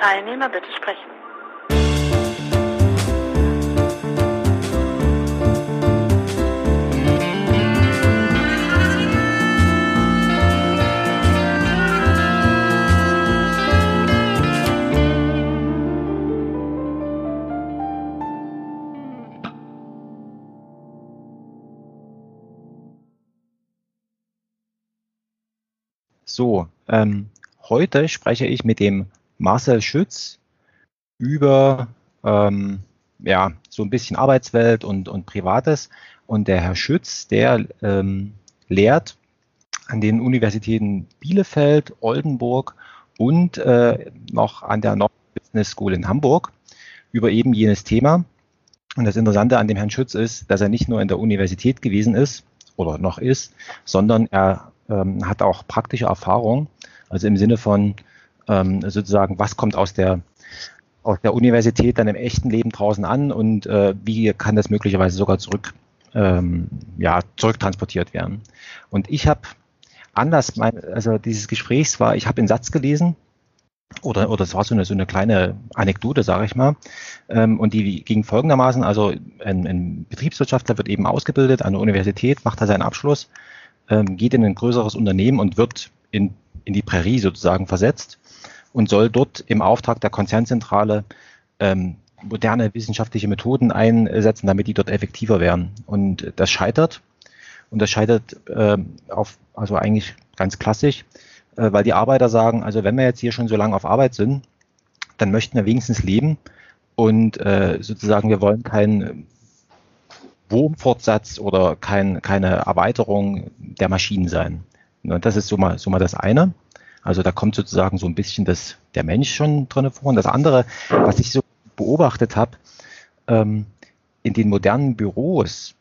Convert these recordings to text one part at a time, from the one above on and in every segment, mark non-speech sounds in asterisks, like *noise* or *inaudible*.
Teilnehmer bitte sprechen. So, ähm, heute spreche ich mit dem Marcel Schütz über ähm, ja, so ein bisschen Arbeitswelt und, und Privates. Und der Herr Schütz, der ähm, lehrt an den Universitäten Bielefeld, Oldenburg und äh, noch an der Nord Business School in Hamburg über eben jenes Thema. Und das Interessante an dem Herrn Schütz ist, dass er nicht nur in der Universität gewesen ist oder noch ist, sondern er ähm, hat auch praktische Erfahrung, also im Sinne von ähm, sozusagen, was kommt aus der aus der Universität dann im echten Leben draußen an und äh, wie kann das möglicherweise sogar zurück ähm, ja zurücktransportiert werden. Und ich habe anders, mein, also dieses Gesprächs war, ich habe einen Satz gelesen oder oder es war so eine so eine kleine Anekdote, sage ich mal, ähm, und die ging folgendermaßen: Also ein, ein Betriebswirtschaftler wird eben ausgebildet an der Universität, macht da seinen Abschluss ähm, geht in ein größeres Unternehmen und wird in, in die Prärie sozusagen versetzt und soll dort im Auftrag der Konzernzentrale ähm, moderne wissenschaftliche Methoden einsetzen, damit die dort effektiver werden. Und das scheitert. Und das scheitert äh, auf, also eigentlich ganz klassisch, äh, weil die Arbeiter sagen, also wenn wir jetzt hier schon so lange auf Arbeit sind, dann möchten wir wenigstens leben und äh, sozusagen wir wollen kein Wurmfortsatz oder kein, keine Erweiterung der Maschinen sein. Und das ist so mal, so mal das eine. Also da kommt sozusagen so ein bisschen das, der Mensch schon drin vor. Und das andere, was ich so beobachtet habe, ähm, in den modernen Büros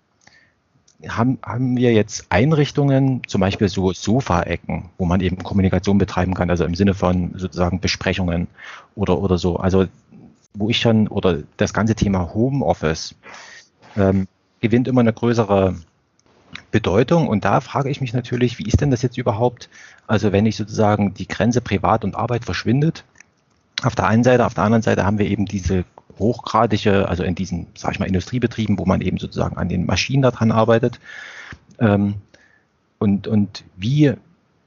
haben, haben wir jetzt Einrichtungen, zum Beispiel so Sofa-Ecken, wo man eben Kommunikation betreiben kann, also im Sinne von sozusagen Besprechungen oder, oder so. Also wo ich schon, oder das ganze Thema Homeoffice, ähm, gewinnt immer eine größere Bedeutung. Und da frage ich mich natürlich, wie ist denn das jetzt überhaupt? Also wenn ich sozusagen die Grenze Privat und Arbeit verschwindet, auf der einen Seite, auf der anderen Seite haben wir eben diese hochgradige, also in diesen, sag ich mal, Industriebetrieben, wo man eben sozusagen an den Maschinen daran arbeitet. Ähm, und, und wie,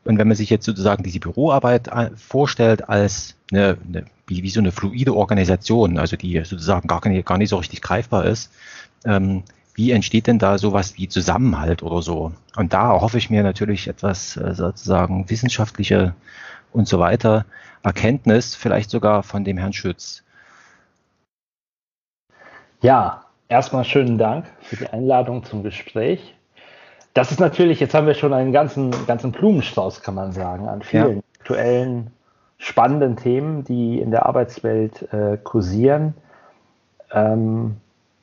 und wenn man sich jetzt sozusagen diese Büroarbeit äh, vorstellt als eine, eine wie, wie so eine fluide Organisation, also die sozusagen gar, nicht, gar nicht so richtig greifbar ist, ähm, wie entsteht denn da sowas wie Zusammenhalt oder so? Und da hoffe ich mir natürlich etwas äh, sozusagen wissenschaftliche und so weiter Erkenntnis, vielleicht sogar von dem Herrn Schütz. Ja, erstmal schönen Dank für die Einladung zum Gespräch. Das ist natürlich, jetzt haben wir schon einen ganzen, ganzen Blumenstrauß, kann man sagen, an vielen ja. aktuellen, spannenden Themen, die in der Arbeitswelt äh, kursieren. Ähm,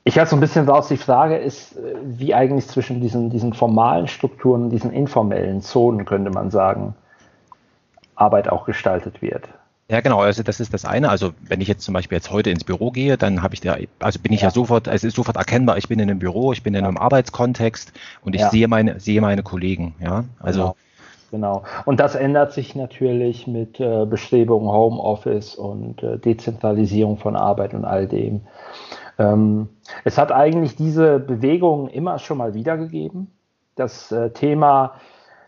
ich halte so ein bisschen raus, die Frage ist, äh, wie eigentlich zwischen diesen, diesen formalen Strukturen, diesen informellen Zonen, könnte man sagen, Arbeit auch gestaltet wird. Ja, genau. Also das ist das eine. Also wenn ich jetzt zum Beispiel jetzt heute ins Büro gehe, dann habe ich da, also bin ich ja. ja, sofort, es ist sofort erkennbar, ich bin in einem Büro, ich bin in einem Arbeitskontext und ich ja. sehe meine, sehe meine Kollegen. Ja, also. Genau. Genau. Und das ändert sich natürlich mit äh, Bestrebungen Homeoffice und äh, Dezentralisierung von Arbeit und all dem. Ähm, es hat eigentlich diese Bewegung immer schon mal wiedergegeben. Das äh, Thema,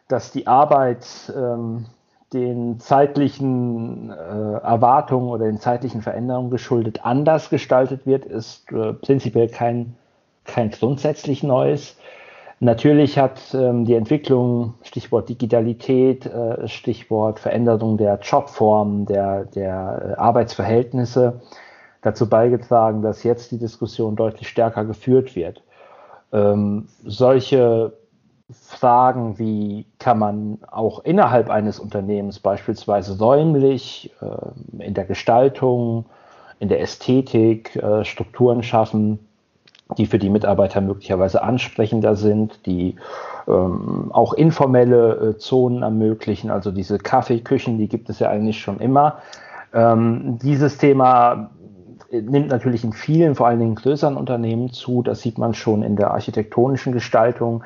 dass die Arbeit ähm, den zeitlichen äh, Erwartungen oder den zeitlichen Veränderungen geschuldet anders gestaltet wird, ist äh, prinzipiell kein, kein grundsätzlich Neues. Natürlich hat ähm, die Entwicklung, Stichwort Digitalität, äh, Stichwort Veränderung der Jobformen, der, der äh, Arbeitsverhältnisse, dazu beigetragen, dass jetzt die Diskussion deutlich stärker geführt wird. Ähm, solche Fragen wie kann man auch innerhalb eines Unternehmens beispielsweise räumlich äh, in der Gestaltung, in der Ästhetik äh, Strukturen schaffen, die für die Mitarbeiter möglicherweise ansprechender sind, die ähm, auch informelle äh, Zonen ermöglichen, also diese Kaffeeküchen, die gibt es ja eigentlich schon immer. Ähm, dieses Thema nimmt natürlich in vielen, vor allen Dingen größeren Unternehmen zu. Das sieht man schon in der architektonischen Gestaltung.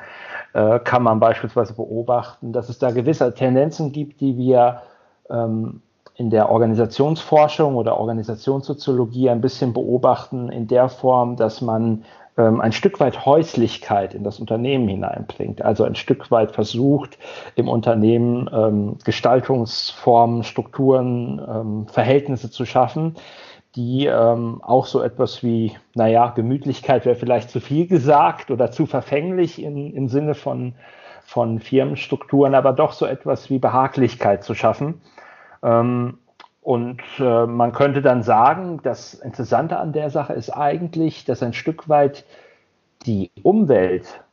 Äh, kann man beispielsweise beobachten, dass es da gewisse Tendenzen gibt, die wir ähm, in der Organisationsforschung oder Organisationssoziologie ein bisschen beobachten in der Form, dass man ähm, ein Stück weit Häuslichkeit in das Unternehmen hineinbringt. Also ein Stück weit versucht, im Unternehmen ähm, Gestaltungsformen, Strukturen, ähm, Verhältnisse zu schaffen, die ähm, auch so etwas wie, naja, Gemütlichkeit wäre vielleicht zu viel gesagt oder zu verfänglich in, im Sinne von, von Firmenstrukturen, aber doch so etwas wie Behaglichkeit zu schaffen. Ähm, und äh, man könnte dann sagen, das Interessante an der Sache ist eigentlich, dass ein Stück weit die Umwelt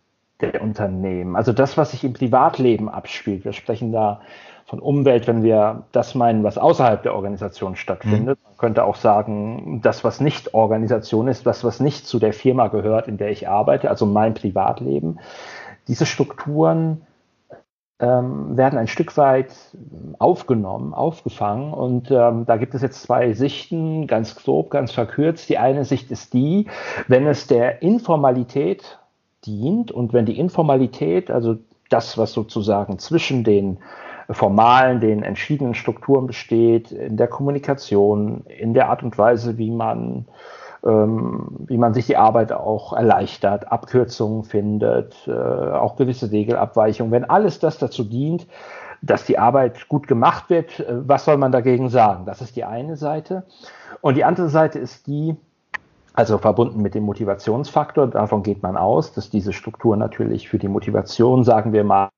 der Unternehmen, also das, was sich im Privatleben abspielt, wir sprechen da von Umwelt, wenn wir das meinen, was außerhalb der Organisation stattfindet. Mhm. Man könnte auch sagen, das, was nicht Organisation ist, das, was nicht zu der Firma gehört, in der ich arbeite, also mein Privatleben. Diese Strukturen ähm, werden ein Stück weit aufgenommen, aufgefangen. Und ähm, da gibt es jetzt zwei Sichten, ganz grob, ganz verkürzt. Die eine Sicht ist die, wenn es der Informalität dient und wenn die Informalität, also das, was sozusagen zwischen den formalen, den entschiedenen Strukturen besteht, in der Kommunikation, in der Art und Weise, wie man ähm, wie man sich die Arbeit auch erleichtert, Abkürzungen findet, äh, auch gewisse Regelabweichungen. Wenn alles das dazu dient, dass die Arbeit gut gemacht wird, äh, was soll man dagegen sagen? Das ist die eine Seite. Und die andere Seite ist die, also verbunden mit dem Motivationsfaktor, davon geht man aus, dass diese Strukturen natürlich für die Motivation, sagen wir mal,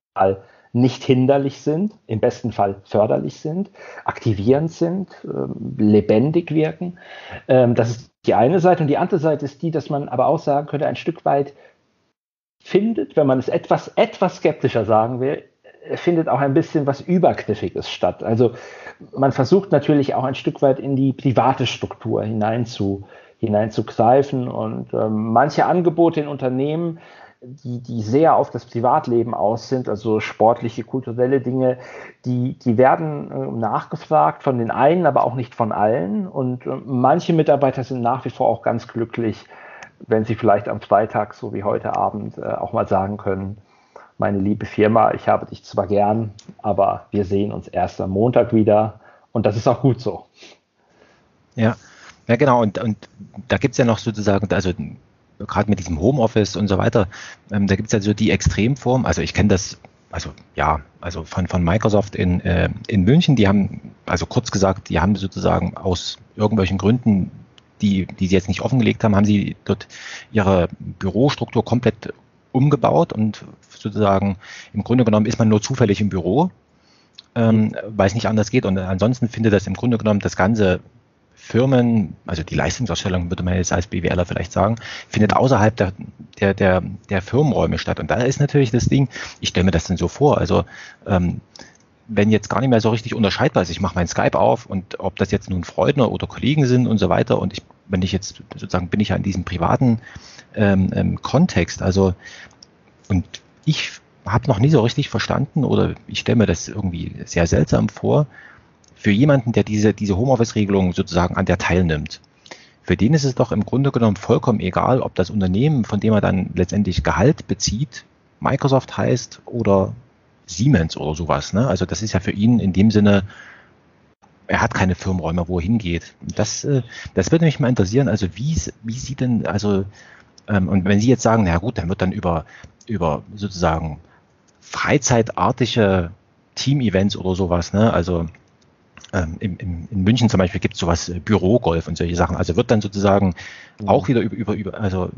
nicht hinderlich sind, im besten Fall förderlich sind, aktivierend sind, ähm, lebendig wirken. Ähm, das ist die eine Seite. Und die andere Seite ist die, dass man aber auch sagen könnte, ein Stück weit findet, wenn man es etwas, etwas skeptischer sagen will, findet auch ein bisschen was Übergriffiges statt. Also man versucht natürlich auch ein Stück weit in die private Struktur hinein zu, hineinzugreifen und ähm, manche Angebote in Unternehmen die, die sehr auf das Privatleben aus sind, also sportliche, kulturelle Dinge, die, die werden äh, nachgefragt von den einen, aber auch nicht von allen. Und äh, manche Mitarbeiter sind nach wie vor auch ganz glücklich, wenn sie vielleicht am Freitag, so wie heute Abend, äh, auch mal sagen können, meine liebe Firma, ich habe dich zwar gern, aber wir sehen uns erst am Montag wieder. Und das ist auch gut so. Ja, ja, genau. Und, und da gibt es ja noch sozusagen, also gerade mit diesem Homeoffice und so weiter, ähm, da gibt es ja so die Extremform. Also ich kenne das, also ja, also von, von Microsoft in, äh, in München, die haben, also kurz gesagt, die haben sozusagen aus irgendwelchen Gründen, die, die sie jetzt nicht offengelegt haben, haben sie dort ihre Bürostruktur komplett umgebaut und sozusagen im Grunde genommen ist man nur zufällig im Büro, ähm, weil es nicht anders geht. Und ansonsten findet das im Grunde genommen das ganze Firmen, also die Leistungsausstellung würde man jetzt als BWLer vielleicht sagen, findet außerhalb der, der, der, der Firmenräume statt. Und da ist natürlich das Ding, ich stelle mir das dann so vor, also ähm, wenn jetzt gar nicht mehr so richtig unterscheidbar ist, ich mache mein Skype auf und ob das jetzt nun Freunde oder Kollegen sind und so weiter und ich, wenn ich jetzt sozusagen bin ich ja in diesem privaten ähm, ähm, Kontext, also und ich habe noch nie so richtig verstanden oder ich stelle mir das irgendwie sehr seltsam vor, für jemanden, der diese, diese Homeoffice-Regelung sozusagen an der teilnimmt, für den ist es doch im Grunde genommen vollkommen egal, ob das Unternehmen, von dem er dann letztendlich Gehalt bezieht, Microsoft heißt oder Siemens oder sowas. Ne? Also das ist ja für ihn in dem Sinne, er hat keine Firmenräume, wo er hingeht. Das, äh, das würde mich mal interessieren. Also wie, wie sieht denn, also, ähm, und wenn Sie jetzt sagen, na gut, dann wird dann über, über sozusagen freizeitartige Team-Events oder sowas, ne? also ähm, im, im, in München zum Beispiel gibt es sowas äh, Bürogolf und solche Sachen. Also wird dann sozusagen mhm. auch wieder über, über, über, also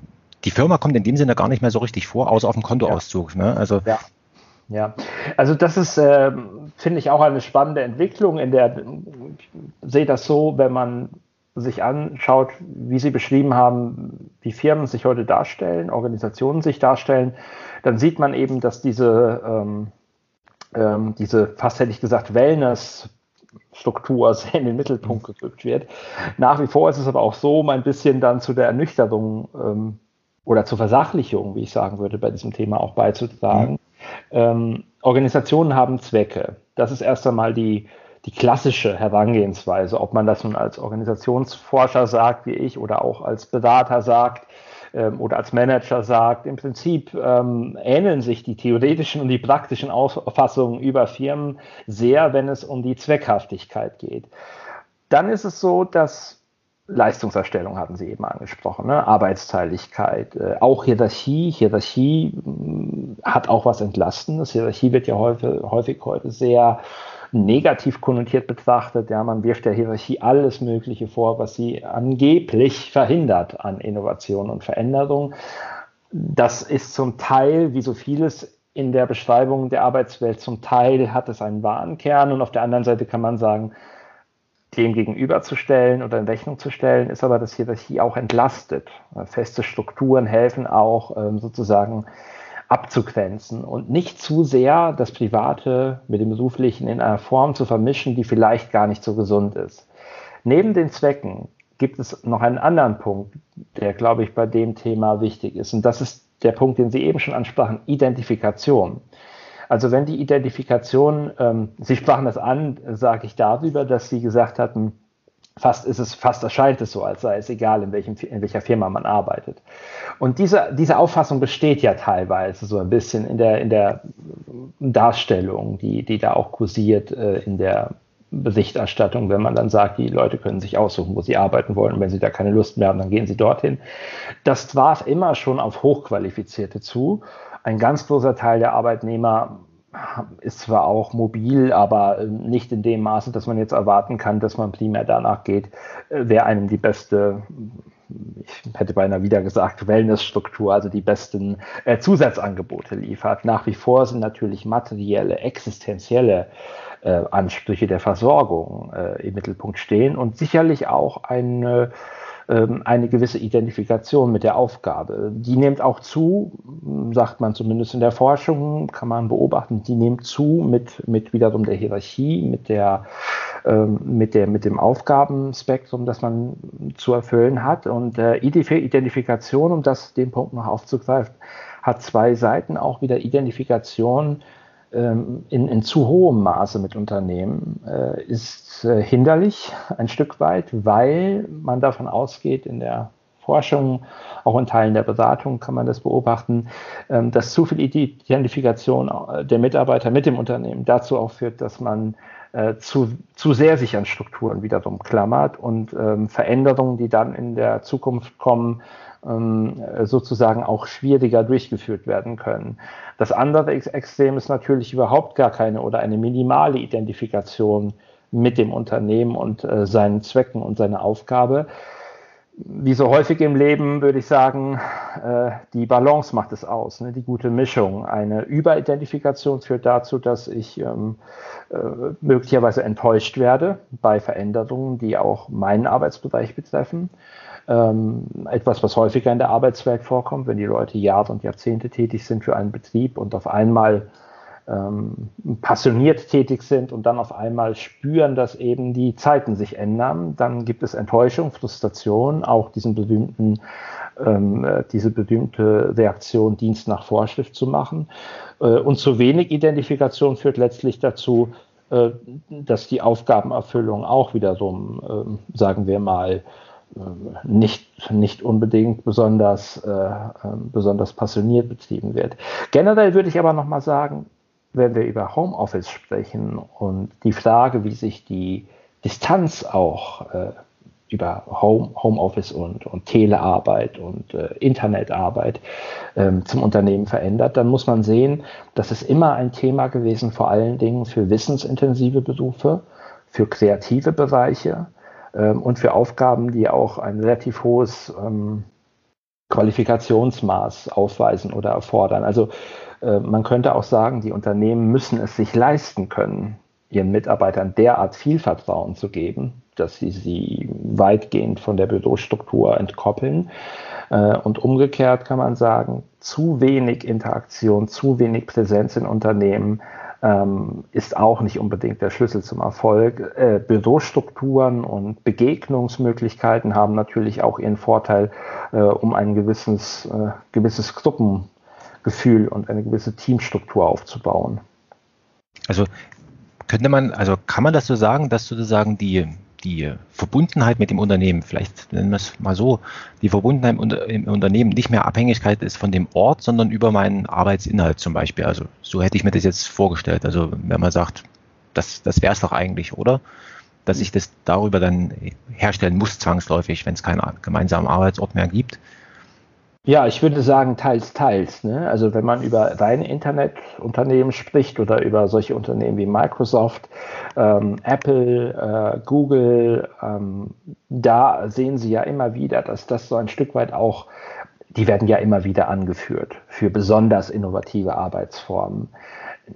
die Firma kommt in dem Sinne gar nicht mehr so richtig vor, außer auf dem Kontoauszug. Ja. Ne? Also ja. Ja, also das ist, äh, finde ich, auch eine spannende Entwicklung, in der ich sehe das so, wenn man sich anschaut, wie Sie beschrieben haben, wie Firmen sich heute darstellen, Organisationen sich darstellen, dann sieht man eben, dass diese, ähm, ähm, diese fast hätte ich gesagt, Wellness Struktur sehr in den Mittelpunkt gerückt wird. Nach wie vor ist es aber auch so, um ein bisschen dann zu der Ernüchterung ähm, oder zur Versachlichung, wie ich sagen würde, bei diesem Thema auch beizutragen. Mhm. Ähm, Organisationen haben Zwecke. Das ist erst einmal die, die klassische Herangehensweise, ob man das nun als Organisationsforscher sagt, wie ich, oder auch als Berater sagt. Ähm, oder als Manager sagt, im Prinzip ähm, ähneln sich die theoretischen und die praktischen Auffassungen über Firmen sehr, wenn es um die Zweckhaftigkeit geht. Dann ist es so, dass Leistungserstellung hatten Sie eben angesprochen, ne? Arbeitsteiligkeit, äh, auch Hierarchie. Hierarchie mh, mm, hat auch was Entlastendes. Hierarchie wird ja häufig, häufig heute sehr negativ konnotiert betrachtet. Ja, man wirft der Hierarchie alles Mögliche vor, was sie angeblich verhindert an Innovation und Veränderung. Das ist zum Teil, wie so vieles in der Beschreibung der Arbeitswelt, zum Teil hat es einen wahren Kern und auf der anderen Seite kann man sagen, dem gegenüberzustellen oder in Rechnung zu stellen, ist aber, dass Hierarchie auch entlastet. Feste Strukturen helfen auch ähm, sozusagen abzugrenzen und nicht zu sehr das Private mit dem Beruflichen in einer Form zu vermischen, die vielleicht gar nicht so gesund ist. Neben den Zwecken gibt es noch einen anderen Punkt, der, glaube ich, bei dem Thema wichtig ist. Und das ist der Punkt, den Sie eben schon ansprachen, Identifikation. Also wenn die Identifikation, ähm, Sie sprachen das an, sage ich darüber, dass Sie gesagt hatten, fast ist es, fast erscheint es so, als sei es egal, in, welchem, in welcher Firma man arbeitet. Und diese, diese Auffassung besteht ja teilweise so ein bisschen in der, in der Darstellung, die, die da auch kursiert äh, in der Berichterstattung, wenn man dann sagt, die Leute können sich aussuchen, wo sie arbeiten wollen. Und wenn sie da keine Lust mehr haben, dann gehen sie dorthin. Das traf immer schon auf Hochqualifizierte zu. Ein ganz großer Teil der Arbeitnehmer ist zwar auch mobil, aber nicht in dem Maße, dass man jetzt erwarten kann, dass man primär danach geht, äh, wer einem die beste, ich hätte beinahe wieder gesagt, Wellnessstruktur, also die besten äh, Zusatzangebote liefert. Nach wie vor sind natürlich materielle, existenzielle äh, Ansprüche der Versorgung äh, im Mittelpunkt stehen und sicherlich auch eine eine gewisse Identifikation mit der Aufgabe. Die nimmt auch zu, sagt man zumindest in der Forschung, kann man beobachten, die nimmt zu mit, mit wiederum der Hierarchie, mit der, ähm, mit der, mit dem Aufgabenspektrum, das man zu erfüllen hat. Und Identifikation, um das, den Punkt noch aufzugreifen, hat zwei Seiten, auch wieder Identifikation ähm, in, in zu hohem Maße mit Unternehmen äh, ist äh, hinderlich ein Stück weit, weil man davon ausgeht, in der Forschung, auch in Teilen der Beratung kann man das beobachten, ähm, dass zu viel Identifikation äh, der Mitarbeiter mit dem Unternehmen dazu auch führt, dass man zu, zu sehr sich an Strukturen wiederum klammert und ähm, Veränderungen, die dann in der Zukunft kommen, ähm, sozusagen auch schwieriger durchgeführt werden können. Das andere Extrem ist natürlich überhaupt gar keine oder eine minimale Identifikation mit dem Unternehmen und äh, seinen Zwecken und seiner Aufgabe. Wie so häufig im Leben würde ich sagen, äh, die Balance macht es aus, ne? die gute Mischung. Eine Überidentifikation führt dazu, dass ich ähm, äh, möglicherweise enttäuscht werde bei Veränderungen, die auch meinen Arbeitsbereich betreffen ähm, etwas, was häufiger in der Arbeitswelt vorkommt, wenn die Leute Jahre und Jahrzehnte tätig sind für einen Betrieb und auf einmal ähm, passioniert tätig sind und dann auf einmal spüren, dass eben die Zeiten sich ändern, dann gibt es Enttäuschung, Frustration, auch diesen berühmten, ähm, äh, diese berühmte Reaktion, Dienst nach Vorschrift zu machen. Äh, und zu wenig Identifikation führt letztlich dazu, äh, dass die Aufgabenerfüllung auch wiederum, äh, sagen wir mal, nicht, nicht unbedingt besonders, äh, ähm, besonders passioniert betrieben wird. Generell würde ich aber nochmal sagen, wenn wir über Homeoffice sprechen und die Frage, wie sich die Distanz auch äh, über Home, Homeoffice und, und Telearbeit und äh, Internetarbeit ähm, zum Unternehmen verändert, dann muss man sehen, das ist immer ein Thema gewesen, vor allen Dingen für wissensintensive Berufe, für kreative Bereiche, und für Aufgaben, die auch ein relativ hohes ähm, Qualifikationsmaß aufweisen oder erfordern. Also äh, man könnte auch sagen, die Unternehmen müssen es sich leisten können, ihren Mitarbeitern derart viel Vertrauen zu geben, dass sie sie weitgehend von der Bürostruktur entkoppeln. Äh, und umgekehrt kann man sagen, zu wenig Interaktion, zu wenig Präsenz in Unternehmen ähm, ist auch nicht unbedingt der Schlüssel zum Erfolg. Äh, Bürostrukturen und Begegnungsmöglichkeiten haben natürlich auch ihren Vorteil, äh, um ein gewisses, äh, gewisses Gruppengefühl und eine gewisse Teamstruktur aufzubauen. Also könnte man, also kann man das so sagen, dass sozusagen die, die Verbundenheit mit dem Unternehmen, vielleicht nennen wir es mal so, die Verbundenheit im Unternehmen nicht mehr Abhängigkeit ist von dem Ort, sondern über meinen Arbeitsinhalt zum Beispiel. Also so hätte ich mir das jetzt vorgestellt. Also wenn man sagt, das, das wäre es doch eigentlich, oder? Dass ich das darüber dann herstellen muss, zwangsläufig, wenn es keinen gemeinsamen Arbeitsort mehr gibt. Ja, ich würde sagen, teils, teils. Ne? Also wenn man über reine Internetunternehmen spricht oder über solche Unternehmen wie Microsoft, ähm, Apple, äh, Google, ähm, da sehen Sie ja immer wieder, dass das so ein Stück weit auch, die werden ja immer wieder angeführt für besonders innovative Arbeitsformen.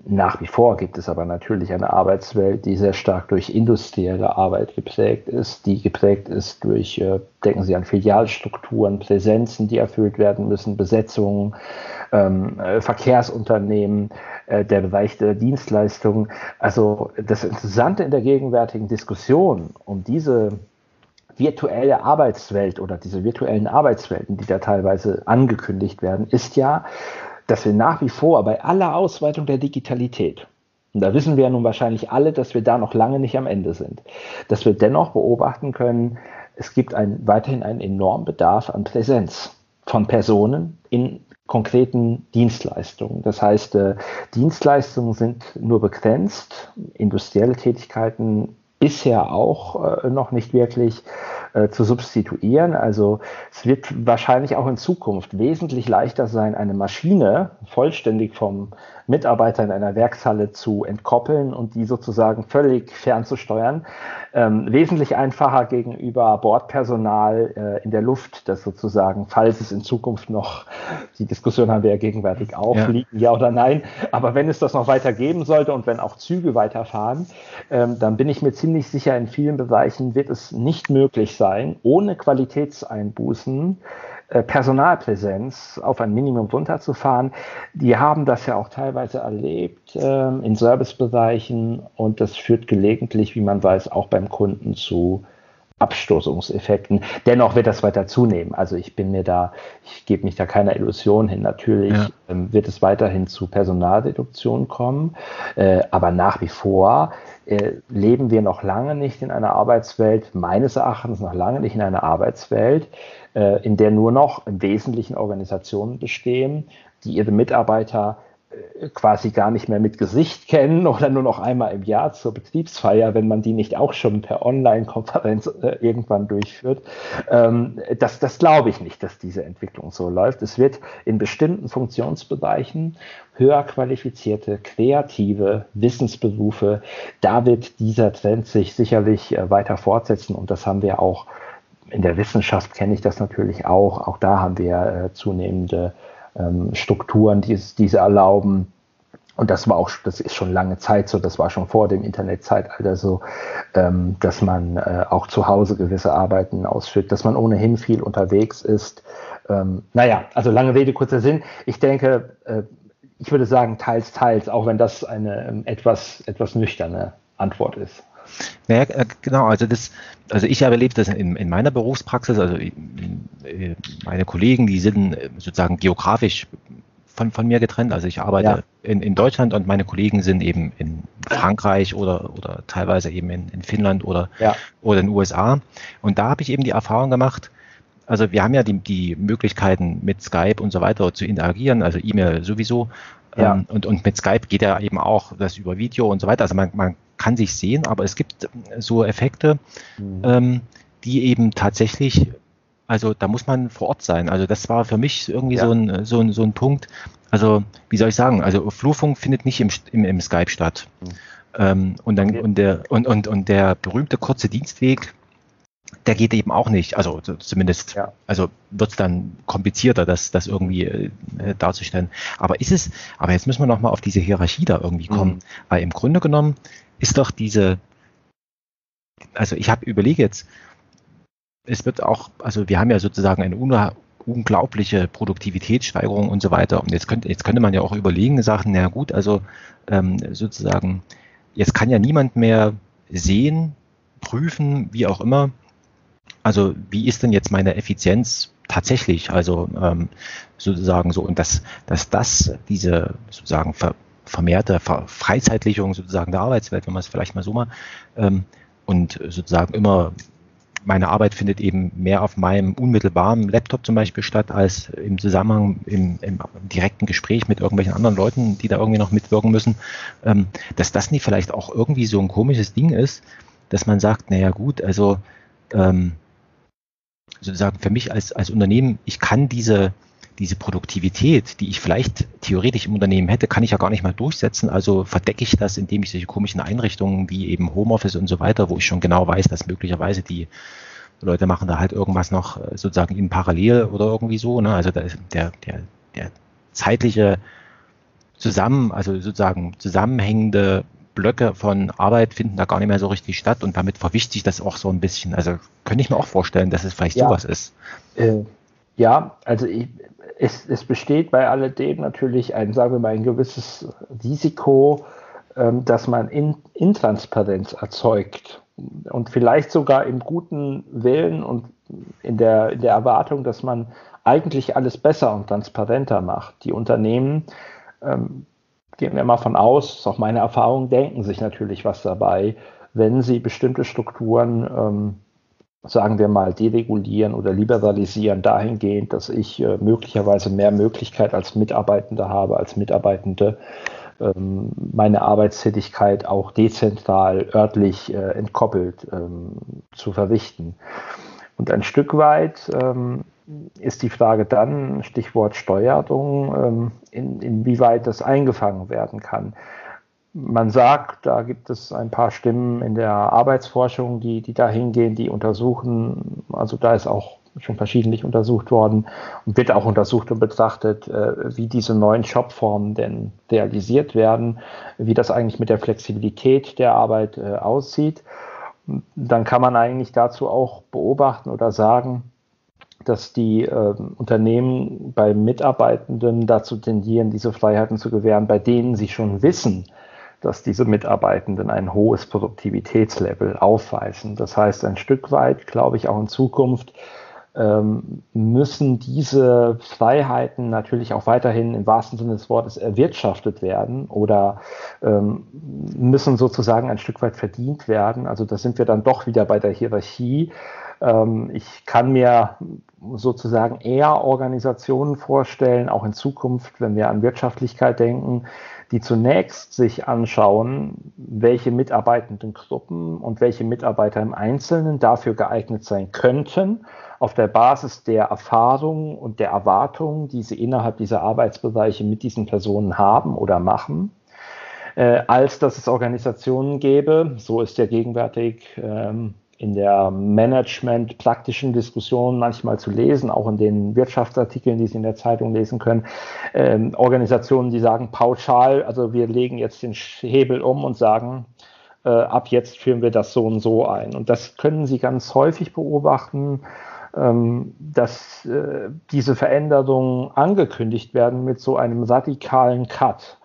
Nach wie vor gibt es aber natürlich eine Arbeitswelt, die sehr stark durch industrielle Arbeit geprägt ist, die geprägt ist durch, äh, denken Sie an Filialstrukturen, Präsenzen, die erfüllt werden müssen, Besetzungen, ähm, äh, Verkehrsunternehmen, äh, der Bereich der Dienstleistungen. Also das Interessante in der gegenwärtigen Diskussion um diese virtuelle Arbeitswelt oder diese virtuellen Arbeitswelten, die da teilweise angekündigt werden, ist ja, dass wir nach wie vor bei aller Ausweitung der Digitalität, und da wissen wir ja nun wahrscheinlich alle, dass wir da noch lange nicht am Ende sind, dass wir dennoch beobachten können, es gibt ein, weiterhin einen enormen Bedarf an Präsenz von Personen in konkreten Dienstleistungen. Das heißt, äh, Dienstleistungen sind nur begrenzt, industrielle Tätigkeiten bisher auch äh, noch nicht wirklich äh, zu substituieren. Also es wird wahrscheinlich auch in Zukunft wesentlich leichter sein, eine Maschine vollständig vom Mitarbeiter in einer Werkshalle zu entkoppeln und die sozusagen völlig fernzusteuern. Ähm, wesentlich einfacher gegenüber Bordpersonal äh, in der Luft, das sozusagen, falls es in Zukunft noch, die Diskussion haben wir ja gegenwärtig auch, ja. liegen, ja oder nein, aber wenn es das noch weiter geben sollte und wenn auch Züge weiterfahren, ähm, dann bin ich mir ziemlich sicher, in vielen Bereichen wird es nicht möglich sein, ohne Qualitätseinbußen äh, Personalpräsenz auf ein Minimum runterzufahren. Die haben das ja auch teilweise erlebt äh, in Servicebereichen und das führt gelegentlich, wie man weiß, auch beim Kunden zu Abstoßungseffekten. Dennoch wird das weiter zunehmen. Also ich bin mir da, ich gebe mich da keiner Illusion hin. Natürlich ja. ähm, wird es weiterhin zu Personalreduktion kommen, äh, aber nach wie vor äh, leben wir noch lange nicht in einer Arbeitswelt, meines Erachtens noch lange nicht in einer Arbeitswelt, äh, in der nur noch im Wesentlichen Organisationen bestehen, die ihre Mitarbeiter quasi gar nicht mehr mit Gesicht kennen oder nur noch einmal im Jahr zur Betriebsfeier, wenn man die nicht auch schon per Online-Konferenz äh, irgendwann durchführt. Ähm, das das glaube ich nicht, dass diese Entwicklung so läuft. Es wird in bestimmten Funktionsbereichen höher qualifizierte, kreative Wissensberufe, da wird dieser Trend sich sicherlich äh, weiter fortsetzen und das haben wir auch in der Wissenschaft kenne ich das natürlich auch. Auch da haben wir äh, zunehmende ähm, Strukturen, die es diese erlauben. Und das war auch, das ist schon lange Zeit so, das war schon vor dem Internetzeitalter so, ähm, dass man äh, auch zu Hause gewisse Arbeiten ausführt, dass man ohnehin viel unterwegs ist. Ähm, naja, also lange Rede, kurzer Sinn. Ich denke, äh, ich würde sagen, teils, teils, auch wenn das eine ähm, etwas, etwas nüchterne Antwort ist. Naja, äh, genau, also das, also ich habe erlebt das in, in meiner Berufspraxis, also äh, meine Kollegen, die sind äh, sozusagen geografisch von, von mir getrennt. Also ich arbeite ja. in, in Deutschland und meine Kollegen sind eben in Frankreich oder, oder teilweise eben in, in Finnland oder, ja. oder in den USA. Und da habe ich eben die Erfahrung gemacht, also wir haben ja die, die Möglichkeiten mit Skype und so weiter zu interagieren, also E-Mail sowieso. Ja. Ähm, und, und mit Skype geht ja eben auch das über Video und so weiter. Also man, man kann sich sehen, aber es gibt so Effekte, mhm. ähm, die eben tatsächlich, also da muss man vor Ort sein. Also das war für mich irgendwie ja. so, ein, so, ein, so ein Punkt. Also wie soll ich sagen, also Flurfunk findet nicht im, im, im Skype statt. Mhm. Ähm, und, dann, okay. und, der, und, und, und der berühmte kurze Dienstweg, der geht eben auch nicht. Also zumindest, ja. also wird es dann komplizierter, das, das irgendwie äh, darzustellen. Aber ist es, aber jetzt müssen wir nochmal auf diese Hierarchie da irgendwie kommen. Mhm. Weil im Grunde genommen ist doch diese, also ich habe überlege jetzt, es wird auch, also wir haben ja sozusagen eine unglaubliche Produktivitätssteigerung und so weiter. Und jetzt könnte, jetzt könnte man ja auch überlegen, sagen, na gut, also ähm, sozusagen, jetzt kann ja niemand mehr sehen, prüfen, wie auch immer, also wie ist denn jetzt meine Effizienz tatsächlich? Also ähm, sozusagen so und dass, dass das diese sozusagen ver, vermehrte Ver Freizeitlichung sozusagen der Arbeitswelt, wenn man es vielleicht mal so mal ähm, und sozusagen immer meine Arbeit findet eben mehr auf meinem unmittelbaren Laptop zum Beispiel statt, als im Zusammenhang, im, im direkten Gespräch mit irgendwelchen anderen Leuten, die da irgendwie noch mitwirken müssen, ähm, dass das nicht vielleicht auch irgendwie so ein komisches Ding ist, dass man sagt, naja gut, also ähm, sozusagen für mich als, als Unternehmen, ich kann diese, diese Produktivität, die ich vielleicht theoretisch im Unternehmen hätte, kann ich ja gar nicht mal durchsetzen. Also verdecke ich das, indem ich solche komischen Einrichtungen wie eben Homeoffice und so weiter, wo ich schon genau weiß, dass möglicherweise die Leute machen da halt irgendwas noch äh, sozusagen in Parallel oder irgendwie so. Ne? Also der, der, der zeitliche zusammen, also sozusagen zusammenhängende Blöcke von Arbeit finden da gar nicht mehr so richtig statt und damit verwischt sich das auch so ein bisschen. Also könnte ich mir auch vorstellen, dass es vielleicht ja. sowas ist. Äh, ja, also ich, es, es, besteht bei alledem natürlich ein, sagen wir mal, ein gewisses Risiko, ähm, dass man in, Intransparenz erzeugt und vielleicht sogar im guten Willen und in der, in der Erwartung, dass man eigentlich alles besser und transparenter macht. Die Unternehmen ähm, gehen wir mal von aus, ist auch meine Erfahrung, denken sich natürlich was dabei, wenn sie bestimmte Strukturen, ähm, sagen wir mal, deregulieren oder liberalisieren, dahingehend, dass ich äh, möglicherweise mehr Möglichkeit als Mitarbeitende habe, als Mitarbeitende, ähm, meine Arbeitstätigkeit auch dezentral, örtlich äh, entkoppelt ähm, zu verrichten. Und ein Stück weit ähm, ist die Frage dann, Stichwort Steuerung, ähm, in, inwieweit das eingefangen werden kann. Man sagt, da gibt es ein paar Stimmen in der Arbeitsforschung, die, die da hingehen, die untersuchen, also da ist auch schon verschiedentlich untersucht worden und wird auch untersucht und betrachtet, äh, wie diese neuen Shopformen denn realisiert werden, wie das eigentlich mit der Flexibilität der Arbeit äh, aussieht. Dann kann man eigentlich dazu auch beobachten oder sagen, dass die äh, Unternehmen bei Mitarbeitenden dazu tendieren, diese Freiheiten zu gewähren, bei denen sie schon wissen, dass diese Mitarbeitenden ein hohes Produktivitätslevel aufweisen. Das heißt, ein Stück weit, glaube ich, auch in Zukunft ähm, müssen diese Freiheiten natürlich auch weiterhin im wahrsten Sinne des Wortes erwirtschaftet werden oder ähm, müssen sozusagen ein Stück weit verdient werden. Also da sind wir dann doch wieder bei der Hierarchie. Ähm, ich kann mir sozusagen eher Organisationen vorstellen, auch in Zukunft, wenn wir an Wirtschaftlichkeit denken, die zunächst sich anschauen, welche mitarbeitenden Gruppen und welche Mitarbeiter im Einzelnen dafür geeignet sein könnten, auf der Basis der Erfahrungen und der Erwartungen, die sie innerhalb dieser Arbeitsbereiche mit diesen Personen haben oder machen, äh, als dass es Organisationen gäbe, so ist ja gegenwärtig ähm, in der Management-praktischen Diskussion manchmal zu lesen, auch in den Wirtschaftsartikeln, die Sie in der Zeitung lesen können, ähm, Organisationen, die sagen pauschal, also wir legen jetzt den Hebel um und sagen, äh, ab jetzt führen wir das so und so ein. Und das können Sie ganz häufig beobachten, ähm, dass äh, diese Veränderungen angekündigt werden mit so einem radikalen Cut.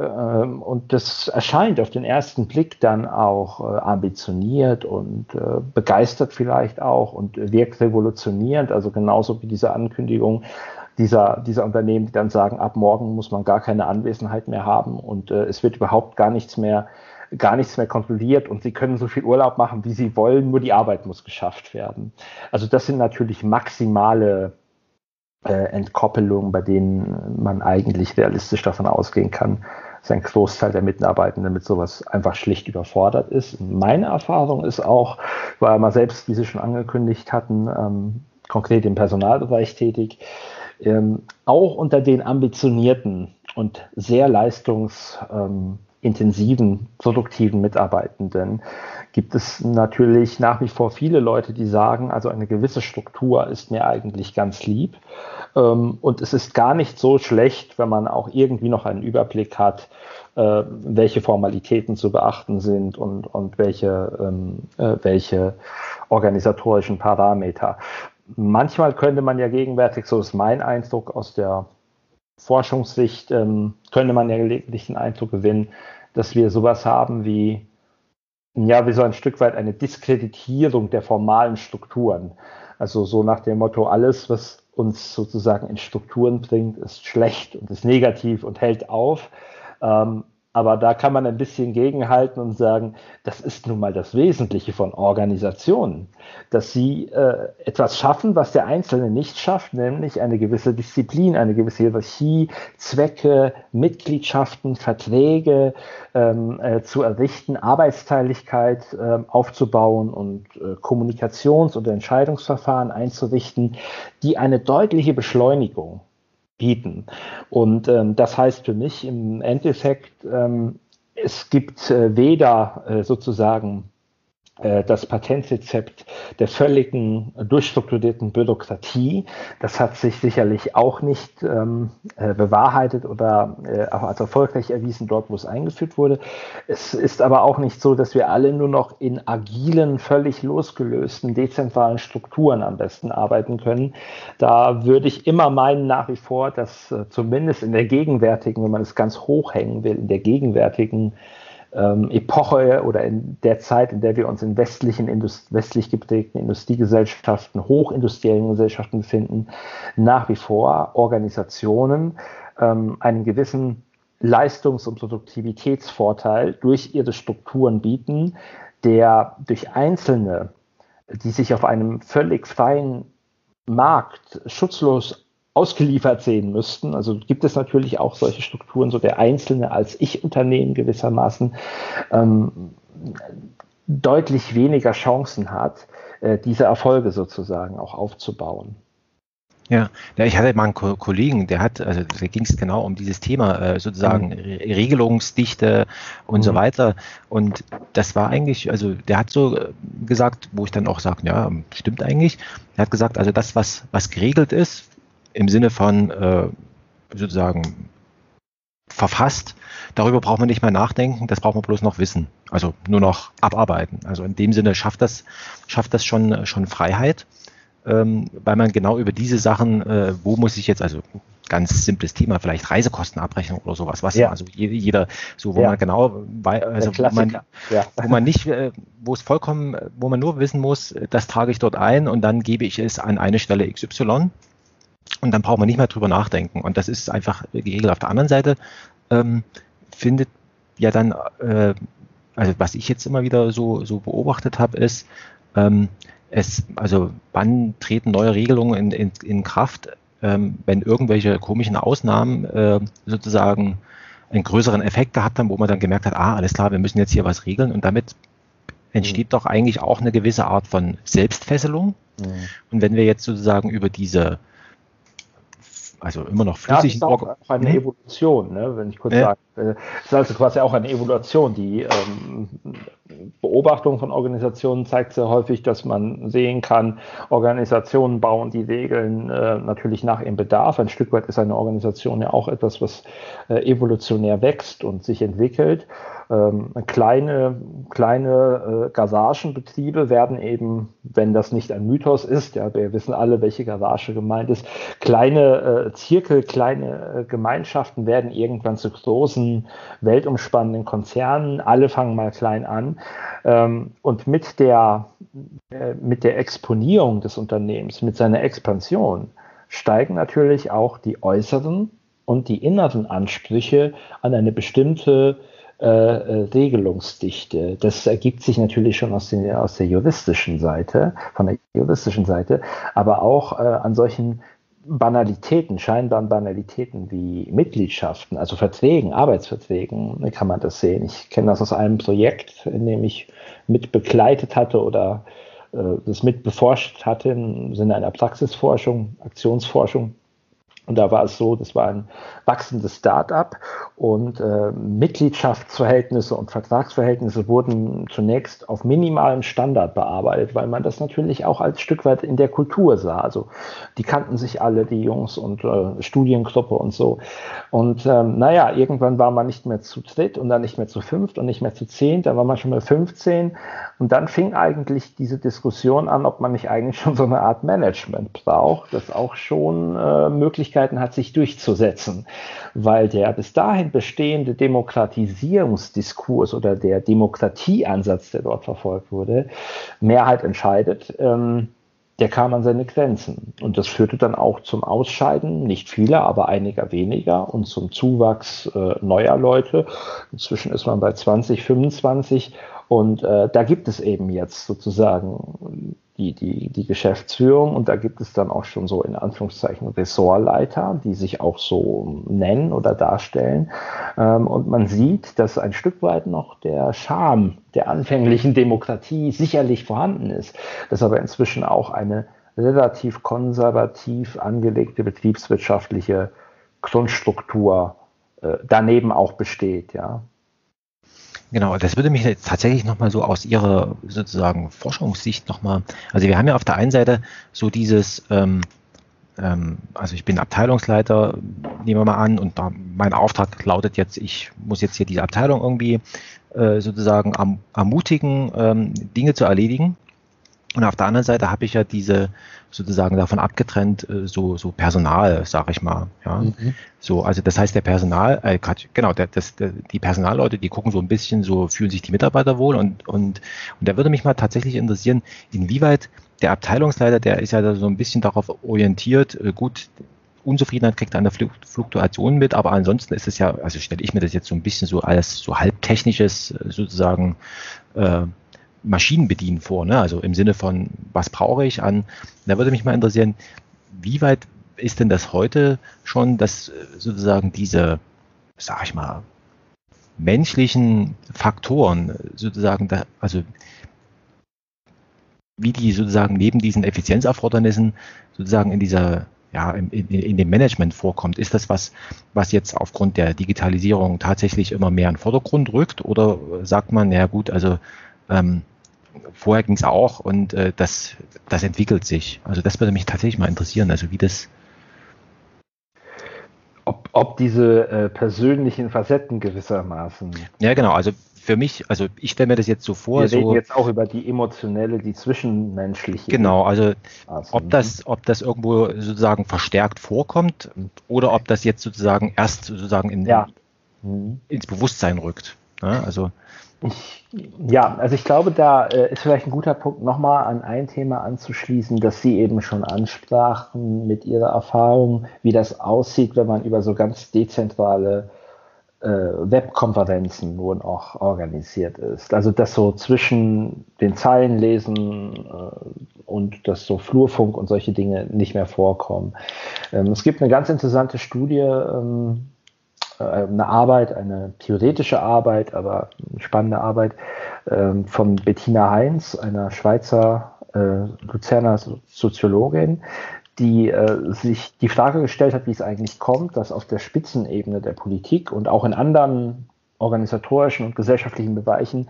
Ähm, und das erscheint auf den ersten Blick dann auch äh, ambitioniert und äh, begeistert vielleicht auch und wirkt revolutionierend, also genauso wie diese Ankündigung dieser, dieser Unternehmen, die dann sagen, ab morgen muss man gar keine Anwesenheit mehr haben und äh, es wird überhaupt gar nichts mehr gar nichts mehr kontrolliert und sie können so viel Urlaub machen, wie sie wollen, nur die Arbeit muss geschafft werden. Also das sind natürlich maximale äh, Entkoppelungen, bei denen man eigentlich realistisch davon ausgehen kann, dass ein Großteil der Mitarbeitenden mit sowas einfach schlicht überfordert ist. Meine Erfahrung ist auch, weil wir selbst, wie Sie schon angekündigt hatten, ähm, konkret im Personalbereich tätig, ähm, auch unter den ambitionierten und sehr leistungsintensiven, produktiven Mitarbeitenden gibt es natürlich nach wie vor viele Leute, die sagen, also eine gewisse Struktur ist mir eigentlich ganz lieb. Ähm, und es ist gar nicht so schlecht, wenn man auch irgendwie noch einen Überblick hat, äh, welche Formalitäten zu beachten sind und, und welche, ähm, äh, welche organisatorischen Parameter. Manchmal könnte man ja gegenwärtig, so ist mein Eindruck aus der Forschungssicht, ähm, könnte man ja gelegentlich den Eindruck gewinnen, dass wir sowas haben wie, ja, wie so ein Stück weit eine Diskreditierung der formalen Strukturen. Also so nach dem Motto, alles, was uns sozusagen in Strukturen bringt, ist schlecht und ist negativ und hält auf. Ähm, Aber da kann man ein bisschen gegenhalten und sagen, das ist nun mal das Wesentliche von Organisationen, dass sie äh, etwas schaffen, was der Einzelne nicht schafft, nämlich eine gewisse Disziplin, eine gewisse Hierarchie, Zwecke, Mitgliedschaften, Verträge ähm, äh, zu errichten, Arbeitsteiligkeit äh, aufzubauen und äh, Kommunikations- und Entscheidungsverfahren einzurichten, die eine deutliche Beschleunigung bieten. Und ähm, das heißt für mich im Endeffekt, ähm, es gibt äh, weder äh, sozusagen das Patentrezept der völligen durchstrukturierten Bürokratie. Das hat sich sicherlich auch nicht ähm, äh, bewahrheitet oder äh, auch als erfolgreich erwiesen dort, wo es eingeführt wurde. Es ist aber auch nicht so, dass wir alle nur noch in agilen, völlig losgelösten, dezentralen Strukturen am besten arbeiten können. Da würde ich immer meinen nach wie vor, dass äh, zumindest in der gegenwärtigen, wenn man es ganz hoch hängen will, in der gegenwärtigen ähm, Epoche oder in der Zeit, in der wir uns in westlichen, Indust westlich geprägten Industriegesellschaften, hochindustriellen Gesellschaften befinden, nach wie vor Organisationen ähm, einen gewissen Leistungs- und Produktivitätsvorteil durch ihre Strukturen bieten, der durch Einzelne, die sich auf einem völlig freien Markt schutzlos ausgeliefert sehen müssten. Also gibt es natürlich auch solche Strukturen, so der Einzelne als Ich-Unternehmen gewissermaßen ähm, deutlich weniger Chancen hat, äh, diese Erfolge sozusagen auch aufzubauen. Ja, ich hatte mal einen Ko Kollegen, der hat, also da ging es genau um dieses Thema, äh, sozusagen mhm. Regelungsdichte und mhm. so weiter. Und das war eigentlich, also der hat so äh, gesagt, wo ich dann auch sage, ja, stimmt eigentlich. Er hat gesagt, also das, was, was geregelt ist, im Sinne von äh, sozusagen verfasst. Darüber braucht man nicht mehr nachdenken, das braucht man bloß noch wissen. Also nur noch abarbeiten. Also in dem Sinne schafft das, schafft das schon, schon Freiheit, ähm, weil man genau über diese Sachen, äh, wo muss ich jetzt, also ganz simples Thema, vielleicht Reisekostenabrechnung oder sowas, was ja. also jeder, so wo ja. man genau, also wo man, ja. wo man nicht, äh, wo es vollkommen, wo man nur wissen muss, das trage ich dort ein und dann gebe ich es an eine Stelle XY und dann braucht man nicht mehr drüber nachdenken. Und das ist einfach geregelt. Auf der anderen Seite ähm, findet ja dann, äh, also was ich jetzt immer wieder so, so beobachtet habe, ist, ähm, es, also wann treten neue Regelungen in, in, in Kraft, ähm, wenn irgendwelche komischen Ausnahmen äh, sozusagen einen größeren Effekt gehabt haben, wo man dann gemerkt hat, ah, alles klar, wir müssen jetzt hier was regeln und damit entsteht mhm. doch eigentlich auch eine gewisse Art von Selbstfesselung. Mhm. Und wenn wir jetzt sozusagen über diese also immer noch flüssig. Ja, das ist auch, auch eine? Evolution, ne, wenn ich kurz ja. sage. Es ist also quasi auch eine Evolution. Die ähm, Beobachtung von Organisationen zeigt sehr häufig, dass man sehen kann, Organisationen bauen die Regeln äh, natürlich nach ihrem Bedarf. Ein Stück weit ist eine Organisation ja auch etwas, was äh, evolutionär wächst und sich entwickelt. Ähm, kleine kleine äh, Garagenbetriebe werden eben, wenn das nicht ein Mythos ist, ja, wir wissen alle, welche Garage gemeint ist, kleine äh, Zirkel, kleine äh, Gemeinschaften werden irgendwann zu großen, weltumspannenden Konzernen. Alle fangen mal klein an. Ähm, und mit der, äh, mit der Exponierung des Unternehmens, mit seiner Expansion, steigen natürlich auch die äußeren und die inneren Ansprüche an eine bestimmte äh, äh, Regelungsdichte. Das ergibt sich natürlich schon aus, den, aus der juristischen Seite, von der juristischen Seite, aber auch äh, an solchen Banalitäten, scheinbaren Banalitäten wie Mitgliedschaften, also Verträgen, Arbeitsverträgen, kann man das sehen. Ich kenne das aus einem Projekt, in dem ich mit begleitet hatte oder äh, das mit beforscht hatte im Sinne einer Praxisforschung, Aktionsforschung. Und da war es so, das war ein wachsendes Start-up und äh, Mitgliedschaftsverhältnisse und Vertragsverhältnisse wurden zunächst auf minimalem Standard bearbeitet, weil man das natürlich auch als Stück weit in der Kultur sah. Also die kannten sich alle, die Jungs und äh, Studiengruppe und so. Und ähm, naja, irgendwann war man nicht mehr zu dritt und dann nicht mehr zu fünft und nicht mehr zu zehn, da war man schon mal 15 und dann fing eigentlich diese Diskussion an, ob man nicht eigentlich schon so eine Art Management braucht, das auch schon äh, Möglichkeiten hat, sich durchzusetzen weil der bis dahin bestehende Demokratisierungsdiskurs oder der Demokratieansatz, der dort verfolgt wurde, Mehrheit entscheidet. Ähm, der kam an seine Grenzen. Und das führte dann auch zum Ausscheiden, nicht vieler, aber einiger weniger und zum Zuwachs äh, neuer Leute. Inzwischen ist man bei 20, 25 und äh, da gibt es eben jetzt sozusagen die, die, die Geschäftsführung und da gibt es dann auch schon so in Anführungszeichen Ressortleiter, die sich auch so nennen oder darstellen. Ähm, und man sieht, dass ein Stück weit noch der Charme der anfänglichen Demokratie sicherlich vorhanden ist, dass aber inzwischen auch eine relativ konservativ angelegte betriebswirtschaftliche Grundstruktur äh, daneben auch besteht, ja. Genau, das würde mich jetzt tatsächlich nochmal so aus Ihrer sozusagen Forschungssicht nochmal, also wir haben ja auf der einen Seite so dieses, ähm, ähm, also ich bin Abteilungsleiter, nehmen wir mal an, und da, mein Auftrag lautet jetzt, ich muss jetzt hier diese Abteilung irgendwie äh, sozusagen am, ermutigen, ähm, Dinge zu erledigen. Und auf der anderen Seite habe ich ja diese sozusagen davon abgetrennt äh, so so Personal, sage ich mal. Ja, mhm. so also das heißt der Personal, äh, genau, der, das, der, die Personalleute, die gucken so ein bisschen, so fühlen sich die Mitarbeiter wohl und und und da würde mich mal tatsächlich interessieren, inwieweit der Abteilungsleiter, der ist ja da so ein bisschen darauf orientiert, äh, gut, Unzufriedenheit kriegt er an der Fluktuation mit, aber ansonsten ist es ja, also stelle ich mir das jetzt so ein bisschen so als so halbtechnisches äh, sozusagen äh, Maschinen bedienen vor, ne? also im Sinne von, was brauche ich an, da würde mich mal interessieren, wie weit ist denn das heute schon, dass sozusagen diese, sag ich mal, menschlichen Faktoren sozusagen, da, also wie die sozusagen neben diesen Effizienzerfordernissen sozusagen in dieser ja, in, in, in, dem Management vorkommt. Ist das was, was jetzt aufgrund der Digitalisierung tatsächlich immer mehr in den Vordergrund rückt? Oder sagt man, ja gut, also ähm, vorher ging es auch und äh, das, das entwickelt sich. Also das würde mich tatsächlich mal interessieren, also wie das. Ob, ob diese äh, persönlichen Facetten gewissermaßen. Ja, genau. Also für mich, also ich stelle mir das jetzt so vor. Wir reden so, jetzt auch über die emotionelle, die zwischenmenschliche. Genau, also ob das, ob das irgendwo sozusagen verstärkt vorkommt oder ob das jetzt sozusagen erst sozusagen in, ja. ins Bewusstsein rückt. Ja, also ich, ja, also ich glaube, da äh, ist vielleicht ein guter Punkt, nochmal an ein Thema anzuschließen, das Sie eben schon ansprachen mit Ihrer Erfahrung, wie das aussieht, wenn man über so ganz dezentrale äh, Webkonferenzen nun auch organisiert ist. Also das so zwischen den Zeilen lesen äh, und dass so Flurfunk und solche Dinge nicht mehr vorkommen. Ähm, es gibt eine ganz interessante Studie, ähm, äh, eine Arbeit, eine theoretische Arbeit, aber eine spannende Arbeit ähm, von Bettina Heinz, einer Schweizer äh, Luzerner Soziologin, die äh, sich die Frage gestellt hat, wie es eigentlich kommt, dass auf der Spitzenebene der Politik und auch in anderen organisatorischen und gesellschaftlichen Bereichen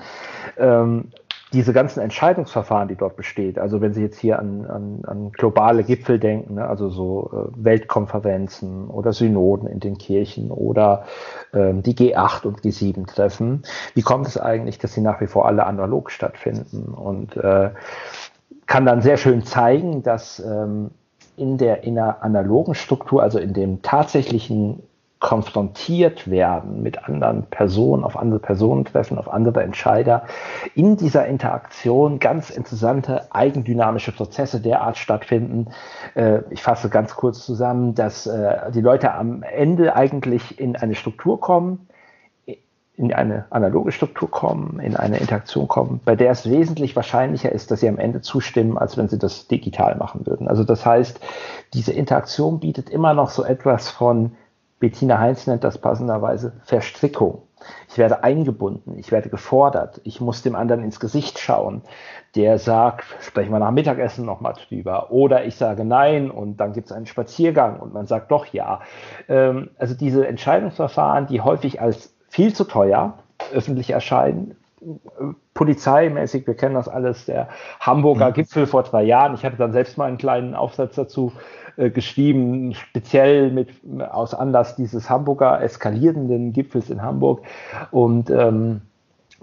ähm, diese ganzen Entscheidungsverfahren, die dort besteht, also wenn Sie jetzt hier an, an, an globale Gipfel denken, ne, also so äh, Weltkonferenzen oder Synoden in den Kirchen oder ähm, die G8 und G7 treffen, wie kommt es eigentlich, dass sie nach wie vor alle analog stattfinden? Und äh, kann dann sehr schön zeigen, dass ähm, in der in der analogen Struktur, also in dem tatsächlichen konfrontiert werden mit anderen Personen, auf andere Personen treffen, auf andere Entscheider, in dieser Interaktion ganz interessante eigendynamische Prozesse derart stattfinden. Äh, ich fasse ganz kurz zusammen, dass äh, die Leute am Ende eigentlich in eine Struktur kommen, in eine analoge Struktur kommen, in eine Interaktion kommen, bei der es wesentlich wahrscheinlicher ist, dass sie am Ende zustimmen, als wenn sie das digital machen würden. Also das heißt, diese Interaktion bietet immer noch so etwas von Bettina Heinz nennt das passenderweise Verstrickung. Ich werde eingebunden, ich werde gefordert, ich muss dem anderen ins Gesicht schauen. Der sagt, sprechen wir nach Mittagessen nochmal drüber. Oder ich sage nein und dann gibt es einen Spaziergang und man sagt doch ja. Ähm, also diese Entscheidungsverfahren, die häufig als viel zu teuer öffentlich erscheinen, polizeimäßig, wir kennen das alles, der Hamburger mhm. Gipfel vor zwei Jahren. Ich hatte dann selbst mal einen kleinen Aufsatz dazu äh, geschrieben, speziell mit, aus Anlass dieses Hamburger eskalierenden Gipfels in Hamburg. Und ähm,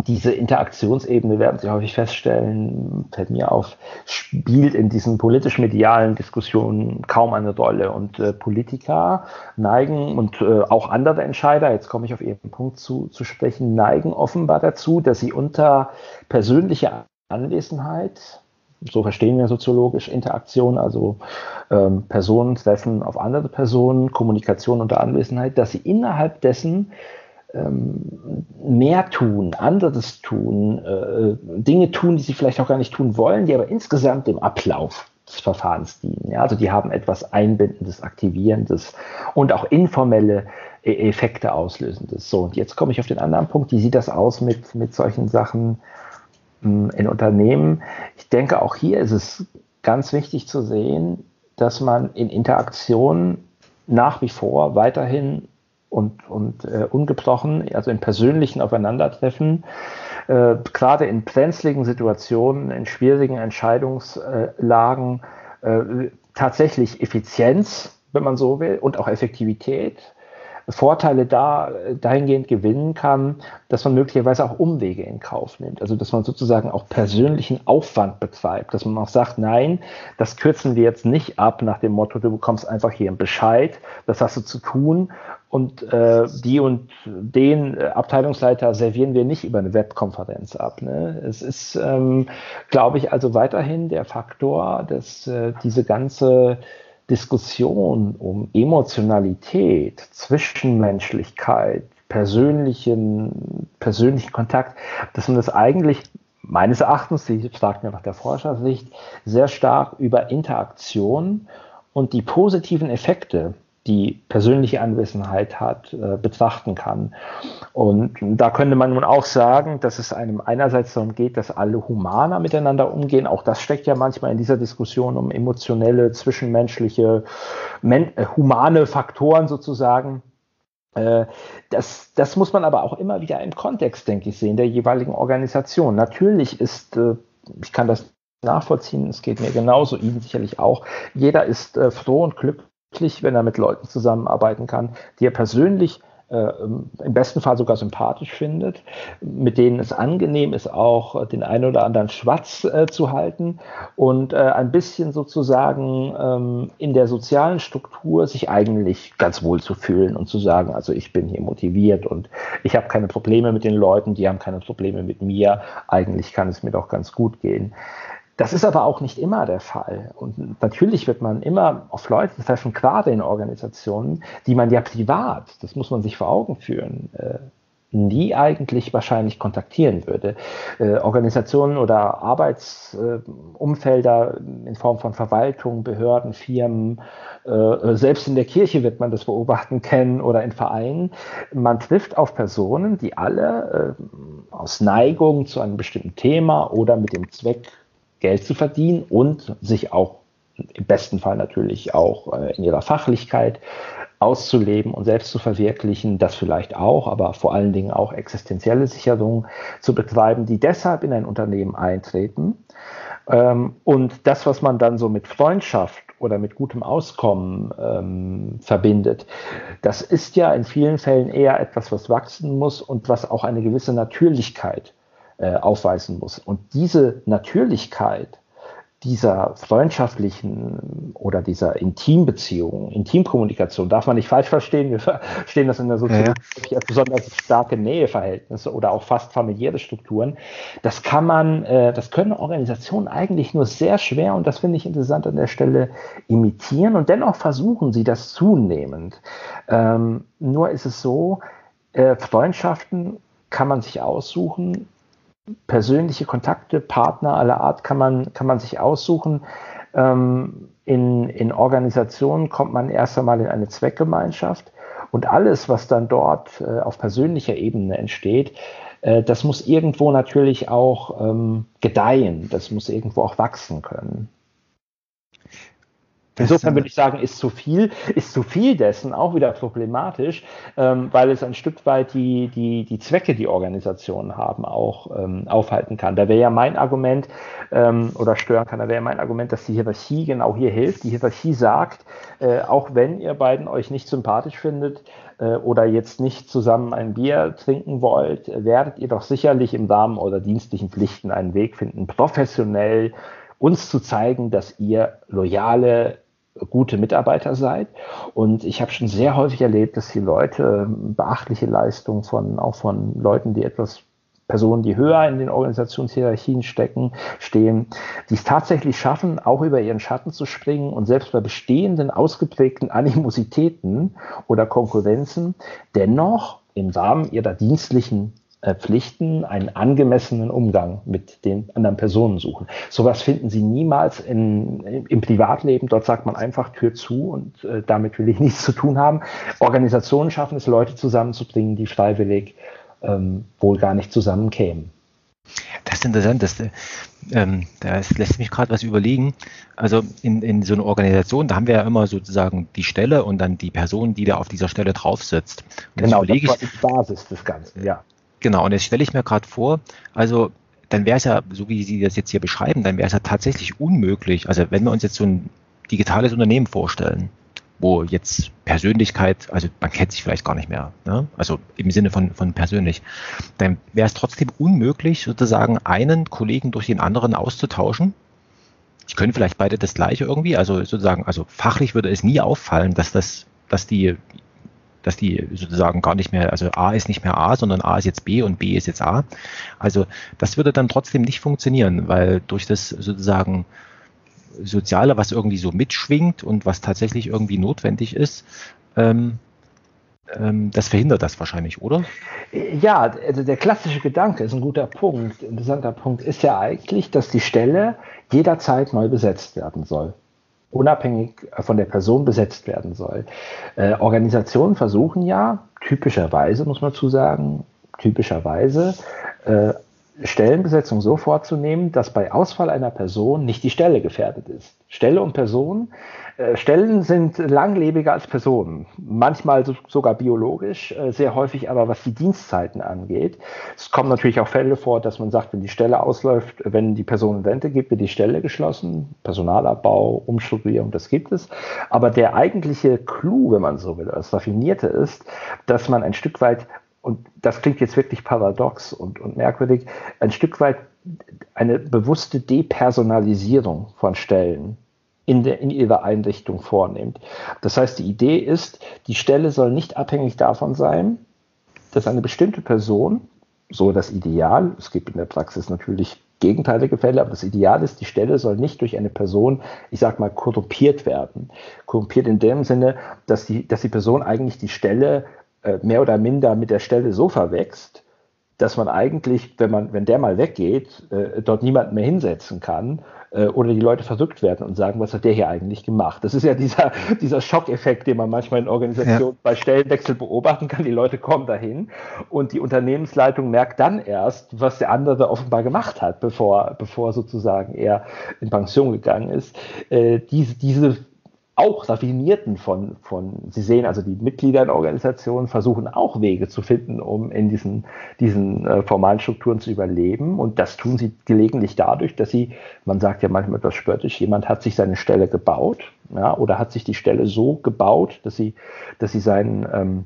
diese Interaktionsebene, werden Sie häufig feststellen, fällt mir auf, spielt in diesen politisch-medialen Diskussionen kaum eine Rolle. Und äh, Politiker neigen und äh, auch andere Entscheider, jetzt komme ich auf Ihren Punkt zu, zu sprechen, neigen offenbar dazu, dass sie unter persönlicher Anwesenheit so verstehen wir soziologisch Interaktion, also ähm, Personen treffen auf andere Personen, Kommunikation unter Anwesenheit, dass sie innerhalb dessen ähm, mehr tun, anderes tun, äh, Dinge tun, die sie vielleicht auch gar nicht tun wollen, die aber insgesamt dem Ablauf des Verfahrens dienen. Ja, also die haben etwas Einbindendes, Aktivierendes und auch informelle e Effekte auslösendes. So, und jetzt komme ich auf den anderen Punkt. Wie sieht das aus mit, mit solchen Sachen in Unternehmen? Ich denke, auch hier ist es ganz wichtig zu sehen, dass man in Interaktion nach wie vor weiterhin und, und äh, ungebrochen, also in persönlichen Aufeinandertreffen, äh, gerade in brenzligen Situationen, in schwierigen Entscheidungslagen, äh, tatsächlich Effizienz, wenn man so will, und auch Effektivität Vorteile da dahingehend gewinnen kann, dass man möglicherweise auch Umwege in Kauf nimmt. Also dass man sozusagen auch persönlichen Aufwand betreibt, dass man auch sagt, nein, das kürzen wir jetzt nicht ab nach dem Motto, du bekommst einfach hier einen Bescheid, das hast du zu tun und äh, die und den Abteilungsleiter servieren wir nicht über eine Webkonferenz ab. Ne? Es ist, ähm, glaube ich, also weiterhin der Faktor, dass äh, diese ganze Diskussion um Emotionalität, Zwischenmenschlichkeit, persönlichen, persönlichen Kontakt, dass man das eigentlich meines Erachtens, Sie fragt mir nach der Forschersicht, sehr stark über Interaktion und die positiven Effekte die persönliche Anwesenheit hat, äh, betrachten kann. Und da könnte man nun auch sagen, dass es einem einerseits darum geht, dass alle humaner miteinander umgehen. Auch das steckt ja manchmal in dieser Diskussion um emotionelle, zwischenmenschliche, men äh, humane Faktoren sozusagen. Äh, das, das muss man aber auch immer wieder im Kontext, denke ich, sehen, der jeweiligen Organisation. Natürlich ist, äh, ich kann das nachvollziehen, es geht mir genauso, Ihnen sicherlich auch, jeder ist äh, froh und glücklich glücklich, wenn er mit Leuten zusammenarbeiten kann, die er persönlich äh, im besten Fall sogar sympathisch findet, mit denen es angenehm ist, auch den einen oder anderen Schwatz äh, zu halten und äh, ein bisschen sozusagen ähm, in der sozialen Struktur sich eigentlich ganz wohl zu fühlen und zu sagen, also ich bin hier motiviert und ich habe keine Probleme mit den Leuten, die haben keine Probleme mit mir, eigentlich kann es mir doch ganz gut gehen. Das ist aber auch nicht immer der Fall. Und natürlich wird man immer auf Leute treffen, gerade in Organisationen, die man ja privat, das muss man sich vor Augen führen, äh, nie eigentlich wahrscheinlich kontaktieren würde. Äh, Organisationen oder Arbeitsumfelder äh, in Form von Verwaltung, Behörden, Firmen, selbst in der Kirche wird man das beobachten können oder in Vereinen. Man trifft auf Personen, die alle aus Neigung zu einem bestimmten Thema oder mit dem Zweck Geld zu verdienen und sich auch im besten Fall natürlich auch äh, in ihrer Fachlichkeit auszuleben und selbst zu verwirklichen, das vielleicht auch, aber vor allen Dingen auch existenzielle Sicherungen zu betreiben, die deshalb in ein Unternehmen eintreten. Ähm, und das, was man dann so mit Freundschaft oder mit gutem Auskommen ähm, verbindet, das ist ja in vielen Fällen eher etwas, was wachsen muss und was auch eine gewisse Natürlichkeit äh, aufweisen muss. Und diese Natürlichkeit dieser freundschaftlichen oder dieser Intimbeziehung, Intimkommunikation, darf man nicht falsch verstehen. Wir *laughs* verstehen das in der Soziologie ja. als besonders starke Näheverhältnisse oder auch fast familiäre Strukturen. Das kann man, äh, das können Organisationen eigentlich nur sehr schwer und das finde ich interessant an der Stelle imitieren und dennoch versuchen sie das zunehmend. Ähm, nur ist es so, äh, Freundschaften kann man sich aussuchen, persönliche Kontakte, Partner aller Art kann man, kann man sich aussuchen. Ähm, in, in Organisationen kommt man erst einmal in eine Zweckgemeinschaft und alles, was dann dort äh, auf persönlicher Ebene entsteht, äh, das muss irgendwo natürlich auch ähm, gedeihen, das muss irgendwo auch wachsen können. Insofern würde ich sagen, ist zu viel, ist zu viel dessen auch wieder problematisch, ähm, weil es ein Stück weit die, die, die Zwecke, die Organisationen haben, auch ähm, aufhalten kann. Da wäre ja mein Argument, ähm, oder stören kann, da wäre mein Argument, dass die Hierarchie genau hier hilft. Die Hierarchie sagt, äh, auch wenn ihr beiden euch nicht sympathisch findet, äh, oder jetzt nicht zusammen ein Bier trinken wollt, werdet ihr doch sicherlich im Rahmen eurer dienstlichen Pflichten einen Weg finden, professionell uns zu zeigen, dass ihr loyale gute Mitarbeiter seid. Und ich habe schon sehr häufig erlebt, dass die Leute beachtliche Leistungen von, auch von Leuten, die etwas Personen, die höher in den Organisationshierarchien stecken, stehen, die es tatsächlich schaffen, auch über ihren Schatten zu springen und selbst bei bestehenden ausgeprägten Animositäten oder Konkurrenzen dennoch im Rahmen ihrer dienstlichen Pflichten einen angemessenen Umgang mit den anderen Personen suchen. Sowas finden Sie niemals in, im Privatleben. Dort sagt man einfach Tür zu und äh, damit will ich *laughs* nichts zu tun haben. Organisationen schaffen es, Leute zusammenzubringen, die freiwillig ähm, wohl gar nicht zusammenkämen. Das ist interessant, das, ähm, das lässt mich gerade was überlegen. Also in, in so einer Organisation, da haben wir ja immer sozusagen die Stelle und dann die Person, die da auf dieser Stelle drauf sitzt. Und genau, das ist die Basis des Ganzen, ja. Genau, und jetzt stelle ich mir gerade vor, also dann wäre es ja, so wie Sie das jetzt hier beschreiben, dann wäre es ja tatsächlich unmöglich. Also wenn wir uns jetzt so ein digitales Unternehmen vorstellen, wo jetzt Persönlichkeit, also man kennt sich vielleicht gar nicht mehr, ne? also im Sinne von, von persönlich, dann wäre es trotzdem unmöglich, sozusagen einen Kollegen durch den anderen auszutauschen. Die können vielleicht beide das gleiche irgendwie, also sozusagen, also fachlich würde es nie auffallen, dass das, dass die, dass die sozusagen gar nicht mehr, also A ist nicht mehr A, sondern A ist jetzt B und B ist jetzt A. Also das würde dann trotzdem nicht funktionieren, weil durch das sozusagen Soziale, was irgendwie so mitschwingt und was tatsächlich irgendwie notwendig ist, ähm, ähm, das verhindert das wahrscheinlich, oder? Ja, also der klassische Gedanke ist ein guter Punkt. Interessanter Punkt ist ja eigentlich, dass die Stelle jederzeit neu besetzt werden soll. Unabhängig von der Person besetzt werden soll. Äh, Organisationen versuchen ja, typischerweise, muss man zu sagen, typischerweise, äh, Stellenbesetzung so vorzunehmen, dass bei Ausfall einer Person nicht die Stelle gefährdet ist. Stelle und Person. Äh, Stellen sind langlebiger als Personen, manchmal so, sogar biologisch, äh, sehr häufig aber was die Dienstzeiten angeht. Es kommen natürlich auch Fälle vor, dass man sagt, wenn die Stelle ausläuft, wenn die Person in Rente gibt, wird die Stelle geschlossen. Personalabbau, Umstrukturierung, das gibt es. Aber der eigentliche Clou, wenn man so will, das Raffinierte ist, dass man ein Stück weit und das klingt jetzt wirklich paradox und, und merkwürdig, ein Stück weit eine bewusste Depersonalisierung von Stellen in, der, in ihrer Einrichtung vornimmt. Das heißt, die Idee ist, die Stelle soll nicht abhängig davon sein, dass eine bestimmte Person, so das Ideal, es gibt in der Praxis natürlich gegenteilige Fälle, aber das Ideal ist, die Stelle soll nicht durch eine Person, ich sag mal, korrumpiert werden. Korrumpiert in dem Sinne, dass die, dass die Person eigentlich die Stelle mehr oder minder mit der Stelle so verwächst, dass man eigentlich, wenn man, wenn der mal weggeht, äh, dort niemanden mehr hinsetzen kann äh, oder die Leute verrückt werden und sagen, was hat der hier eigentlich gemacht? Das ist ja dieser, *laughs* dieser Schockeffekt, den man manchmal in Organisationen ja. bei Stellenwechsel beobachten kann. Die Leute kommen dahin und die Unternehmensleitung merkt dann erst, was der andere offenbar gemacht hat, bevor, bevor sozusagen er in Pension gegangen ist. Äh, diese, diese auch Raffinierten von, von, Sie sehen also die Mitglieder in Organisationen versuchen auch Wege zu finden, um in diesen, diesen äh, formalen Strukturen zu überleben. Und das tun sie gelegentlich dadurch, dass sie, man sagt ja manchmal etwas spöttisch, jemand hat sich seine Stelle gebaut, ja, oder hat sich die Stelle so gebaut, dass sie, dass sie seinen, ähm,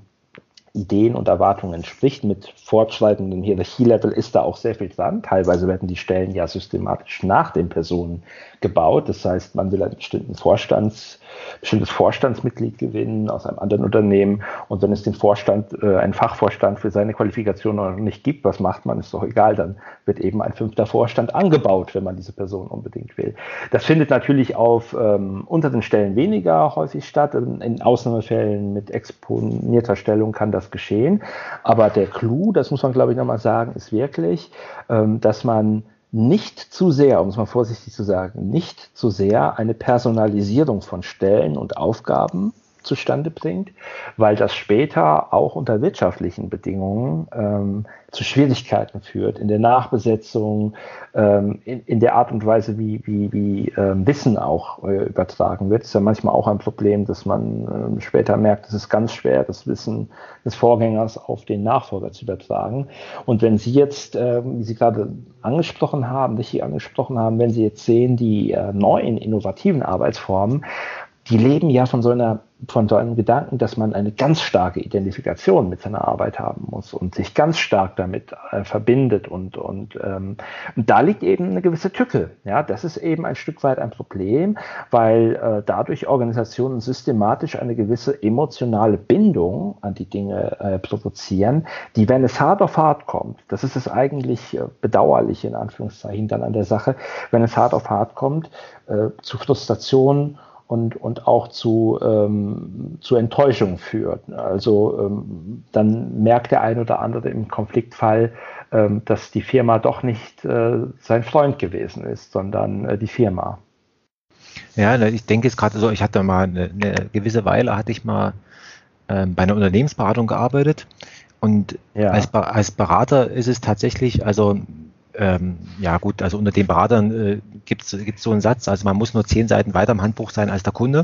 Ideen und Erwartungen entspricht. Mit fortschreitendem Hierarchielevel ist da auch sehr viel dran. Teilweise werden die Stellen ja systematisch nach den Personen gebaut. Das heißt, man will einen bestimmten Vorstands, bestimmtes Vorstandsmitglied gewinnen aus einem anderen Unternehmen. Und wenn es den Vorstand, äh, einen Fachvorstand für seine Qualifikation noch nicht gibt, was macht man? Ist doch egal. Dann wird eben ein fünfter Vorstand angebaut, wenn man diese Person unbedingt will. Das findet natürlich auf ähm, unteren Stellen weniger häufig statt. In Ausnahmefällen mit exponierter Stellung kann das geschehen. Aber der Clou, das muss man glaube ich nochmal sagen, ist wirklich, ähm, dass man nicht zu sehr, um es mal vorsichtig zu sagen, nicht zu sehr eine Personalisierung von Stellen und Aufgaben zustande bringt, weil das später auch unter wirtschaftlichen Bedingungen ähm, zu Schwierigkeiten führt, in der Nachbesetzung, ähm, in, in, der Art und Weise, wie, wie, wie ähm, Wissen auch äh, übertragen wird. Das ist ja manchmal auch ein Problem, dass man äh, später merkt, es ist ganz schwer, das Wissen des Vorgängers auf den Nachfolger zu übertragen. Und wenn Sie jetzt, äh, wie Sie gerade angesprochen haben, dich hier angesprochen haben, wenn Sie jetzt sehen, die äh, neuen innovativen Arbeitsformen, die leben ja von so einer von so einem Gedanken, dass man eine ganz starke Identifikation mit seiner Arbeit haben muss und sich ganz stark damit äh, verbindet und und, ähm, und da liegt eben eine gewisse Tücke. Ja, das ist eben ein Stück weit ein Problem, weil äh, dadurch Organisationen systematisch eine gewisse emotionale Bindung an die Dinge äh, provozieren, die, wenn es hart auf hart kommt, das ist es eigentlich äh, bedauerlich in Anführungszeichen dann an der Sache, wenn es hart auf hart kommt, äh, zu Frustration und, und auch zu, ähm, zu Enttäuschung führt. Also ähm, dann merkt der ein oder andere im Konfliktfall, ähm, dass die Firma doch nicht äh, sein Freund gewesen ist, sondern äh, die Firma. Ja, ich denke jetzt gerade so, ich hatte mal eine, eine gewisse Weile, hatte ich mal ähm, bei einer Unternehmensberatung gearbeitet und ja. als, als Berater ist es tatsächlich, also ähm, ja gut, also unter den Beratern äh, gibt es so einen Satz, also man muss nur zehn Seiten weiter im Handbuch sein als der Kunde.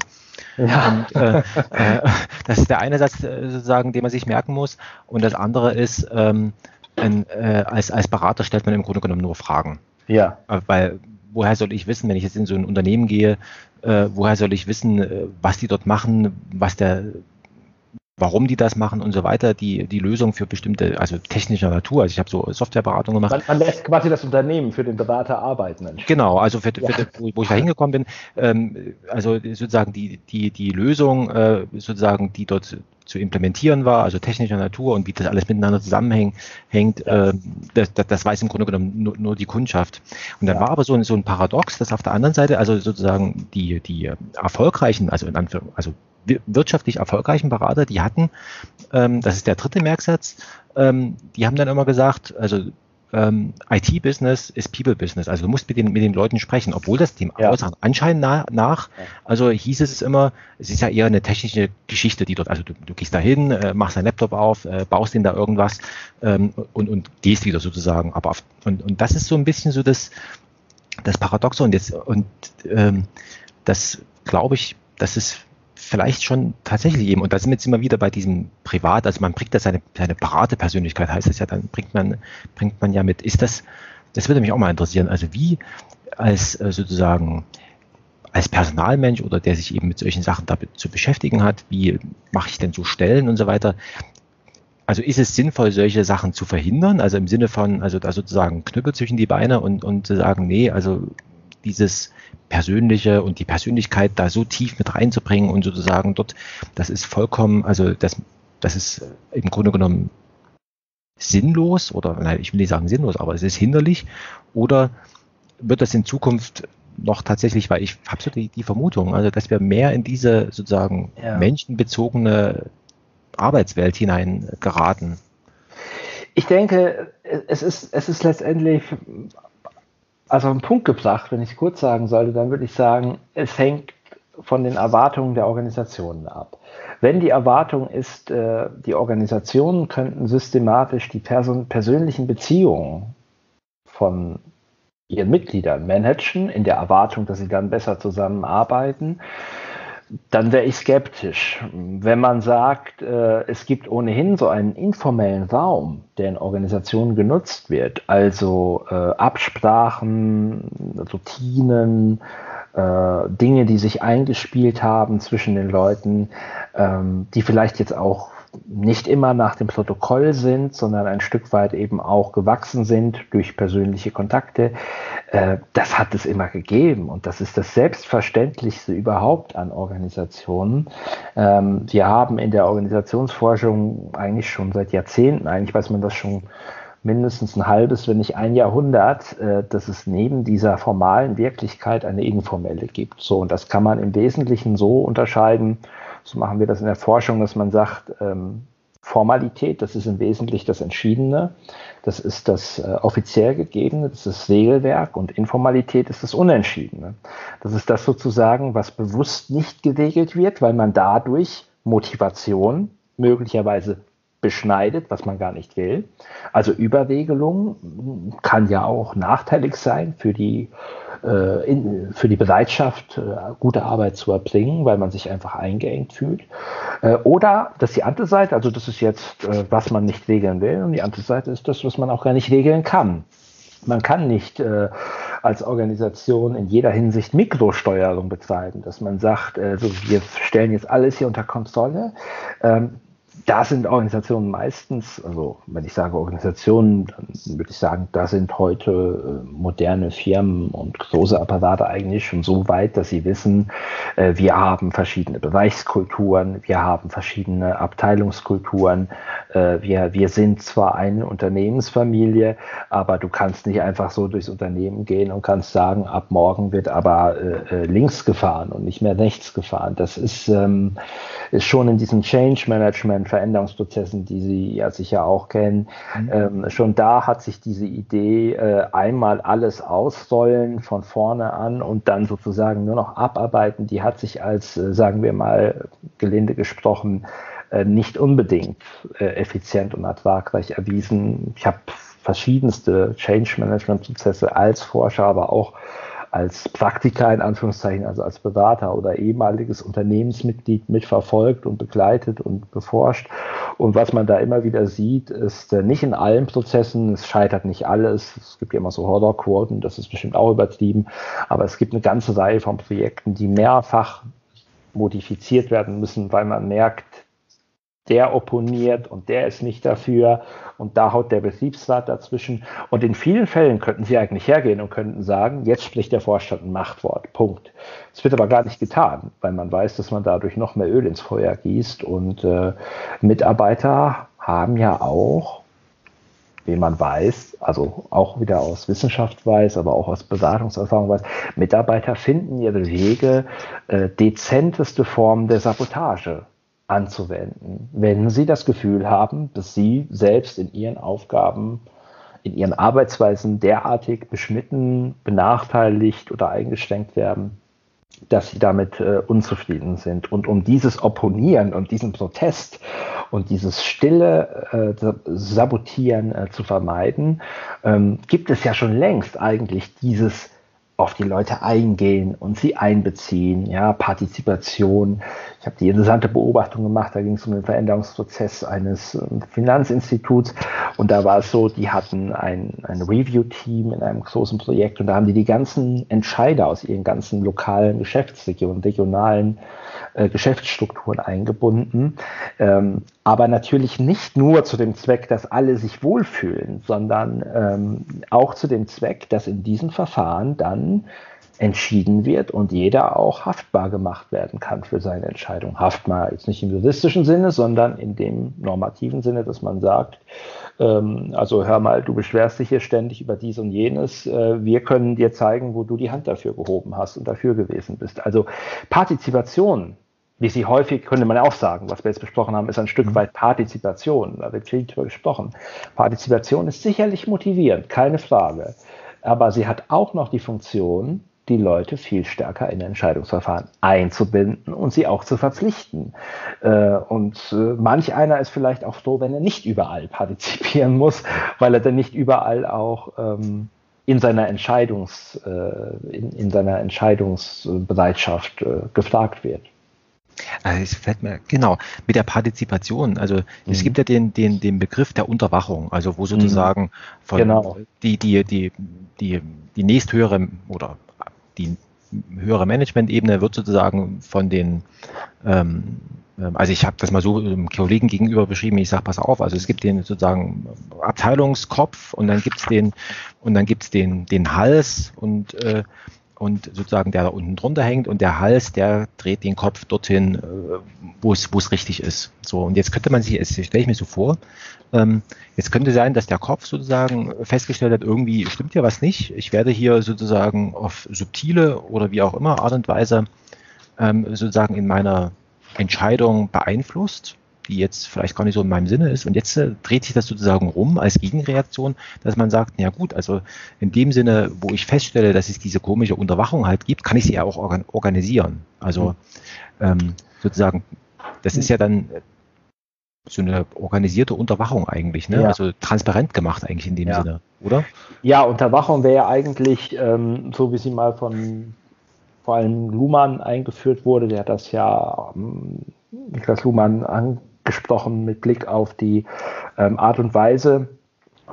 Ja. Und, äh, äh, *laughs* das ist der eine Satz äh, sozusagen, den man sich merken muss. Und das andere ist, ähm, ein, äh, als, als Berater stellt man im Grunde genommen nur Fragen. Ja. Äh, weil woher soll ich wissen, wenn ich jetzt in so ein Unternehmen gehe, woher soll ich wissen, was die dort machen, was der warum die das machen und so weiter, die, die Lösung für bestimmte, also technischer Natur. Also ich habe so Softwareberatung gemacht. Man, man, lässt quasi das Unternehmen für den Berater arbeiten. Genau, also für, ja. für, wo ich da hingekommen bin, ähm, also sozusagen die, die, die Lösung, äh, sozusagen, die dort zu implementieren war, also technischer Natur und wie das alles miteinander zusammenhängt, hängt, ja. äh, das, das, das, weiß im Grunde genommen nur, nur die Kundschaft. Und dann ja. war aber so ein, so ein Paradox, dass auf der anderen Seite, also sozusagen die, die erfolgreichen, also in Anführungszeichen, also wirtschaftlich erfolgreichen Berater, die hatten, ähm, das ist der dritte Merksatz, ähm, die haben dann immer gesagt, also ähm, IT-Business ist People-Business. Also du musst mit den, mit den Leuten sprechen, obwohl das dem ja. Anschein na, nach, also hieß es immer, es ist ja eher eine technische Geschichte, die dort, also du, du gehst da hin, äh, machst deinen Laptop auf, äh, baust den da irgendwas ähm, und, und gehst wieder sozusagen. Aber auf, und, und das ist so ein bisschen so das, das Paradoxe und jetzt, und ähm, das glaube ich, das ist vielleicht schon tatsächlich eben, und da sind wir jetzt immer wieder bei diesem Privat, also man bringt da seine, seine Beraterpersönlichkeit, heißt es ja, dann bringt man, bringt man ja mit. Ist das, das würde mich auch mal interessieren, also wie als äh, sozusagen als Personalmensch oder der sich eben mit solchen Sachen damit zu beschäftigen hat, wie mache ich denn so Stellen und so weiter. Also ist es sinnvoll, solche Sachen zu verhindern? Also im Sinne von, also da sozusagen Knüppel zwischen die Beine und, und zu sagen, nee, also dieses Persönliche und die Persönlichkeit da so tief mit reinzubringen und sozusagen dort, das ist vollkommen, also das, das ist im Grunde genommen sinnlos oder nein, ich will nicht sagen sinnlos, aber es ist hinderlich oder wird das in Zukunft noch tatsächlich, weil ich habe so die, die Vermutung, also dass wir mehr in diese sozusagen ja. menschenbezogene Arbeitswelt hinein geraten. Ich denke, es ist, es ist letztendlich also einen Punkt gebracht, wenn ich kurz sagen sollte, dann würde ich sagen, es hängt von den Erwartungen der Organisationen ab. Wenn die Erwartung ist, äh, die Organisationen könnten systematisch die persönlichen Beziehungen von ihren Mitgliedern managen, in der Erwartung, dass sie dann besser zusammenarbeiten, dann wäre ich skeptisch. Wenn man sagt, äh, es gibt ohnehin so einen informellen Raum, der in Organisationen genutzt wird, also äh, Absprachen, Routinen, äh, Dinge, die sich eingespielt haben zwischen den Leuten, ähm, die vielleicht jetzt auch nicht immer nach dem Protokoll sind, sondern ein Stück weit eben auch gewachsen sind durch persönliche Kontakte. Äh, das hat es immer gegeben und das ist das Selbstverständlichste überhaupt an Organisationen. Ähm, wir haben in der Organisationsforschung eigentlich schon seit Jahrzehnten, eigentlich weiß man das schon mindestens ein halbes, wenn nicht ein Jahrhundert, äh, dass es neben dieser formalen Wirklichkeit eine informelle gibt. So, und das kann man im Wesentlichen so unterscheiden, so machen wir das in der Forschung, dass man sagt, ähm, Formalität, das ist im Wesentlichen das Entschiedene, das ist das äh, offiziell Gegebene, das ist das Regelwerk und Informalität ist das Unentschiedene. Das ist das sozusagen, was bewusst nicht geregelt wird, weil man dadurch Motivation möglicherweise beschneidet, was man gar nicht will. Also Überregelung kann ja auch nachteilig sein für die äh, in, für die Bereitschaft, äh, gute Arbeit zu erbringen, weil man sich einfach eingeengt fühlt. Äh, oder das ist die andere Seite, also das ist jetzt, äh, was man nicht regeln will, und die andere Seite ist das, was man auch gar nicht regeln kann. Man kann nicht äh, als Organisation in jeder Hinsicht Mikrosteuerung betreiben, dass man sagt, also wir stellen jetzt alles hier unter Kontrolle. Ähm, da sind Organisationen meistens, also wenn ich sage Organisationen, dann würde ich sagen, da sind heute äh, moderne Firmen und große Apparate eigentlich schon so weit, dass sie wissen, äh, wir haben verschiedene Bereichskulturen, wir haben verschiedene Abteilungskulturen, äh, wir, wir sind zwar eine Unternehmensfamilie, aber du kannst nicht einfach so durchs Unternehmen gehen und kannst sagen, ab morgen wird aber links gefahren und nicht mehr rechts gefahren. Das ist, ähm, ist schon in diesem Change Management Veränderungsprozessen, die Sie ja sicher auch kennen. Mhm. Ähm, schon da hat sich diese Idee, äh, einmal alles ausrollen von vorne an und dann sozusagen nur noch abarbeiten, die hat sich als, äh, sagen wir mal, gelinde gesprochen, äh, nicht unbedingt äh, effizient und ertragreich erwiesen. Ich habe verschiedenste Change Management Prozesse als Forscher, aber auch als Praktiker in Anführungszeichen, also als Berater oder ehemaliges Unternehmensmitglied mitverfolgt und begleitet und beforscht. Und was man da immer wieder sieht, ist äh, nicht in allen Prozessen, es scheitert nicht alles. Es gibt ja immer so Horrorquoten, das ist bestimmt auch übertrieben, aber es gibt eine ganze Reihe von Projekten, die mehrfach modifiziert werden müssen, weil man merkt, der opponiert und der ist nicht dafür und da haut der Betriebsrat dazwischen. Und in vielen Fällen könnten sie eigentlich hergehen und könnten sagen, jetzt spricht der Vorstand ein Machtwort. Punkt. Es wird aber gar nicht getan, weil man weiß, dass man dadurch noch mehr Öl ins Feuer gießt. Und äh, Mitarbeiter haben ja auch, wie man weiß, also auch wieder aus Wissenschaft weiß, aber auch aus Beratungserfahrung weiß, Mitarbeiter finden ihre Wege, äh, dezenteste Formen der Sabotage anzuwenden, wenn sie das Gefühl haben, dass sie selbst in ihren Aufgaben, in ihren Arbeitsweisen derartig beschnitten, benachteiligt oder eingeschränkt werden, dass sie damit äh, unzufrieden sind. Und um dieses Opponieren und diesen Protest und dieses stille äh, Sabotieren äh, zu vermeiden, ähm, gibt es ja schon längst eigentlich dieses auf die Leute eingehen und sie einbeziehen, ja, Partizipation. Ich habe die interessante Beobachtung gemacht, da ging es um den Veränderungsprozess eines ähm, Finanzinstituts und da war es so, die hatten ein, ein Review-Team in einem großen Projekt und da haben die die ganzen Entscheider aus ihren ganzen lokalen Geschäftsregionen, regionalen äh, Geschäftsstrukturen eingebunden. Ähm, aber natürlich nicht nur zu dem Zweck, dass alle sich wohlfühlen, sondern ähm, auch zu dem Zweck, dass in diesen Verfahren dann entschieden wird und jeder auch haftbar gemacht werden kann für seine Entscheidung. Haftbar jetzt nicht im juristischen Sinne, sondern in dem normativen Sinne, dass man sagt, ähm, also hör mal, du beschwerst dich hier ständig über dies und jenes, äh, wir können dir zeigen, wo du die Hand dafür gehoben hast und dafür gewesen bist. Also Partizipation wie sie häufig, könnte man auch sagen, was wir jetzt besprochen haben, ist ein Stück mhm. weit Partizipation. Da wird viel darüber gesprochen. Partizipation ist sicherlich motivierend, keine Frage. Aber sie hat auch noch die Funktion, die Leute viel stärker in Entscheidungsverfahren einzubinden und sie auch zu verpflichten. Äh, und äh, manch einer ist vielleicht auch froh, wenn er nicht überall *laughs* partizipieren muss, weil er dann nicht überall auch ähm, in seiner Entscheidungs, äh, in, in seiner Entscheidungsbereitschaft gefragt wird. Also es fällt mir, genau, mit der Partizipation. Also mhm. es gibt ja den, den, den Begriff der Unterwachung, also wo sozusagen von genau. die, die, die, die, die nächsthöhere oder die höhere Management-Ebene wird sozusagen von den ähm, ähm also ich habe das mal so einem Kollegen gegenüber beschrieben, ich sage, pass auf, also es gibt den sozusagen Abteilungskopf und dann gibt's den und dann gibt's den, den Hals und äh, und sozusagen der da unten drunter hängt und der Hals, der dreht den Kopf dorthin, äh, wo es richtig ist. So und jetzt könnte man sich, jetzt stelle ich mir so vor, ähm, jetzt könnte sein, dass der Kopf sozusagen festgestellt hat, irgendwie stimmt ja was nicht. Ich werde hier sozusagen auf subtile oder wie auch immer Art und Weise ähm, sozusagen in meiner Entscheidung beeinflusst die jetzt vielleicht gar nicht so in meinem Sinne ist. Und jetzt äh, dreht sich das sozusagen rum als Gegenreaktion, dass man sagt, ja gut, also in dem Sinne, wo ich feststelle, dass es diese komische Unterwachung halt gibt, kann ich sie ja auch organ organisieren. Also ähm, sozusagen, das ist ja dann so eine organisierte Unterwachung eigentlich, ne? Ja. Also transparent gemacht eigentlich in dem ja. Sinne, oder? Ja, Unterwachung wäre ja eigentlich, ähm, so wie sie mal von vor allem Luhmann eingeführt wurde, der hat das ja ähm, Niklas Luhmann an, gesprochen mit Blick auf die ähm, Art und Weise,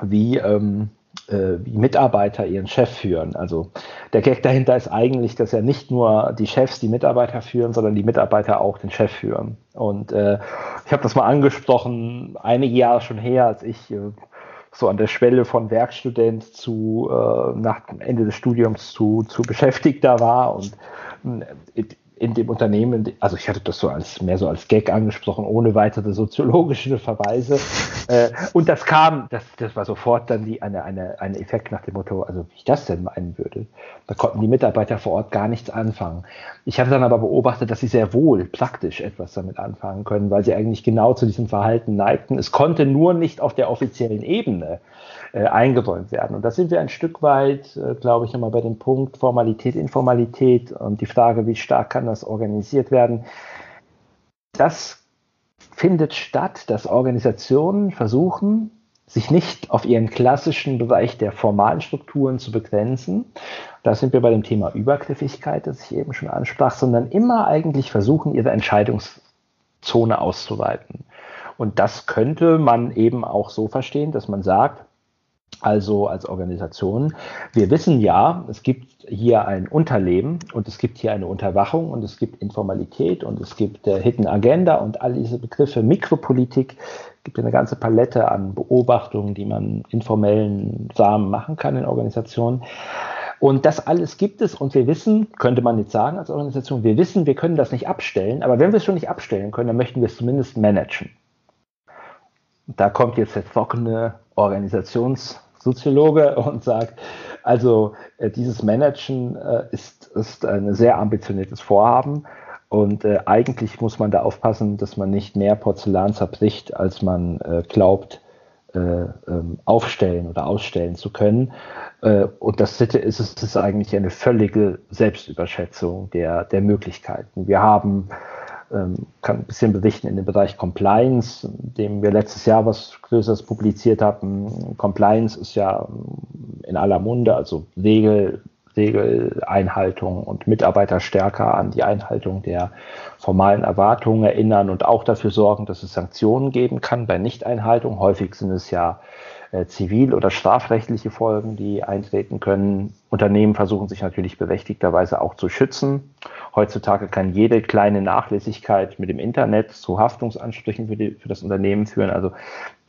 wie ähm, äh, wie Mitarbeiter ihren Chef führen. Also der Gag dahinter ist eigentlich, dass ja nicht nur die Chefs die Mitarbeiter führen, sondern die Mitarbeiter auch den Chef führen. Und äh, ich habe das mal angesprochen, einige Jahre schon her, als ich äh, so an der Schwelle von Werkstudent zu äh, nach dem Ende des Studiums zu, zu Beschäftigter war und äh, in dem Unternehmen, also ich hatte das so als mehr so als Gag angesprochen, ohne weitere soziologische Verweise. *laughs* Äh, und das kam, das, das war sofort dann die, eine, eine, ein Effekt nach dem Motto, also wie ich das denn meinen würde. Da konnten die Mitarbeiter vor Ort gar nichts anfangen. Ich hatte dann aber beobachtet, dass sie sehr wohl praktisch etwas damit anfangen können, weil sie eigentlich genau zu diesem Verhalten neigten. Es konnte nur nicht auf der offiziellen Ebene äh, eingeräumt werden. Und da sind wir ein Stück weit, äh, glaube ich, nochmal bei dem Punkt Formalität, Informalität und die Frage, wie stark kann das organisiert werden. Das findet statt, dass Organisationen versuchen, sich nicht auf ihren klassischen Bereich der formalen Strukturen zu begrenzen. Da sind wir bei dem Thema Übergriffigkeit, das ich eben schon ansprach, sondern immer eigentlich versuchen, ihre Entscheidungszone auszuweiten. Und das könnte man eben auch so verstehen, dass man sagt, also als Organisation. Wir wissen ja, es gibt hier ein Unterleben und es gibt hier eine Unterwachung und es gibt Informalität und es gibt äh, Hidden Agenda und all diese Begriffe Mikropolitik. Es gibt eine ganze Palette an Beobachtungen, die man informellen Samen machen kann in Organisationen. Und das alles gibt es und wir wissen, könnte man jetzt sagen als Organisation, wir wissen, wir können das nicht abstellen, aber wenn wir es schon nicht abstellen können, dann möchten wir es zumindest managen. Da kommt jetzt der trockene Organisations- Soziologe *laughs* und sagt, also äh, dieses Managen äh, ist, ist ein sehr ambitioniertes Vorhaben. Und äh, eigentlich muss man da aufpassen, dass man nicht mehr Porzellan zerbricht, als man äh, glaubt, äh, ähm, aufstellen oder ausstellen zu können. Äh, und das Dritte ist, es ist eigentlich eine völlige Selbstüberschätzung der, der Möglichkeiten. Wir haben kann ein bisschen berichten in dem Bereich Compliance, dem wir letztes Jahr was Größeres publiziert haben. Compliance ist ja ähm, in aller Munde, also Regel, Regeleinhaltung und Mitarbeiter stärker an die Einhaltung der formalen Erwartungen erinnern und auch dafür sorgen, dass es Sanktionen geben kann bei Nichteinhaltung. Häufig sind es ja zivil- oder strafrechtliche Folgen, die eintreten können. Unternehmen versuchen sich natürlich berechtigterweise auch zu schützen. Heutzutage kann jede kleine Nachlässigkeit mit dem Internet zu Haftungsansprüchen für, die, für das Unternehmen führen. Also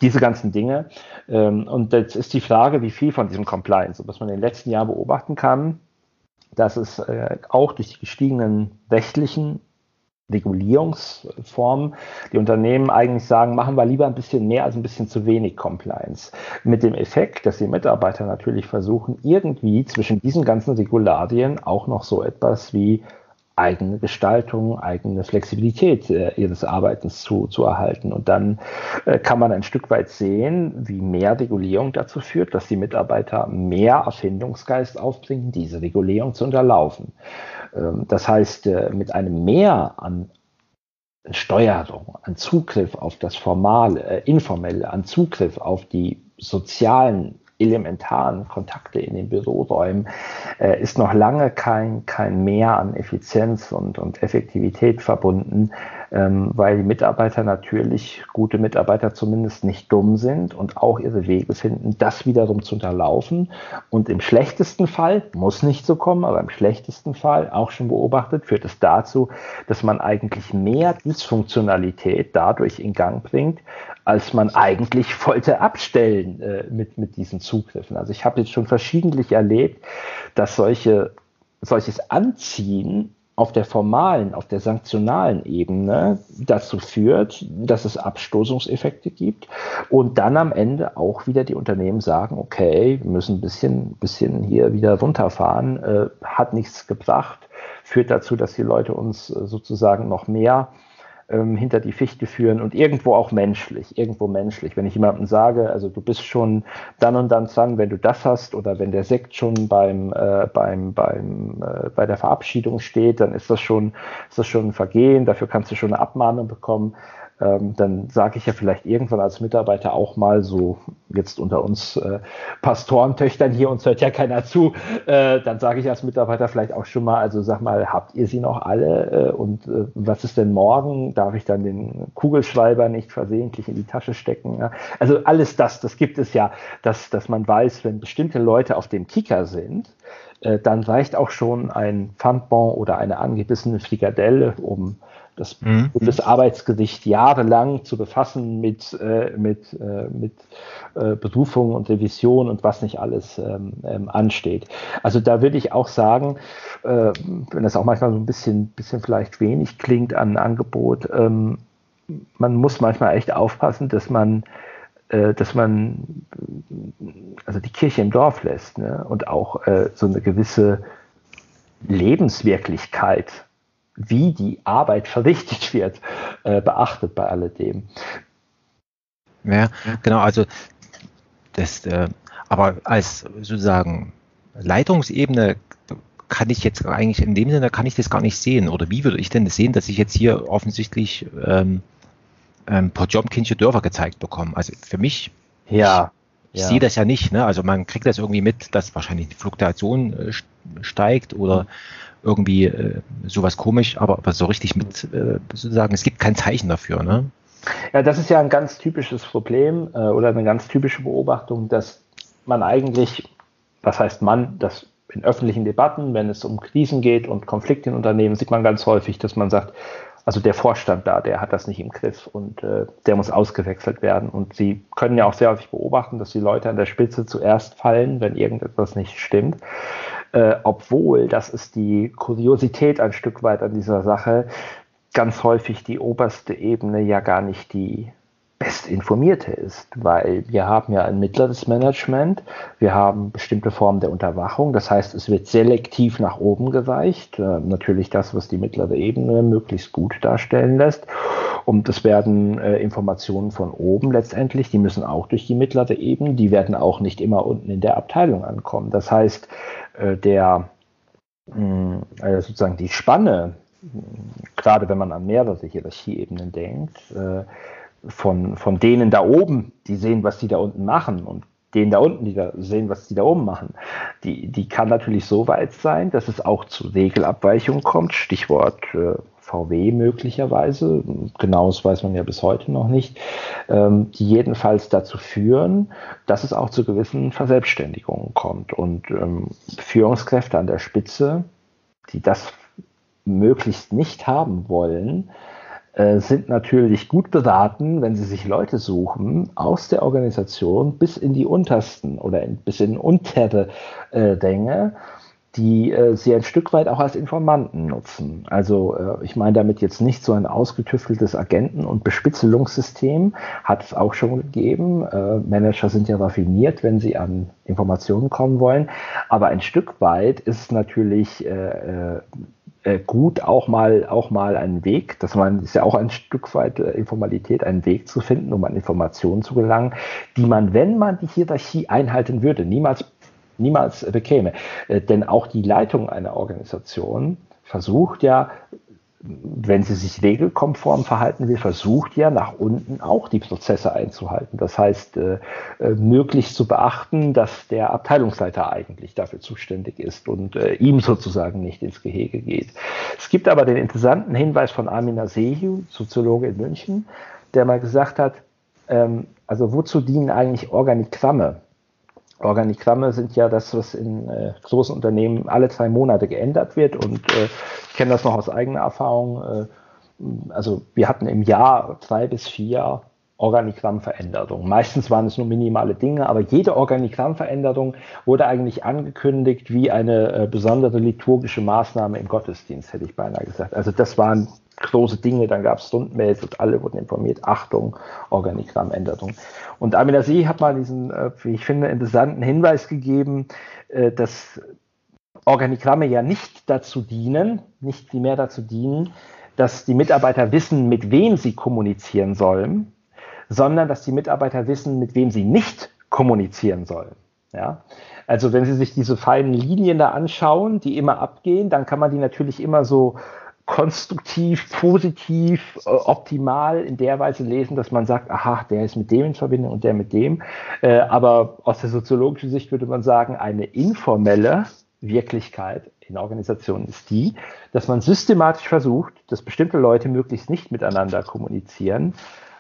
diese ganzen Dinge. Ähm, und jetzt ist die Frage, wie viel von diesem Compliance, was man in den letzten Jahren beobachten kann, dass es äh, auch durch die gestiegenen rechtlichen Regulierungsformen die Unternehmen eigentlich sagen, machen wir lieber ein bisschen mehr als ein bisschen zu wenig Compliance. Mit dem Effekt, dass die Mitarbeiter natürlich versuchen, irgendwie zwischen diesen ganzen Regularien auch noch so etwas wie eigene Gestaltung, eigene Flexibilität äh, ihres Arbeitens zu, zu erhalten. Und dann äh, kann man ein Stück weit sehen, wie mehr Regulierung dazu führt, dass die Mitarbeiter mehr Erfindungsgeist aufbringen, diese Regulierung zu unterlaufen. Ähm, das heißt, äh, mit einem Mehr an Steuerung, an Zugriff auf das Formale, äh, Informelle, an Zugriff auf die sozialen elementaren Kontakte in den Büroräumen äh, ist noch lange kein, kein Mehr an Effizienz und, und Effektivität verbunden, ähm, weil die Mitarbeiter natürlich, gute Mitarbeiter zumindest nicht dumm sind und auch ihre Wege finden, das wiederum zu unterlaufen. Und im schlechtesten Fall, muss nicht so kommen, aber im schlechtesten Fall, auch schon beobachtet, führt es dazu, dass man eigentlich mehr Dysfunktionalität dadurch in Gang bringt, als man eigentlich wollte abstellen äh, mit, mit diesen Zugriffen. Also ich habe jetzt schon verschiedentlich erlebt, dass solche, solches Anziehen auf der formalen, auf der sanktionalen Ebene dazu führt, dass es Abstoßungseffekte gibt und dann am Ende auch wieder die Unternehmen sagen, okay, wir müssen ein bisschen, bisschen hier wieder runterfahren, äh, hat nichts gebracht, führt dazu, dass die Leute uns äh, sozusagen noch mehr ähm, hinter die Fichte führen und irgendwo auch menschlich, irgendwo menschlich. Wenn ich jemandem sage, also du bist schon dann und dann dran, wenn du das hast oder wenn der Sekt schon beim, äh, beim, beim, äh, bei der Verabschiedung steht, dann ist das schon, ist das schon ein Vergehen, dafür kannst du schon eine Abmahnung bekommen. Ähm, dann sage ich ja vielleicht irgendwann als Mitarbeiter auch mal so, jetzt unter uns äh, Pastorentöchtern hier, uns hört ja keiner zu, äh, dann sage ich als Mitarbeiter vielleicht auch schon mal, also sag mal, habt ihr sie noch alle äh, und äh, was ist denn morgen? Darf ich dann den Kugelschreiber nicht versehentlich in die Tasche stecken? Ja? Also alles das, das gibt es ja, dass, dass man weiß, wenn bestimmte Leute auf dem Kicker sind, äh, dann reicht auch schon ein Pfandbon oder eine angebissene Frikadelle, um das mhm. Bundesarbeitsgericht jahrelang zu befassen mit, äh, mit, äh, mit äh, Berufung und Revision und was nicht alles ähm, ähm, ansteht. Also da würde ich auch sagen, äh, wenn das auch manchmal so ein bisschen, bisschen vielleicht wenig klingt an Angebot, ähm, man muss manchmal echt aufpassen, dass man äh, dass man also die Kirche im Dorf lässt ne? und auch äh, so eine gewisse Lebenswirklichkeit wie die Arbeit *laughs* verrichtet wird, äh, beachtet bei alledem. Ja, genau, also das, äh, aber als sozusagen Leitungsebene kann ich jetzt eigentlich in dem Sinne kann ich das gar nicht sehen. Oder wie würde ich denn das sehen, dass ich jetzt hier offensichtlich ähm, ähm, Potemkinsche Dörfer gezeigt bekomme? Also für mich, ja, ich, ich ja. sehe das ja nicht. Ne? Also man kriegt das irgendwie mit, dass wahrscheinlich die Fluktuation äh, steigt oder irgendwie äh, sowas komisch, aber, aber so richtig mit äh, sozusagen, es gibt kein Zeichen dafür. Ne? Ja, das ist ja ein ganz typisches Problem äh, oder eine ganz typische Beobachtung, dass man eigentlich, was heißt man, dass in öffentlichen Debatten, wenn es um Krisen geht und Konflikte in Unternehmen, sieht man ganz häufig, dass man sagt, also der Vorstand da, der hat das nicht im Griff und äh, der muss ausgewechselt werden. Und Sie können ja auch sehr häufig beobachten, dass die Leute an der Spitze zuerst fallen, wenn irgendetwas nicht stimmt äh, obwohl, das ist die Kuriosität ein Stück weit an dieser Sache, ganz häufig die oberste Ebene ja gar nicht die bestinformierte ist, weil wir haben ja ein mittleres Management, wir haben bestimmte Formen der Unterwachung, das heißt, es wird selektiv nach oben geweicht, äh, natürlich das, was die mittlere Ebene möglichst gut darstellen lässt und es werden äh, Informationen von oben letztendlich, die müssen auch durch die mittlere Ebene, die werden auch nicht immer unten in der Abteilung ankommen. Das heißt, äh, der mh, äh, sozusagen die Spanne, gerade wenn man an mehrere Hierarchieebenen denkt, äh, von, von denen da oben, die sehen, was die da unten machen und denen da unten, die da sehen, was die da oben machen, die, die kann natürlich so weit sein, dass es auch zu Regelabweichungen kommt. Stichwort äh, VW möglicherweise, genaues weiß man ja bis heute noch nicht, ähm, die jedenfalls dazu führen, dass es auch zu gewissen Verselbstständigungen kommt. Und ähm, Führungskräfte an der Spitze, die das möglichst nicht haben wollen, äh, sind natürlich gut beraten, wenn sie sich Leute suchen aus der Organisation bis in die untersten oder in, bis in untere äh, Ränge die äh, sie ein Stück weit auch als Informanten nutzen. Also äh, ich meine damit jetzt nicht so ein ausgetüfteltes Agenten- und Bespitzelungssystem, hat es auch schon gegeben. Äh, Manager sind ja raffiniert, wenn sie an Informationen kommen wollen, aber ein Stück weit ist natürlich äh, äh, gut auch mal auch mal einen Weg, dass man ist ja auch ein Stück weit äh, Informalität, einen Weg zu finden, um an Informationen zu gelangen, die man, wenn man die Hierarchie einhalten würde, niemals niemals bekäme. Äh, denn auch die Leitung einer Organisation versucht ja, wenn sie sich regelkonform verhalten will, versucht ja nach unten auch die Prozesse einzuhalten. Das heißt, äh, äh, möglichst zu beachten, dass der Abteilungsleiter eigentlich dafür zuständig ist und äh, ihm sozusagen nicht ins Gehege geht. Es gibt aber den interessanten Hinweis von Amina Sehu, Soziologe in München, der mal gesagt hat, ähm, also wozu dienen eigentlich Organigramme? Organigramme sind ja das, was in äh, großen Unternehmen alle zwei Monate geändert wird. Und äh, ich kenne das noch aus eigener Erfahrung. Äh, also wir hatten im Jahr zwei bis vier Organigrammveränderungen. Meistens waren es nur minimale Dinge, aber jede Organigrammveränderung wurde eigentlich angekündigt wie eine äh, besondere liturgische Maßnahme im Gottesdienst, hätte ich beinahe gesagt. Also das waren große Dinge, dann gab es Stundmails und alle wurden informiert, Achtung, Organigrammänderung. Und Amina Sie hat mal diesen, äh, wie ich finde, interessanten Hinweis gegeben, äh, dass Organigramme ja nicht dazu dienen, nicht mehr dazu dienen, dass die Mitarbeiter wissen, mit wem sie kommunizieren sollen, sondern dass die Mitarbeiter wissen, mit wem sie nicht kommunizieren sollen. Ja? Also wenn Sie sich diese feinen Linien da anschauen, die immer abgehen, dann kann man die natürlich immer so konstruktiv, positiv, äh, optimal in der Weise lesen, dass man sagt, aha, der ist mit dem in Verbindung und der mit dem. Äh, aber aus der soziologischen Sicht würde man sagen, eine informelle Wirklichkeit in Organisationen ist die, dass man systematisch versucht, dass bestimmte Leute möglichst nicht miteinander kommunizieren.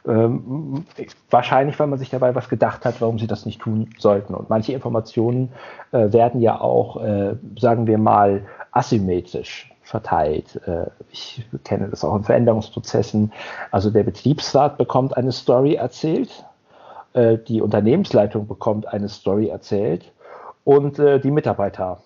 Ähm, wahrscheinlich, weil man sich dabei was gedacht hat, warum sie das nicht tun sollten. Und manche Informationen äh, werden ja auch, äh, sagen wir mal, asymmetrisch verteilt. Äh, ich kenne das auch in Veränderungsprozessen. Also der Betriebsrat bekommt eine Story erzählt, äh, die Unternehmensleitung bekommt eine Story erzählt und äh, die Mitarbeiter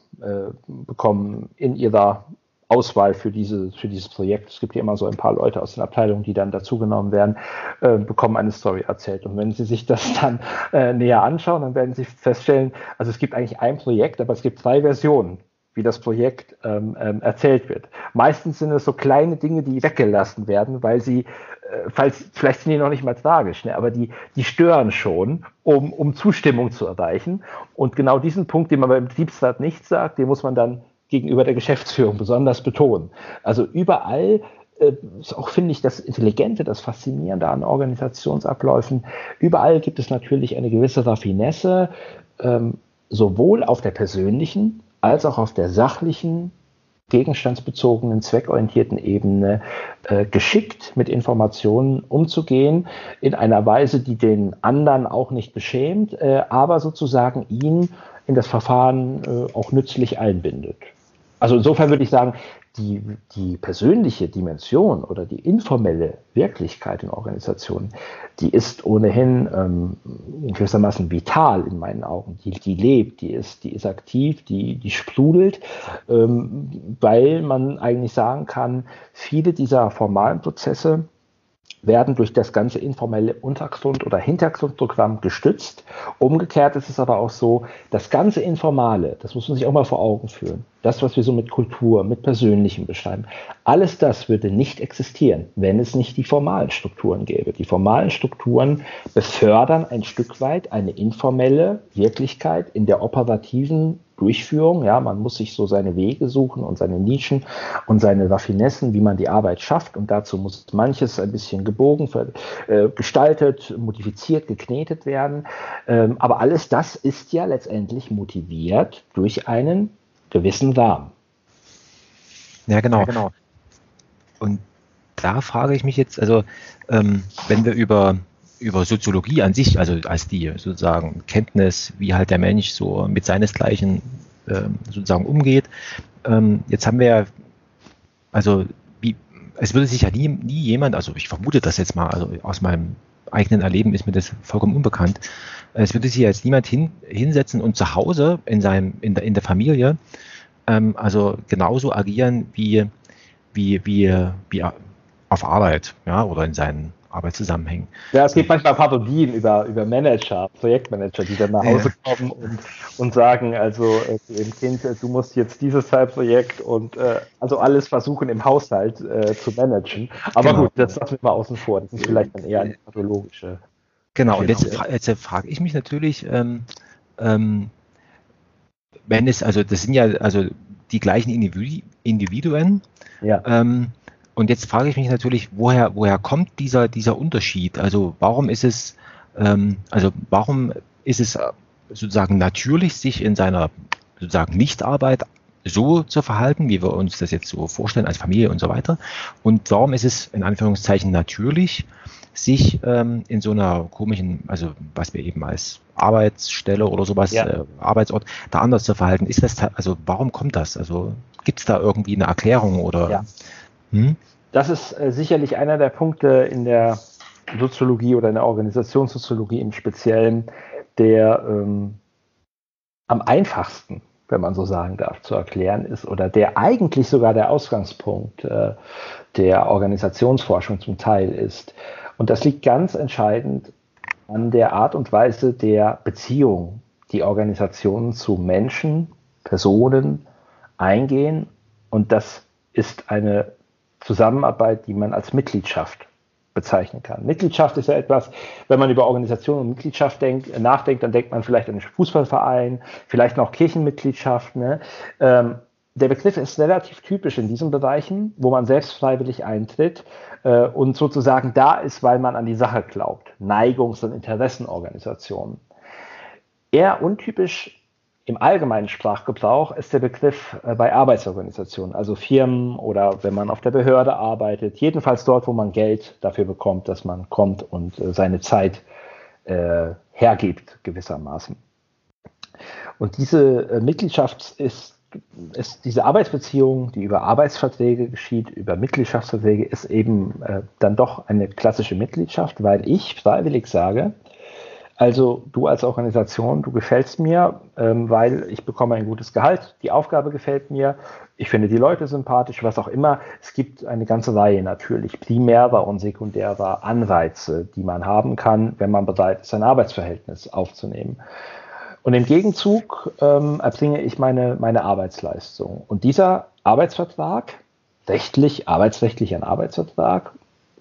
bekommen in ihrer Auswahl für, diese, für dieses Projekt. Es gibt ja immer so ein paar Leute aus den Abteilungen, die dann dazugenommen werden, bekommen eine Story erzählt. Und wenn Sie sich das dann äh, näher anschauen, dann werden Sie feststellen, also es gibt eigentlich ein Projekt, aber es gibt zwei Versionen wie das Projekt ähm, ähm, erzählt wird. Meistens sind es so kleine Dinge, die weggelassen werden, weil sie, äh, falls, vielleicht sind die noch nicht mal tragisch, ne, aber die, die stören schon, um, um Zustimmung zu erreichen. Und genau diesen Punkt, den man beim Betriebsrat nicht sagt, den muss man dann gegenüber der Geschäftsführung besonders betonen. Also überall äh, ist auch, finde ich, das Intelligente, das Faszinierende an Organisationsabläufen. Überall gibt es natürlich eine gewisse Raffinesse, ähm, sowohl auf der persönlichen als auch auf der sachlichen, gegenstandsbezogenen, zweckorientierten Ebene äh, geschickt mit Informationen umzugehen, in einer Weise, die den anderen auch nicht beschämt, äh, aber sozusagen ihn in das Verfahren äh, auch nützlich einbindet. Also insofern würde ich sagen, die, die persönliche Dimension oder die informelle Wirklichkeit in Organisationen, die ist ohnehin ähm, gewissermaßen vital in meinen Augen. Die, die lebt, die ist, die ist aktiv, die, die sprudelt, ähm, weil man eigentlich sagen kann, viele dieser formalen Prozesse, werden durch das ganze informelle Untergrund- oder Hintergrundprogramm gestützt. Umgekehrt ist es aber auch so, das ganze Informale, das muss man sich auch mal vor Augen führen, das, was wir so mit Kultur, mit Persönlichem beschreiben, alles das würde nicht existieren, wenn es nicht die formalen Strukturen gäbe. Die formalen Strukturen befördern ein Stück weit eine informelle Wirklichkeit in der operativen Durchführung. Ja, man muss sich so seine Wege suchen und seine Nischen und seine Raffinessen, wie man die Arbeit schafft. Und dazu muss manches ein bisschen gebogen, äh, gestaltet, modifiziert, geknetet werden. Ähm, aber alles das ist ja letztendlich motiviert durch einen gewissen Rahmen. Ja, genau. Ja, genau. Und da frage ich mich jetzt, also ähm, wenn wir über über Soziologie an sich, also als die sozusagen Kenntnis, wie halt der Mensch so mit seinesgleichen ähm, sozusagen umgeht. Ähm, jetzt haben wir ja, also wie, es würde sich ja nie, nie jemand, also ich vermute das jetzt mal, also aus meinem eigenen Erleben ist mir das vollkommen unbekannt. Es würde sich jetzt niemand hin, hinsetzen und zu Hause in seinem, in der, in der Familie, ähm, also genauso agieren wie, wie, wie, wie auf Arbeit, ja, oder in seinen Arbeitszusammenhängen. Ja, es gibt manchmal Parodien über, über Manager, Projektmanager, die dann nach Hause ja. kommen und, und sagen, also äh, dem Kind, äh, du musst jetzt dieses Teilprojekt und äh, also alles versuchen im Haushalt äh, zu managen. Aber genau. gut, das lassen wir mal außen vor. Das ist vielleicht dann eher eine pathologische. Genau, und jetzt, jetzt frage ich mich natürlich, ähm, ähm, wenn es, also das sind ja also die gleichen Individuen, ja. ähm, und jetzt frage ich mich natürlich, woher, woher kommt dieser, dieser Unterschied? Also warum ist es, ähm, also warum ist es sozusagen natürlich, sich in seiner sozusagen Nichtarbeit so zu verhalten, wie wir uns das jetzt so vorstellen als Familie und so weiter? Und warum ist es in Anführungszeichen natürlich, sich ähm, in so einer komischen, also was wir eben als Arbeitsstelle oder sowas, ja. äh, Arbeitsort, da anders zu verhalten? Ist das, also warum kommt das? Also gibt es da irgendwie eine Erklärung oder? Ja. Hm? Das ist äh, sicherlich einer der Punkte in der Soziologie oder in der Organisationssoziologie im Speziellen, der ähm, am einfachsten, wenn man so sagen darf, zu erklären ist oder der eigentlich sogar der Ausgangspunkt äh, der Organisationsforschung zum Teil ist. Und das liegt ganz entscheidend an der Art und Weise der Beziehung, die Organisationen zu Menschen, Personen eingehen. Und das ist eine Zusammenarbeit, die man als Mitgliedschaft bezeichnen kann. Mitgliedschaft ist ja etwas, wenn man über Organisation und Mitgliedschaft denkt, nachdenkt, dann denkt man vielleicht an den Fußballverein, vielleicht noch Kirchenmitgliedschaft. Ne? Der Begriff ist relativ typisch in diesen Bereichen, wo man selbst freiwillig eintritt äh, und sozusagen da ist, weil man an die Sache glaubt. Neigungs- und Interessenorganisationen. Eher untypisch im allgemeinen Sprachgebrauch ist der Begriff äh, bei Arbeitsorganisationen, also Firmen oder wenn man auf der Behörde arbeitet, jedenfalls dort, wo man Geld dafür bekommt, dass man kommt und äh, seine Zeit äh, hergibt, gewissermaßen. Und diese äh, Mitgliedschaft ist, ist, diese Arbeitsbeziehung, die über Arbeitsverträge geschieht, über Mitgliedschaftsverträge, ist eben äh, dann doch eine klassische Mitgliedschaft, weil ich freiwillig sage, also du als Organisation, du gefällst mir, ähm, weil ich bekomme ein gutes Gehalt, die Aufgabe gefällt mir, ich finde die Leute sympathisch, was auch immer. Es gibt eine ganze Reihe natürlich primärer und sekundärer Anreize, die man haben kann, wenn man bereit ist, ein Arbeitsverhältnis aufzunehmen. Und im Gegenzug ähm, erbringe ich meine, meine Arbeitsleistung. Und dieser Arbeitsvertrag, rechtlich, arbeitsrechtlich ein Arbeitsvertrag,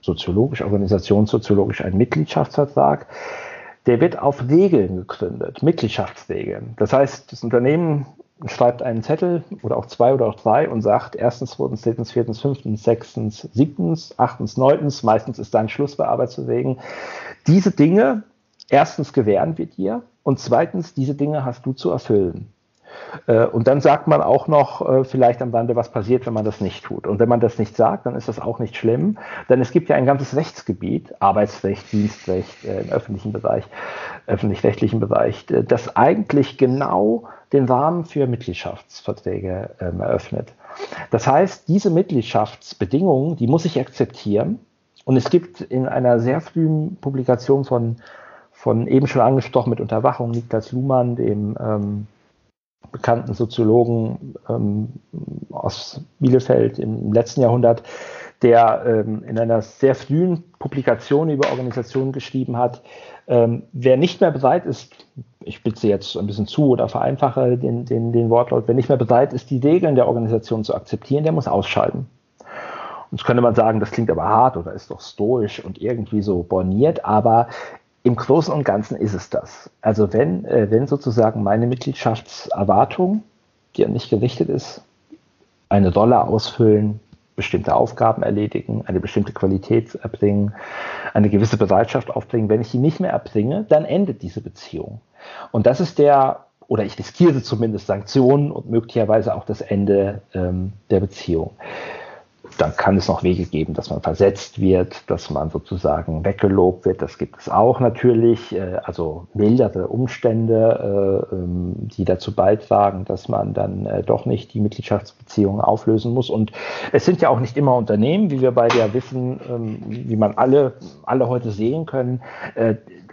soziologisch, organisationssoziologisch ein Mitgliedschaftsvertrag, der wird auf Regeln gegründet, Mitgliedschaftsregeln. Das heißt, das Unternehmen schreibt einen Zettel oder auch zwei oder auch drei und sagt erstens, zweitens, drittens, viertens, fünftens, sechstens, siebtens, achtens, neuntens, meistens ist dann Schluss bei Arbeitsverträgen. Diese Dinge, erstens gewähren wir dir und zweitens, diese Dinge hast du zu erfüllen. Äh, und dann sagt man auch noch äh, vielleicht am Rande, was passiert, wenn man das nicht tut. Und wenn man das nicht sagt, dann ist das auch nicht schlimm, denn es gibt ja ein ganzes Rechtsgebiet, Arbeitsrecht, Dienstrecht äh, im öffentlichen Bereich, öffentlich-rechtlichen Bereich, das eigentlich genau den Rahmen für Mitgliedschaftsverträge ähm, eröffnet. Das heißt, diese Mitgliedschaftsbedingungen, die muss ich akzeptieren. Und es gibt in einer sehr frühen Publikation von, von eben schon angesprochen mit Unterwachung Niklas Luhmann, dem ähm, bekannten Soziologen ähm, aus Bielefeld im letzten Jahrhundert, der ähm, in einer sehr frühen Publikation über Organisationen geschrieben hat, ähm, wer nicht mehr bereit ist, ich spitze jetzt ein bisschen zu oder vereinfache den, den, den Wortlaut, wer nicht mehr bereit ist, die Regeln der Organisation zu akzeptieren, der muss ausschalten. Jetzt könnte man sagen, das klingt aber hart oder ist doch stoisch und irgendwie so borniert, aber im Großen und Ganzen ist es das. Also wenn, äh, wenn sozusagen meine Mitgliedschaftserwartung, die an mich gerichtet ist, eine Rolle ausfüllen, bestimmte Aufgaben erledigen, eine bestimmte Qualität erbringen, eine gewisse Bereitschaft aufbringen, wenn ich die nicht mehr erbringe, dann endet diese Beziehung. Und das ist der, oder ich riskiere zumindest Sanktionen und möglicherweise auch das Ende ähm, der Beziehung dann kann es noch Wege geben, dass man versetzt wird, dass man sozusagen weggelobt wird. Das gibt es auch natürlich. Äh, also mildere Umstände, äh, ähm, die dazu beitragen, dass man dann äh, doch nicht die Mitgliedschaftsbeziehungen auflösen muss. Und es sind ja auch nicht immer Unternehmen, wie wir beide ja wissen, ähm, wie man alle, alle heute sehen können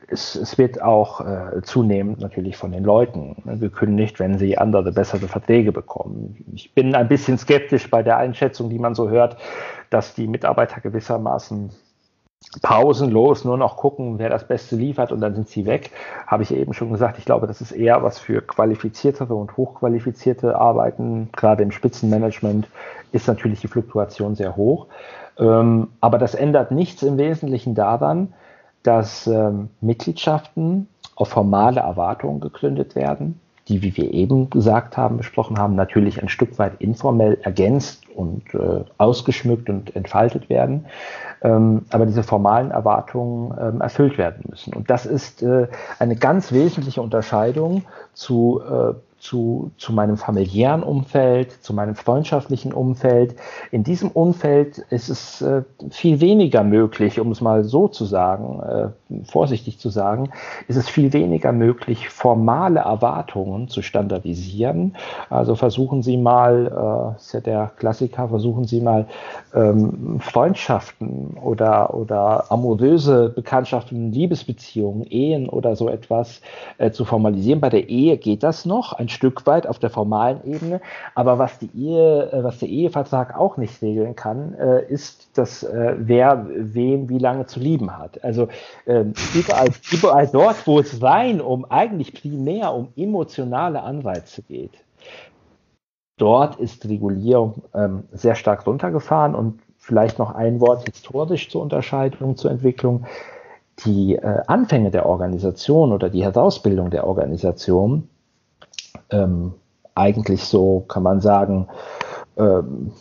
es, es wird auch äh, zunehmend natürlich von den Leuten gekündigt, wenn sie andere, bessere Verträge bekommen. Ich bin ein bisschen skeptisch bei der Einschätzung, die man so hört, dass die Mitarbeiter gewissermaßen pausenlos nur noch gucken, wer das Beste liefert und dann sind sie weg. Habe ich eben schon gesagt, ich glaube, das ist eher was für qualifiziertere und hochqualifizierte Arbeiten. Gerade im Spitzenmanagement ist natürlich die Fluktuation sehr hoch. Ähm, aber das ändert nichts im Wesentlichen daran, dass ähm, Mitgliedschaften auf formale Erwartungen gegründet werden, die, wie wir eben gesagt haben, besprochen haben, natürlich ein Stück weit informell ergänzt und äh, ausgeschmückt und entfaltet werden, ähm, aber diese formalen Erwartungen ähm, erfüllt werden müssen. Und das ist äh, eine ganz wesentliche Unterscheidung zu äh, zu, zu meinem familiären Umfeld, zu meinem freundschaftlichen Umfeld. In diesem Umfeld ist es äh, viel weniger möglich, um es mal so zu sagen, äh, vorsichtig zu sagen, ist es viel weniger möglich, formale Erwartungen zu standardisieren. Also versuchen Sie mal, äh, ist ja der Klassiker, versuchen Sie mal ähm, Freundschaften oder, oder amoröse Bekanntschaften, Liebesbeziehungen, Ehen oder so etwas äh, zu formalisieren. Bei der Ehe geht das noch. Ein Stück weit auf der formalen Ebene. Aber was die Ehe, äh, was der Ehevertrag auch nicht regeln kann, äh, ist, dass äh, wer wen wie lange zu lieben hat. Also ähm, überall, überall dort, wo es rein um eigentlich primär um emotionale Anreize geht, dort ist Regulierung ähm, sehr stark runtergefahren und vielleicht noch ein Wort historisch zur Unterscheidung, zur Entwicklung. Die äh, Anfänge der Organisation oder die Herausbildung der Organisation ähm, eigentlich so, kann man sagen, ähm,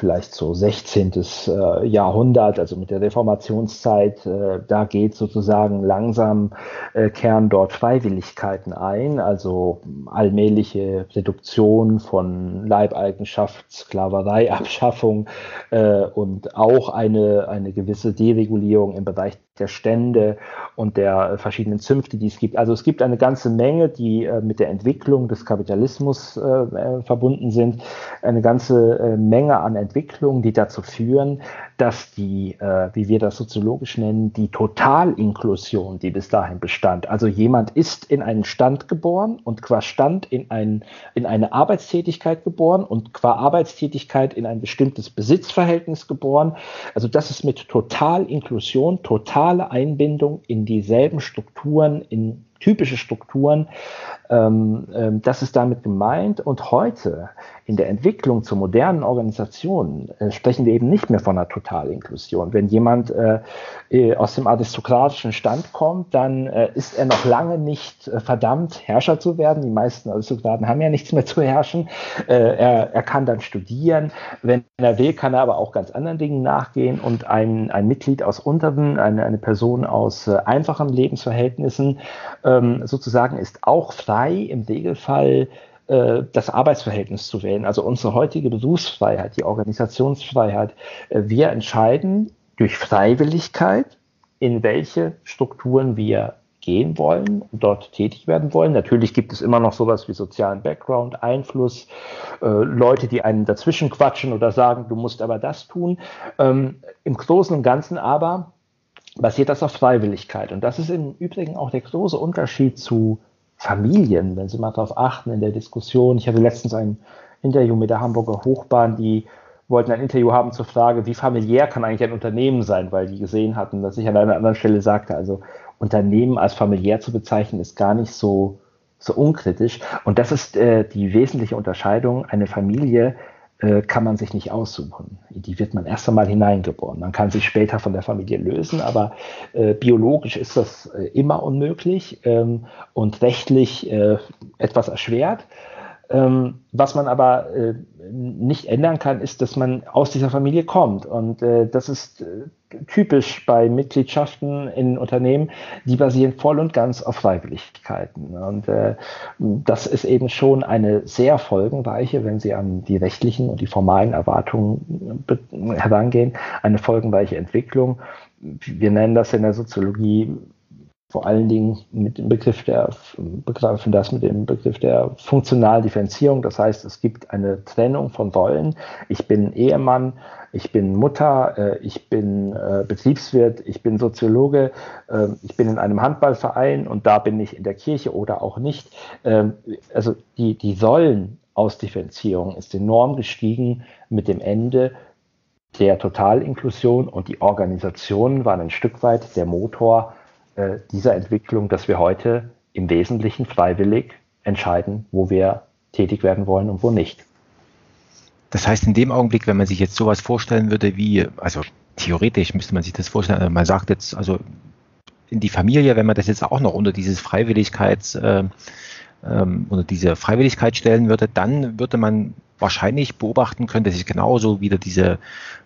vielleicht so 16. Äh, Jahrhundert, also mit der Reformationszeit, äh, da geht sozusagen langsam, äh, kehren dort Freiwilligkeiten ein, also allmähliche Reduktion von Leibeigenschaft, Sklaverei, Abschaffung und auch eine, eine gewisse Deregulierung im Bereich der Stände und der verschiedenen Zünfte, die es gibt. Also es gibt eine ganze Menge, die äh, mit der Entwicklung des Kapitalismus äh, äh verbunden sind, eine ganze äh, Menge an Entwicklungen, die dazu führen, dass die, äh, wie wir das soziologisch nennen, die Totalinklusion, die bis dahin bestand, also jemand ist in einen Stand geboren und qua Stand in, ein, in eine Arbeitstätigkeit geboren und qua Arbeitstätigkeit in ein bestimmtes Besitzverhältnis geboren. Also das ist mit Totalinklusion, totale Einbindung in dieselben Strukturen, in typische Strukturen. Ähm, ähm, das ist damit gemeint. Und heute in der Entwicklung zur modernen Organisation äh, sprechen wir eben nicht mehr von einer Totalinklusion. Wenn jemand äh, äh, aus dem aristokratischen Stand kommt, dann äh, ist er noch lange nicht äh, verdammt, Herrscher zu werden. Die meisten Aristokraten haben ja nichts mehr zu herrschen. Er, er kann dann studieren. Wenn er will, kann er aber auch ganz anderen Dingen nachgehen. Und ein, ein Mitglied aus unteren, eine, eine Person aus einfachen Lebensverhältnissen ähm, sozusagen ist auch frei im Regelfall äh, das Arbeitsverhältnis zu wählen, also unsere heutige Berufsfreiheit, die Organisationsfreiheit. Äh, wir entscheiden durch Freiwilligkeit, in welche Strukturen wir gehen wollen und dort tätig werden wollen. Natürlich gibt es immer noch sowas wie sozialen Background, Einfluss, äh, Leute, die einen dazwischen quatschen oder sagen, du musst aber das tun. Ähm, Im Großen und Ganzen aber basiert das auf Freiwilligkeit. Und das ist im Übrigen auch der große Unterschied zu Familien, wenn Sie mal darauf achten in der Diskussion. Ich hatte letztens ein Interview mit der Hamburger Hochbahn, die wollten ein Interview haben zur Frage, wie familiär kann eigentlich ein Unternehmen sein, weil die gesehen hatten, dass ich an einer anderen Stelle sagte, also Unternehmen als familiär zu bezeichnen, ist gar nicht so, so unkritisch. Und das ist äh, die wesentliche Unterscheidung. Eine Familie äh, kann man sich nicht aussuchen. Die wird man erst einmal hineingeboren. Man kann sich später von der Familie lösen, aber äh, biologisch ist das äh, immer unmöglich ähm, und rechtlich äh, etwas erschwert. Ähm, was man aber äh, nicht ändern kann, ist, dass man aus dieser Familie kommt. Und äh, das ist äh, typisch bei Mitgliedschaften in Unternehmen, die basieren voll und ganz auf Freiwilligkeiten. Und äh, das ist eben schon eine sehr folgenreiche, wenn Sie an die rechtlichen und die formalen Erwartungen herangehen, eine folgenreiche Entwicklung. Wir nennen das in der Soziologie vor allen Dingen mit dem Begriff der, begreifen das mit dem Begriff der funktionalen Differenzierung. Das heißt, es gibt eine Trennung von Rollen. Ich bin Ehemann, ich bin Mutter, äh, ich bin äh, Betriebswirt, ich bin Soziologe, äh, ich bin in einem Handballverein und da bin ich in der Kirche oder auch nicht. Ähm, also die, die Rollenausdifferenzierung ist enorm gestiegen mit dem Ende der Totalinklusion und die Organisationen waren ein Stück weit der Motor äh, dieser Entwicklung, dass wir heute im Wesentlichen freiwillig entscheiden, wo wir tätig werden wollen und wo nicht. Das heißt, in dem Augenblick, wenn man sich jetzt sowas vorstellen würde, wie, also theoretisch müsste man sich das vorstellen, also man sagt jetzt, also in die Familie, wenn man das jetzt auch noch unter dieses Freiwilligkeits, äh, ähm, unter diese Freiwilligkeit stellen würde, dann würde man wahrscheinlich beobachten können, dass sich genauso wieder diese,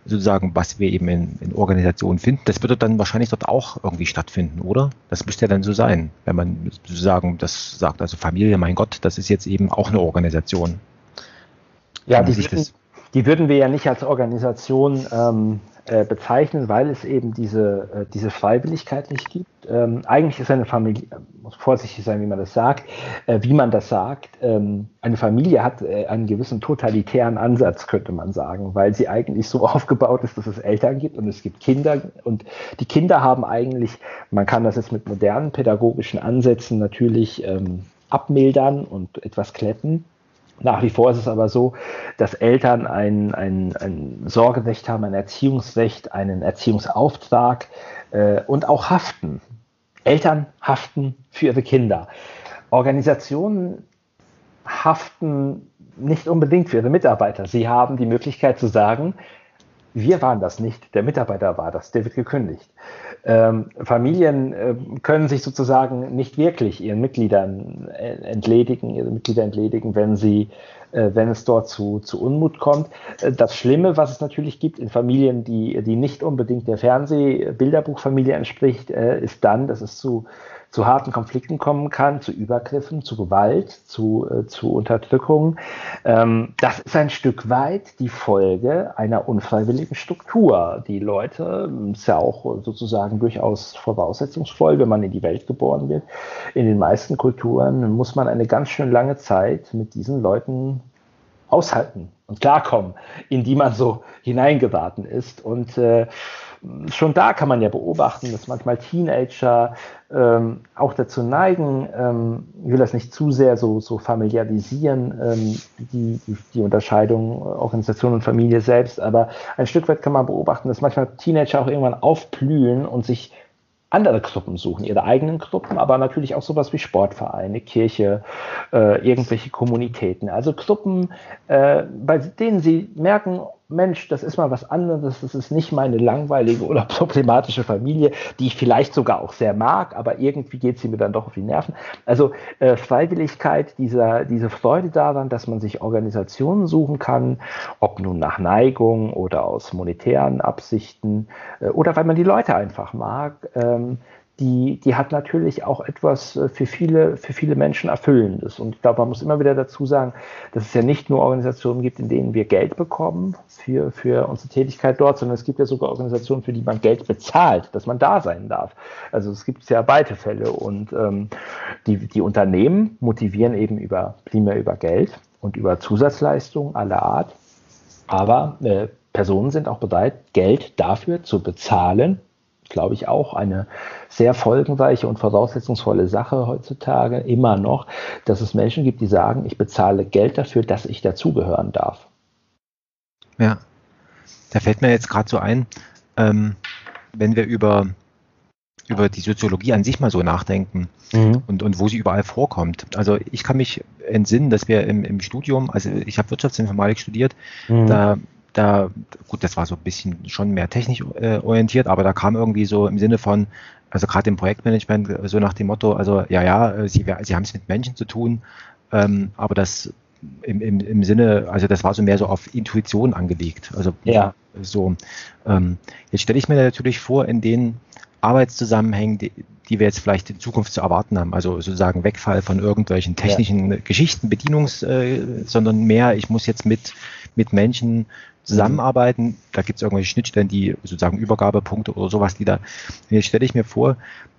sozusagen, was wir eben in, in Organisationen finden, das würde dann wahrscheinlich dort auch irgendwie stattfinden, oder? Das müsste ja dann so sein, wenn man sozusagen das sagt, also Familie, mein Gott, das ist jetzt eben auch eine Organisation. Ja, die würden, die würden wir ja nicht als Organisation ähm, äh, bezeichnen, weil es eben diese, äh, diese Freiwilligkeit nicht gibt. Ähm, eigentlich ist eine Familie, muss vorsichtig sein, wie man das sagt, äh, wie man das sagt. Ähm, eine Familie hat äh, einen gewissen totalitären Ansatz, könnte man sagen, weil sie eigentlich so *laughs* aufgebaut ist, dass es Eltern gibt und es gibt Kinder und die Kinder haben eigentlich, man kann das jetzt mit modernen pädagogischen Ansätzen natürlich ähm, abmildern und etwas kletten nach wie vor ist es aber so, dass Eltern ein, ein, ein Sorgerecht haben, ein Erziehungsrecht, einen Erziehungsauftrag äh, und auch haften. Eltern haften für ihre Kinder. Organisationen haften nicht unbedingt für ihre Mitarbeiter. Sie haben die Möglichkeit zu sagen, wir waren das nicht, der Mitarbeiter war das, der wird gekündigt. Ähm, Familien äh, können sich sozusagen nicht wirklich ihren Mitgliedern äh, entledigen, ihre Mitglieder entledigen, wenn sie äh, wenn es dort zu, zu Unmut kommt. Äh, das Schlimme, was es natürlich gibt in Familien, die, die nicht unbedingt der Fernseh-Bilderbuchfamilie entspricht, äh, ist dann, dass es zu zu harten Konflikten kommen kann, zu Übergriffen, zu Gewalt, zu, äh, zu Unterdrückung. Ähm, das ist ein Stück weit die Folge einer unfreiwilligen Struktur. Die Leute, ähm, ist ja auch sozusagen durchaus voraussetzungsvoll, wenn man in die Welt geboren wird. In den meisten Kulturen muss man eine ganz schön lange Zeit mit diesen Leuten aushalten und klarkommen, in die man so hineingeraten ist. Und äh, schon da kann man ja beobachten, dass manchmal Teenager ähm, auch dazu neigen, ähm, ich will das nicht zu sehr so, so familiarisieren, ähm, die, die, Unterscheidung Organisation und Familie selbst, aber ein Stück weit kann man beobachten, dass manchmal Teenager auch irgendwann aufblühen und sich andere Gruppen suchen, ihre eigenen Gruppen, aber natürlich auch sowas wie Sportvereine, Kirche, äh, irgendwelche Kommunitäten. Also Gruppen, äh, bei denen sie merken, Mensch, das ist mal was anderes, das ist nicht meine langweilige oder *laughs* problematische Familie, die ich vielleicht sogar auch sehr mag, aber irgendwie geht sie mir dann doch auf die Nerven. Also äh, Freiwilligkeit, dieser, diese Freude daran, dass man sich Organisationen suchen kann, ob nun nach Neigung oder aus monetären Absichten äh, oder weil man die Leute einfach mag. Ähm, die, die hat natürlich auch etwas äh, für viele, für viele Menschen Erfüllendes. Und ich glaube, man muss immer wieder dazu sagen, dass es ja nicht nur Organisationen gibt, in denen wir Geld bekommen für, für unsere Tätigkeit dort, sondern es gibt ja sogar Organisationen, für die man Geld bezahlt, dass man da sein darf. Also es gibt ja beide Fälle. Und ähm, die, die Unternehmen motivieren eben über, primär über Geld und über Zusatzleistungen aller Art. Aber äh, Personen sind auch bereit, Geld dafür zu bezahlen, glaube ich, auch eine sehr folgenreiche und voraussetzungsvolle Sache heutzutage, immer noch, dass es Menschen gibt, die sagen, ich bezahle Geld dafür, dass ich dazugehören darf. Ja, da fällt mir jetzt gerade so ein, ähm, wenn wir über, über die Soziologie an sich mal so nachdenken mhm. und, und wo sie überall vorkommt. Also ich kann mich entsinnen, dass wir im, im Studium, also ich habe Wirtschaftsinformatik studiert, mhm. da da, gut, das war so ein bisschen schon mehr technisch äh, orientiert, aber da kam irgendwie so im Sinne von, also gerade im Projektmanagement, äh, so nach dem Motto, also ja, ja, äh, sie, sie haben es mit Menschen zu tun, ähm, aber das im, im, im Sinne, also das war so mehr so auf Intuition angelegt. Also ja. so, ähm, jetzt stelle ich mir natürlich vor, in den Arbeitszusammenhängen, die, die wir jetzt vielleicht in Zukunft zu erwarten haben, also sozusagen Wegfall von irgendwelchen technischen ja. Geschichten, Bedienungs, äh, sondern mehr, ich muss jetzt mit, mit Menschen zusammenarbeiten. Da gibt es irgendwelche Schnittstellen, die sozusagen Übergabepunkte oder sowas, die da. Jetzt stelle ich mir vor,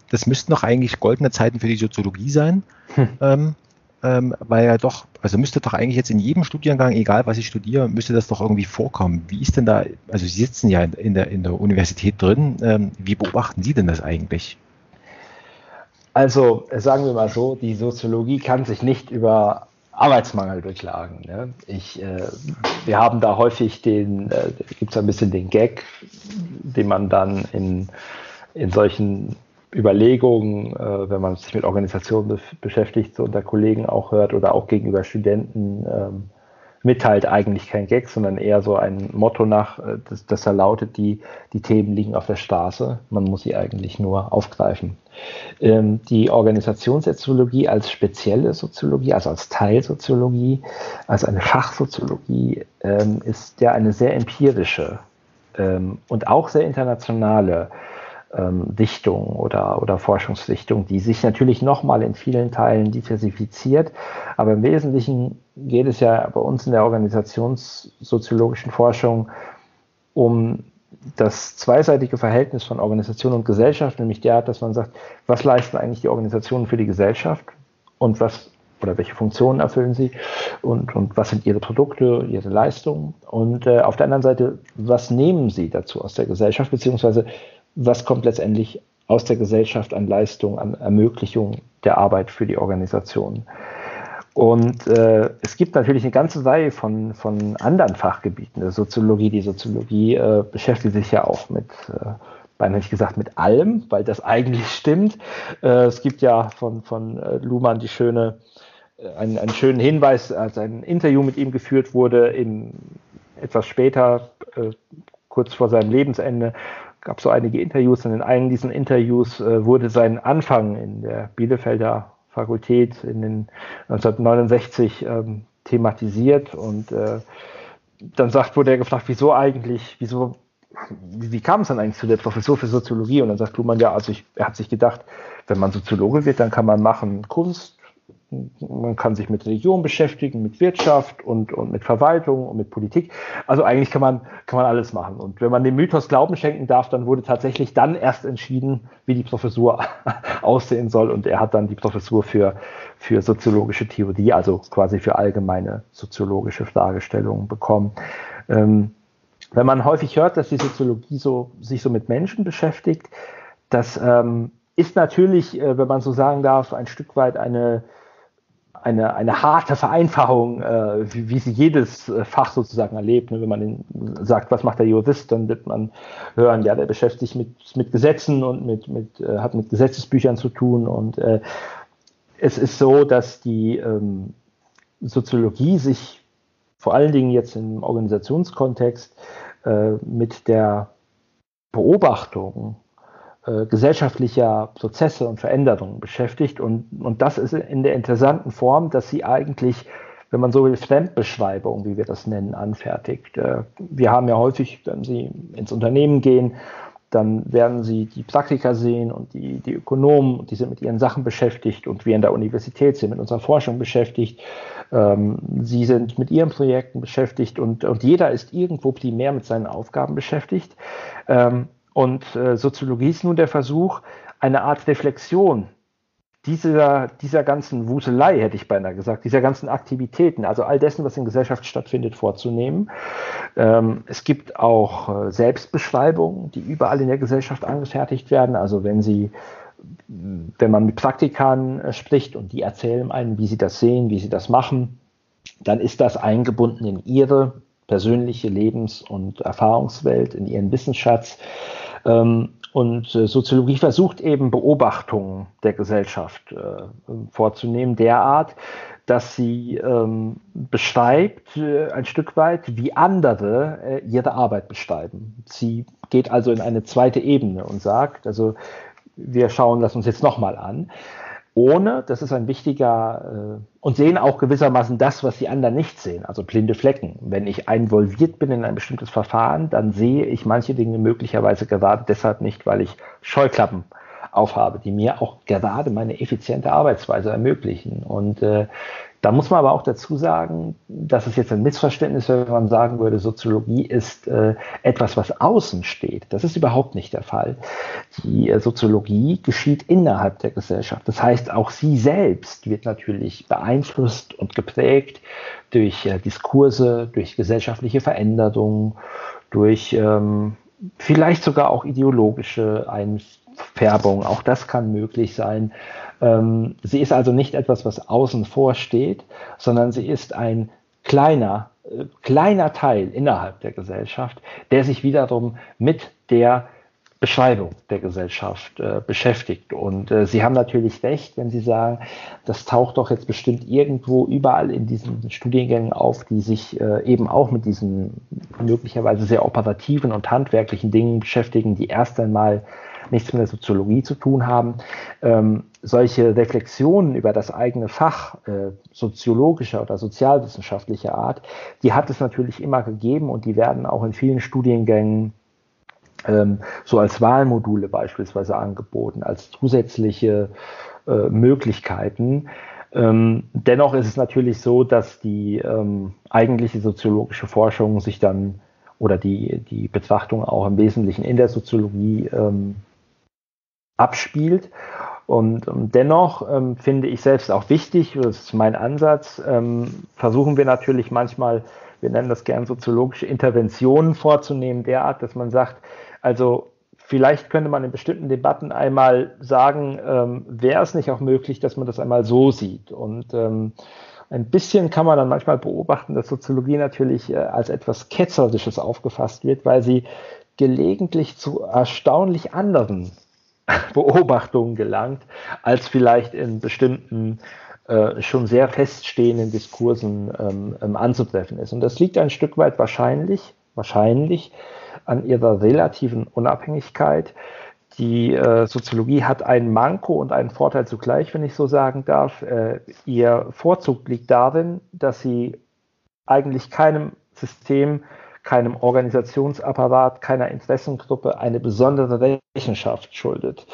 das müssten doch eigentlich goldene Zeiten für die Soziologie sein. Hm. Ähm, ähm, weil ja doch, also müsste doch eigentlich jetzt in jedem Studiengang, egal was ich studiere, müsste das doch irgendwie vorkommen. Wie ist denn da, also Sie sitzen ja in der, in der Universität drin, ähm, wie beobachten Sie denn das eigentlich? Also sagen wir mal so, die Soziologie kann sich nicht über Arbeitsmangel beklagen. Ne? Ich, äh, wir haben da häufig den, äh, gibt es ein bisschen den Gag, den man dann in, in solchen Überlegungen, äh, wenn man sich mit Organisationen be beschäftigt, so unter Kollegen auch hört oder auch gegenüber Studenten ähm, mitteilt, eigentlich kein Gag, sondern eher so ein Motto nach, äh, das, das er lautet, die, die Themen liegen auf der Straße, man muss sie eigentlich nur aufgreifen. Ähm, die Organisationssoziologie als spezielle Soziologie, also als Teilsoziologie, als eine Fachsoziologie, ähm, ist ja eine sehr empirische ähm, und auch sehr internationale Dichtung oder, oder Forschungsdichtung, die sich natürlich nochmal in vielen Teilen diversifiziert. Aber im Wesentlichen geht es ja bei uns in der organisationssoziologischen Forschung um das zweiseitige Verhältnis von Organisation und Gesellschaft, nämlich der dass man sagt, was leisten eigentlich die Organisationen für die Gesellschaft und was oder welche Funktionen erfüllen sie und, und was sind ihre Produkte, ihre Leistungen und äh, auf der anderen Seite, was nehmen sie dazu aus der Gesellschaft, beziehungsweise was kommt letztendlich aus der Gesellschaft an Leistung, an Ermöglichung der Arbeit für die Organisation. Und äh, es gibt natürlich eine ganze Reihe von, von anderen Fachgebieten der Soziologie. Die Soziologie äh, beschäftigt sich ja auch mit, äh, beinahe nicht gesagt mit allem, weil das eigentlich stimmt. Äh, es gibt ja von, von äh, Luhmann die schöne, äh, einen, einen schönen Hinweis, als ein Interview mit ihm geführt wurde, im, etwas später, äh, kurz vor seinem Lebensende, gab so einige Interviews und in einem diesen Interviews äh, wurde sein Anfang in der Bielefelder Fakultät in den 1969 ähm, thematisiert und äh, dann sagt, wurde er gefragt, wieso eigentlich, wieso, wie, wie kam es dann eigentlich zu der Professur für Soziologie? Und dann sagt Luhmann, ja, also ich, er hat sich gedacht, wenn man Soziologe wird, dann kann man machen Kunst, man kann sich mit Religion beschäftigen, mit Wirtschaft und, und mit Verwaltung und mit Politik. Also eigentlich kann man, kann man alles machen. Und wenn man dem Mythos Glauben schenken darf, dann wurde tatsächlich dann erst entschieden, wie die Professur *laughs* aussehen soll. Und er hat dann die Professur für, für soziologische Theorie, also quasi für allgemeine soziologische Fragestellungen bekommen. Ähm, wenn man häufig hört, dass die Soziologie so, sich so mit Menschen beschäftigt, das ähm, ist natürlich, äh, wenn man so sagen darf, ein Stück weit eine, eine, eine harte Vereinfachung, äh, wie, wie sie jedes äh, Fach sozusagen erlebt. Ne? Wenn man sagt, was macht der Jurist, dann wird man hören, ja, der beschäftigt sich mit, mit Gesetzen und mit, mit, äh, hat mit Gesetzesbüchern zu tun. Und äh, es ist so, dass die ähm, Soziologie sich vor allen Dingen jetzt im Organisationskontext äh, mit der Beobachtung äh, gesellschaftlicher Prozesse und Veränderungen beschäftigt. Und, und das ist in der interessanten Form, dass sie eigentlich, wenn man so will, Fremdbeschreibung, wie wir das nennen, anfertigt. Äh, wir haben ja häufig, wenn Sie ins Unternehmen gehen, dann werden Sie die Praktiker sehen und die, die Ökonomen, die sind mit ihren Sachen beschäftigt und wir in der Universität sind mit unserer Forschung beschäftigt. Ähm, Sie sind mit Ihren Projekten beschäftigt und, und jeder ist irgendwo primär mit seinen Aufgaben beschäftigt. Ähm, und äh, Soziologie ist nun der Versuch, eine Art Reflexion dieser, dieser ganzen Wuselei, hätte ich beinahe gesagt, dieser ganzen Aktivitäten, also all dessen, was in Gesellschaft stattfindet, vorzunehmen. Ähm, es gibt auch äh, Selbstbeschreibungen, die überall in der Gesellschaft angefertigt werden. Also wenn Sie, wenn man mit Praktikern äh, spricht und die erzählen einem, wie sie das sehen, wie sie das machen, dann ist das eingebunden in ihre persönliche Lebens- und Erfahrungswelt, in ihren Wissensschatz. Ähm, und äh, Soziologie versucht eben Beobachtungen der Gesellschaft äh, vorzunehmen, derart, dass sie ähm, beschreibt äh, ein Stück weit, wie andere äh, ihre Arbeit beschreiben. Sie geht also in eine zweite Ebene und sagt, also wir schauen das uns jetzt nochmal an ohne, das ist ein wichtiger, äh, und sehen auch gewissermaßen das, was die anderen nicht sehen, also blinde Flecken. Wenn ich involviert bin in ein bestimmtes Verfahren, dann sehe ich manche Dinge möglicherweise gerade deshalb nicht, weil ich Scheuklappen aufhabe, die mir auch gerade meine effiziente Arbeitsweise ermöglichen. Und äh, da muss man aber auch dazu sagen, dass es jetzt ein Missverständnis, wenn man sagen würde, Soziologie ist äh, etwas, was außen steht. Das ist überhaupt nicht der Fall. Die äh, Soziologie geschieht innerhalb der Gesellschaft. Das heißt, auch sie selbst wird natürlich beeinflusst und geprägt durch äh, Diskurse, durch gesellschaftliche Veränderungen, durch ähm, vielleicht sogar auch ideologische Einfärbungen. Auch das kann möglich sein. Ähm, sie ist also nicht etwas, was außen vor steht, sondern sie ist ein kleiner, äh, kleiner Teil innerhalb der Gesellschaft, der sich wiederum mit der Beschreibung der Gesellschaft äh, beschäftigt. Und äh, Sie haben natürlich recht, wenn Sie sagen, das taucht doch jetzt bestimmt irgendwo überall in diesen Studiengängen auf, die sich äh, eben auch mit diesen möglicherweise sehr operativen und handwerklichen Dingen beschäftigen, die erst einmal nichts mit der Soziologie zu tun haben. Ähm, solche Reflexionen über das eigene Fach äh, soziologischer oder sozialwissenschaftlicher Art, die hat es natürlich immer gegeben und die werden auch in vielen Studiengängen ähm, so als Wahlmodule beispielsweise angeboten, als zusätzliche äh, Möglichkeiten. Ähm, dennoch ist es natürlich so, dass die ähm, eigentliche soziologische Forschung sich dann oder die, die Betrachtung auch im Wesentlichen in der Soziologie ähm, abspielt. Und ähm, dennoch ähm, finde ich selbst auch wichtig, das ist mein Ansatz, ähm, versuchen wir natürlich manchmal, wir nennen das gern soziologische Interventionen vorzunehmen, derart, dass man sagt, also vielleicht könnte man in bestimmten Debatten einmal sagen, ähm, wäre es nicht auch möglich, dass man das einmal so sieht. Und ähm, ein bisschen kann man dann manchmal beobachten, dass Soziologie natürlich äh, als etwas Ketzerisches aufgefasst wird, weil sie gelegentlich zu erstaunlich anderen *laughs* Beobachtungen gelangt, als vielleicht in bestimmten äh, schon sehr feststehenden Diskursen ähm, ähm, anzutreffen ist. Und das liegt ein Stück weit wahrscheinlich, wahrscheinlich an ihrer relativen Unabhängigkeit. Die äh, Soziologie hat einen Manko und einen Vorteil zugleich, wenn ich so sagen darf. Äh, ihr Vorzug liegt darin, dass sie eigentlich keinem System, keinem Organisationsapparat, keiner Interessengruppe eine besondere Rechenschaft schuldet.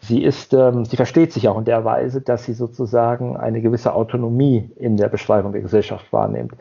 Sie ist, ähm, sie versteht sich auch in der Weise, dass sie sozusagen eine gewisse Autonomie in der Beschreibung der Gesellschaft wahrnimmt.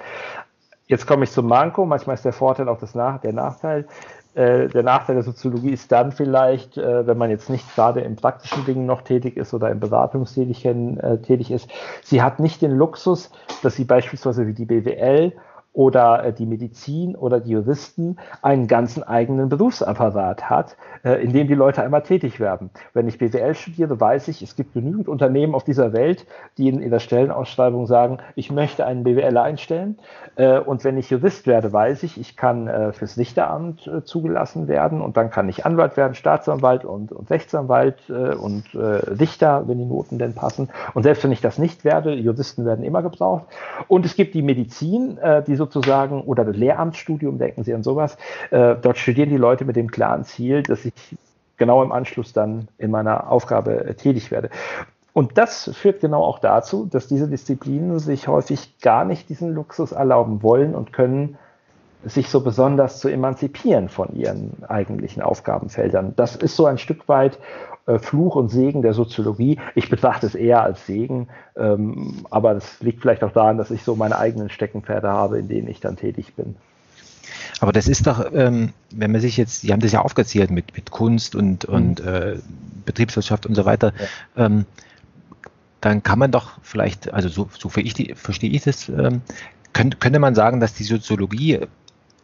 Jetzt komme ich zum Manko. Manchmal ist der Vorteil auch das Nach der Nachteil. Äh, der Nachteil der Soziologie ist dann vielleicht, äh, wenn man jetzt nicht gerade im praktischen Dingen noch tätig ist oder im Beratungstätigkeiten äh, tätig ist, sie hat nicht den Luxus, dass sie beispielsweise wie die BWL oder äh, die Medizin oder die Juristen einen ganzen eigenen Berufsapparat hat, äh, in dem die Leute einmal tätig werden. Wenn ich BWL studiere, weiß ich, es gibt genügend Unternehmen auf dieser Welt, die in ihrer Stellenausschreibung sagen, ich möchte einen BWLer einstellen. Äh, und wenn ich Jurist werde, weiß ich, ich kann fürs Richteramt zugelassen werden und dann kann ich Anwalt werden, Staatsanwalt und, und Rechtsanwalt und Richter, wenn die Noten denn passen. Und selbst wenn ich das nicht werde, Juristen werden immer gebraucht. Und es gibt die Medizin, die so sozusagen, oder das Lehramtsstudium, denken Sie an sowas. Äh, dort studieren die Leute mit dem klaren Ziel, dass ich genau im Anschluss dann in meiner Aufgabe äh, tätig werde. Und das führt genau auch dazu, dass diese Disziplinen sich häufig gar nicht diesen Luxus erlauben wollen und können, sich so besonders zu emanzipieren von ihren eigentlichen Aufgabenfeldern. Das ist so ein Stück weit Fluch und Segen der Soziologie. Ich betrachte es eher als Segen, ähm, aber das liegt vielleicht auch daran, dass ich so meine eigenen Steckenpferde habe, in denen ich dann tätig bin. Aber das ist doch, ähm, wenn man sich jetzt, Sie haben das ja aufgezählt mit, mit Kunst und, mhm. und äh, Betriebswirtschaft und so weiter, ja. ähm, dann kann man doch vielleicht, also so, so ich die, verstehe ich das, ähm, könnte, könnte man sagen, dass die Soziologie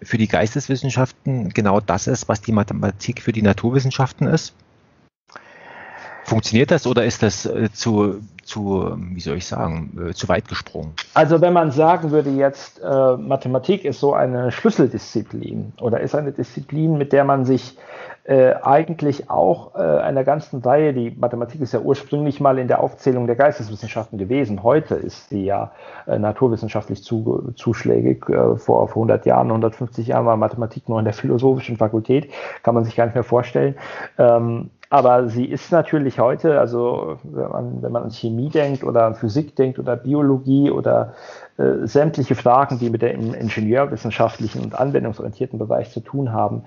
für die Geisteswissenschaften genau das ist, was die Mathematik für die Naturwissenschaften ist? Funktioniert das oder ist das äh, zu, zu, wie soll ich sagen, äh, zu weit gesprungen? Also wenn man sagen würde jetzt, äh, Mathematik ist so eine Schlüsseldisziplin oder ist eine Disziplin, mit der man sich eigentlich auch einer ganzen Reihe, die Mathematik ist ja ursprünglich mal in der Aufzählung der Geisteswissenschaften gewesen. Heute ist sie ja naturwissenschaftlich zu, zuschlägig. Vor, vor 100 Jahren, 150 Jahren war Mathematik nur in der philosophischen Fakultät. Kann man sich gar nicht mehr vorstellen. Ähm, aber sie ist natürlich heute, also wenn man, wenn man an Chemie denkt oder an Physik denkt oder Biologie oder äh, sämtliche Fragen, die mit dem ingenieurwissenschaftlichen und anwendungsorientierten Bereich zu tun haben,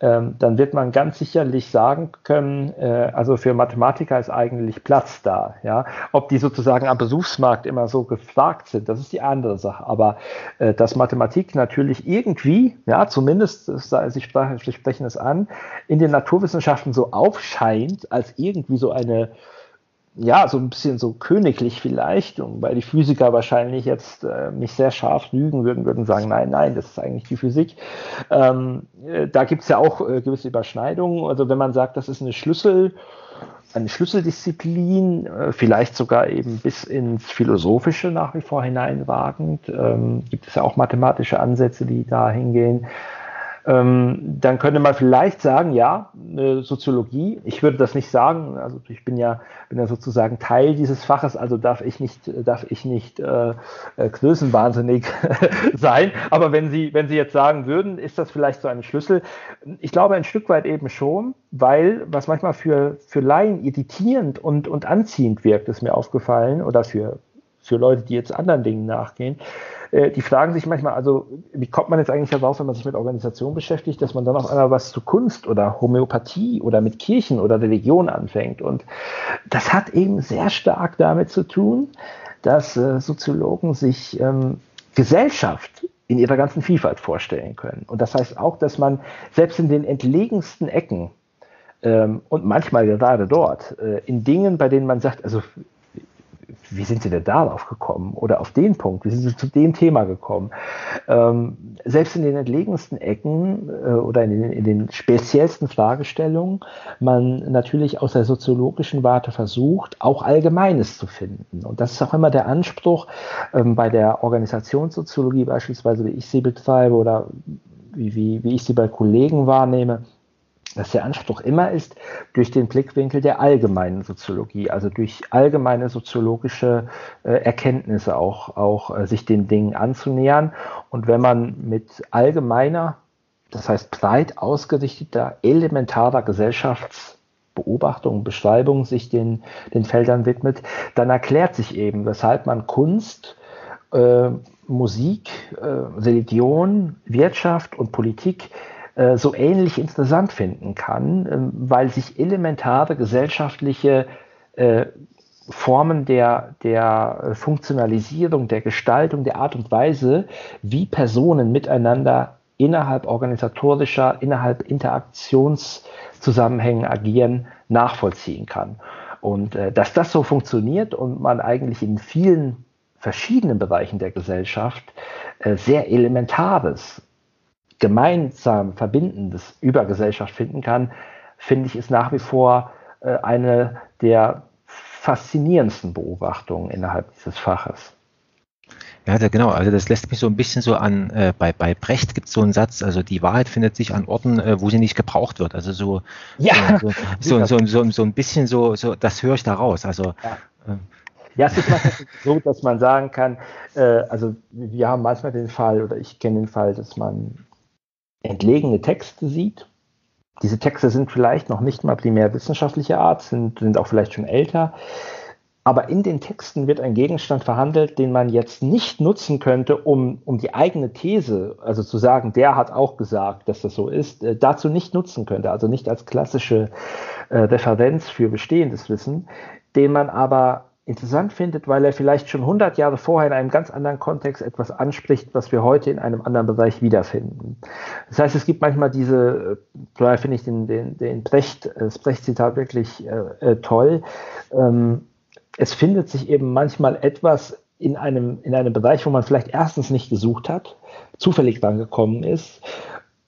ähm, dann wird man ganz sicherlich sagen können, äh, also für Mathematiker ist eigentlich Platz da. Ja? Ob die sozusagen am Berufsmarkt immer so gefragt sind, das ist die andere Sache. Aber äh, dass Mathematik natürlich irgendwie, ja, zumindest, Sie sprechen es an, in den Naturwissenschaften so aufscheint als irgendwie so eine ja, so ein bisschen so königlich vielleicht, und weil die Physiker wahrscheinlich jetzt äh, nicht sehr scharf lügen würden, würden sagen, nein, nein, das ist eigentlich die Physik. Ähm, äh, da gibt es ja auch äh, gewisse Überschneidungen. Also wenn man sagt, das ist eine Schlüssel, eine Schlüsseldisziplin, äh, vielleicht sogar eben bis ins Philosophische nach wie vor hineinwagend, ähm, gibt es ja auch mathematische Ansätze, die da hingehen dann könnte man vielleicht sagen, ja, Soziologie, ich würde das nicht sagen, also ich bin ja, bin ja sozusagen Teil dieses Faches, also darf ich nicht, darf ich nicht äh, äh größenwahnsinnig *laughs* sein, aber wenn Sie, wenn Sie jetzt sagen würden, ist das vielleicht so ein Schlüssel? Ich glaube ein Stück weit eben schon, weil, was manchmal für, für Laien irritierend und, und anziehend wirkt, ist mir aufgefallen, oder für, für Leute, die jetzt anderen Dingen nachgehen, äh, die fragen sich manchmal, also wie kommt man jetzt eigentlich darauf, wenn man sich mit Organisation beschäftigt, dass man dann auf einmal was zu Kunst oder Homöopathie oder mit Kirchen oder Religion anfängt. Und das hat eben sehr stark damit zu tun, dass äh, Soziologen sich ähm, Gesellschaft in ihrer ganzen Vielfalt vorstellen können. Und das heißt auch, dass man selbst in den entlegensten Ecken ähm, und manchmal gerade dort, äh, in Dingen, bei denen man sagt, also wie sind Sie denn darauf gekommen? Oder auf den Punkt, wie sind Sie zu dem Thema gekommen? Ähm, selbst in den entlegensten Ecken äh, oder in den, in den speziellsten Fragestellungen man natürlich aus der soziologischen Warte versucht, auch Allgemeines zu finden. Und das ist auch immer der Anspruch ähm, bei der Organisationssoziologie beispielsweise, wie ich sie betreibe oder wie, wie, wie ich sie bei Kollegen wahrnehme dass der Anspruch immer ist, durch den Blickwinkel der allgemeinen Soziologie, also durch allgemeine soziologische äh, Erkenntnisse auch, auch äh, sich den Dingen anzunähern. Und wenn man mit allgemeiner das heißt breit ausgerichteter, elementarer Gesellschaftsbeobachtung, Beschreibung sich den, den Feldern widmet, dann erklärt sich eben, weshalb man Kunst, äh, Musik, äh, Religion, Wirtschaft und Politik äh, so ähnlich interessant finden kann, ähm, weil sich elementare gesellschaftliche äh, Formen der, der Funktionalisierung, der Gestaltung, der Art und Weise, wie Personen miteinander innerhalb organisatorischer, innerhalb Interaktionszusammenhängen agieren, nachvollziehen kann. Und äh, dass das so funktioniert und man eigentlich in vielen verschiedenen Bereichen der Gesellschaft äh, sehr Elementares, gemeinsam Verbindendes über Gesellschaft finden kann, finde ich, ist nach wie vor äh, eine der faszinierendsten Beobachtungen innerhalb dieses Faches. Ja, genau. Also das lässt mich so ein bisschen so an, äh, bei, bei Brecht gibt es so einen Satz, also die Wahrheit findet sich an Orten, äh, wo sie nicht gebraucht wird. Also so, ja. so, so, so, so, so, ein bisschen so, so, das höre ich da raus. Also ja. Ähm, ja, es ist manchmal so, dass man sagen kann, äh, also wir haben manchmal den Fall, oder ich kenne den Fall, dass man entlegene Texte sieht. Diese Texte sind vielleicht noch nicht mal primär wissenschaftlicher Art, sind, sind auch vielleicht schon älter. Aber in den Texten wird ein Gegenstand verhandelt, den man jetzt nicht nutzen könnte, um, um die eigene These, also zu sagen, der hat auch gesagt, dass das so ist, äh, dazu nicht nutzen könnte, also nicht als klassische äh, Referenz für bestehendes Wissen, den man aber interessant findet, weil er vielleicht schon 100 Jahre vorher in einem ganz anderen Kontext etwas anspricht, was wir heute in einem anderen Bereich wiederfinden. Das heißt, es gibt manchmal diese, äh, daher finde ich den, den, den Brecht, das Brecht-Zitat wirklich äh, äh, toll. Ähm, es findet sich eben manchmal etwas in einem, in einem Bereich, wo man vielleicht erstens nicht gesucht hat, zufällig dran gekommen ist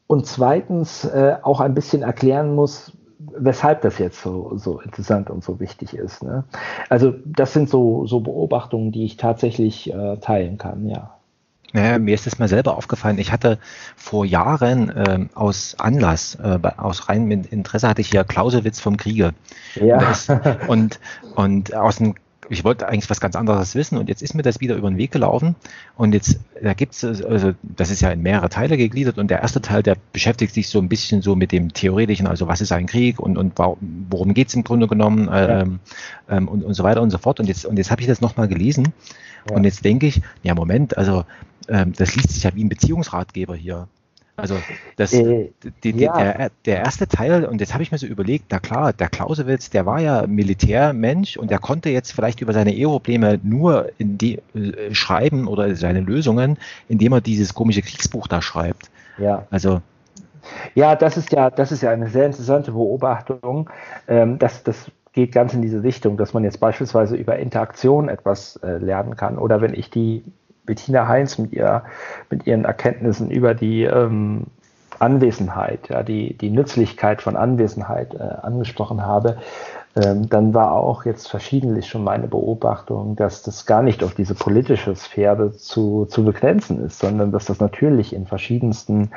und zweitens äh, auch ein bisschen erklären muss, weshalb das jetzt so, so interessant und so wichtig ist. Ne? Also das sind so, so Beobachtungen, die ich tatsächlich äh, teilen kann, ja. Naja, mir ist das mal selber aufgefallen. Ich hatte vor Jahren äh, aus Anlass, äh, aus reinem Interesse hatte ich hier Clausewitz vom Kriege. Ja. Und, und aus einem ich wollte eigentlich was ganz anderes wissen und jetzt ist mir das wieder über den Weg gelaufen und jetzt, da gibt's also das ist ja in mehrere Teile gegliedert und der erste Teil, der beschäftigt sich so ein bisschen so mit dem Theoretischen, also was ist ein Krieg und, und worum geht's im Grunde genommen ähm, ähm, und, und so weiter und so fort und jetzt, und jetzt habe ich das nochmal gelesen ja. und jetzt denke ich, ja Moment, also ähm, das liest sich ja wie ein Beziehungsratgeber hier. Also das, äh, die, die, ja. der, der, erste Teil, und jetzt habe ich mir so überlegt, na klar, der Clausewitz, der war ja Militärmensch und der konnte jetzt vielleicht über seine Eheprobleme nur in die, äh, schreiben oder seine Lösungen, indem er dieses komische Kriegsbuch da schreibt. Ja. Also ja, das ist ja, das ist ja eine sehr interessante Beobachtung. Ähm, das, das geht ganz in diese Richtung, dass man jetzt beispielsweise über Interaktion etwas äh, lernen kann. Oder wenn ich die Bettina Heinz mit, ihr, mit ihren Erkenntnissen über die ähm, Anwesenheit, ja, die, die Nützlichkeit von Anwesenheit äh, angesprochen habe, ähm, dann war auch jetzt verschiedentlich schon meine Beobachtung, dass das gar nicht auf diese politische Sphäre zu, zu begrenzen ist, sondern dass das natürlich in verschiedensten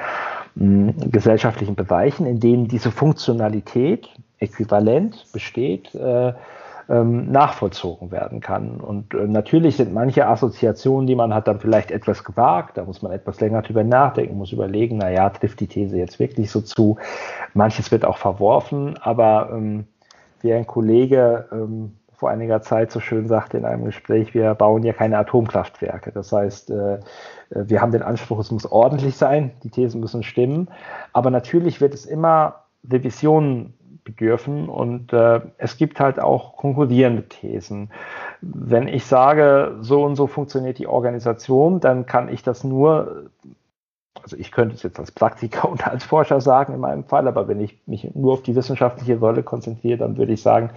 mh, gesellschaftlichen Bereichen, in denen diese Funktionalität äquivalent besteht, äh, ähm, nachvollzogen werden kann. Und äh, natürlich sind manche Assoziationen, die man hat, dann vielleicht etwas gewagt. Da muss man etwas länger drüber nachdenken, muss überlegen, na ja, trifft die These jetzt wirklich so zu. Manches wird auch verworfen, aber ähm, wie ein Kollege ähm, vor einiger Zeit so schön sagte in einem Gespräch, wir bauen ja keine Atomkraftwerke. Das heißt, äh, wir haben den Anspruch, es muss ordentlich sein, die Thesen müssen stimmen. Aber natürlich wird es immer Revisionen bedürfen. Und äh, es gibt halt auch konkurrierende Thesen. Wenn ich sage, so und so funktioniert die Organisation, dann kann ich das nur, also ich könnte es jetzt als Praktiker *laughs* und als Forscher sagen in meinem Fall, aber wenn ich mich nur auf die wissenschaftliche Rolle konzentriere, dann würde ich sagen,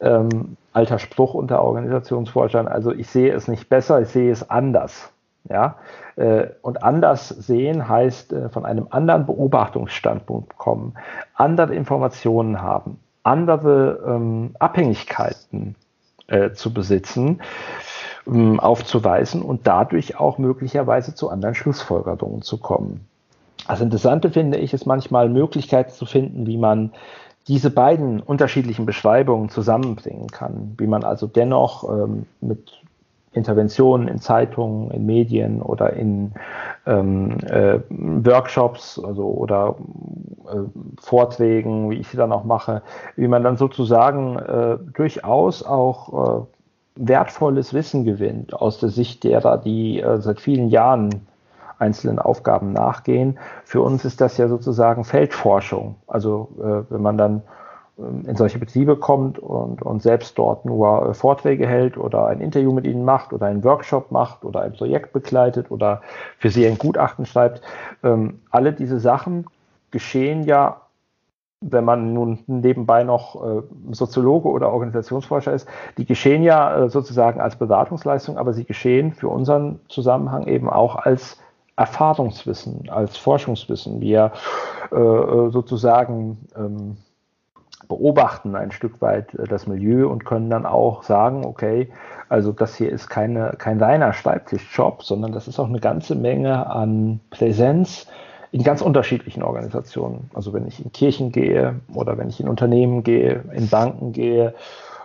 ähm, alter Spruch unter Organisationsforschern, also ich sehe es nicht besser, ich sehe es anders. Ja? Äh, und anders sehen heißt äh, von einem anderen Beobachtungsstandpunkt kommen, andere Informationen haben, andere ähm, Abhängigkeiten äh, zu besitzen, ähm, aufzuweisen und dadurch auch möglicherweise zu anderen Schlussfolgerungen zu kommen. Das Interessante finde ich, ist manchmal Möglichkeiten zu finden, wie man diese beiden unterschiedlichen Beschreibungen zusammenbringen kann, wie man also dennoch ähm, mit Interventionen in Zeitungen, in Medien oder in ähm, äh, Workshops also, oder äh, Vorträgen, wie ich sie dann auch mache, wie man dann sozusagen äh, durchaus auch äh, wertvolles Wissen gewinnt aus der Sicht derer, die äh, seit vielen Jahren einzelnen Aufgaben nachgehen. Für uns ist das ja sozusagen Feldforschung. Also äh, wenn man dann in solche Betriebe kommt und, und selbst dort nur äh, Vorträge hält oder ein Interview mit ihnen macht oder einen Workshop macht oder ein Projekt begleitet oder für sie ein Gutachten schreibt. Ähm, alle diese Sachen geschehen ja, wenn man nun nebenbei noch äh, Soziologe oder Organisationsforscher ist, die geschehen ja äh, sozusagen als Beratungsleistung, aber sie geschehen für unseren Zusammenhang eben auch als Erfahrungswissen, als Forschungswissen. Wir äh, äh sozusagen ähm, beobachten ein Stück weit äh, das Milieu und können dann auch sagen, okay, also das hier ist keine, kein reiner Schreibtischjob, sondern das ist auch eine ganze Menge an Präsenz in ganz unterschiedlichen Organisationen. Also wenn ich in Kirchen gehe oder wenn ich in Unternehmen gehe, in Banken gehe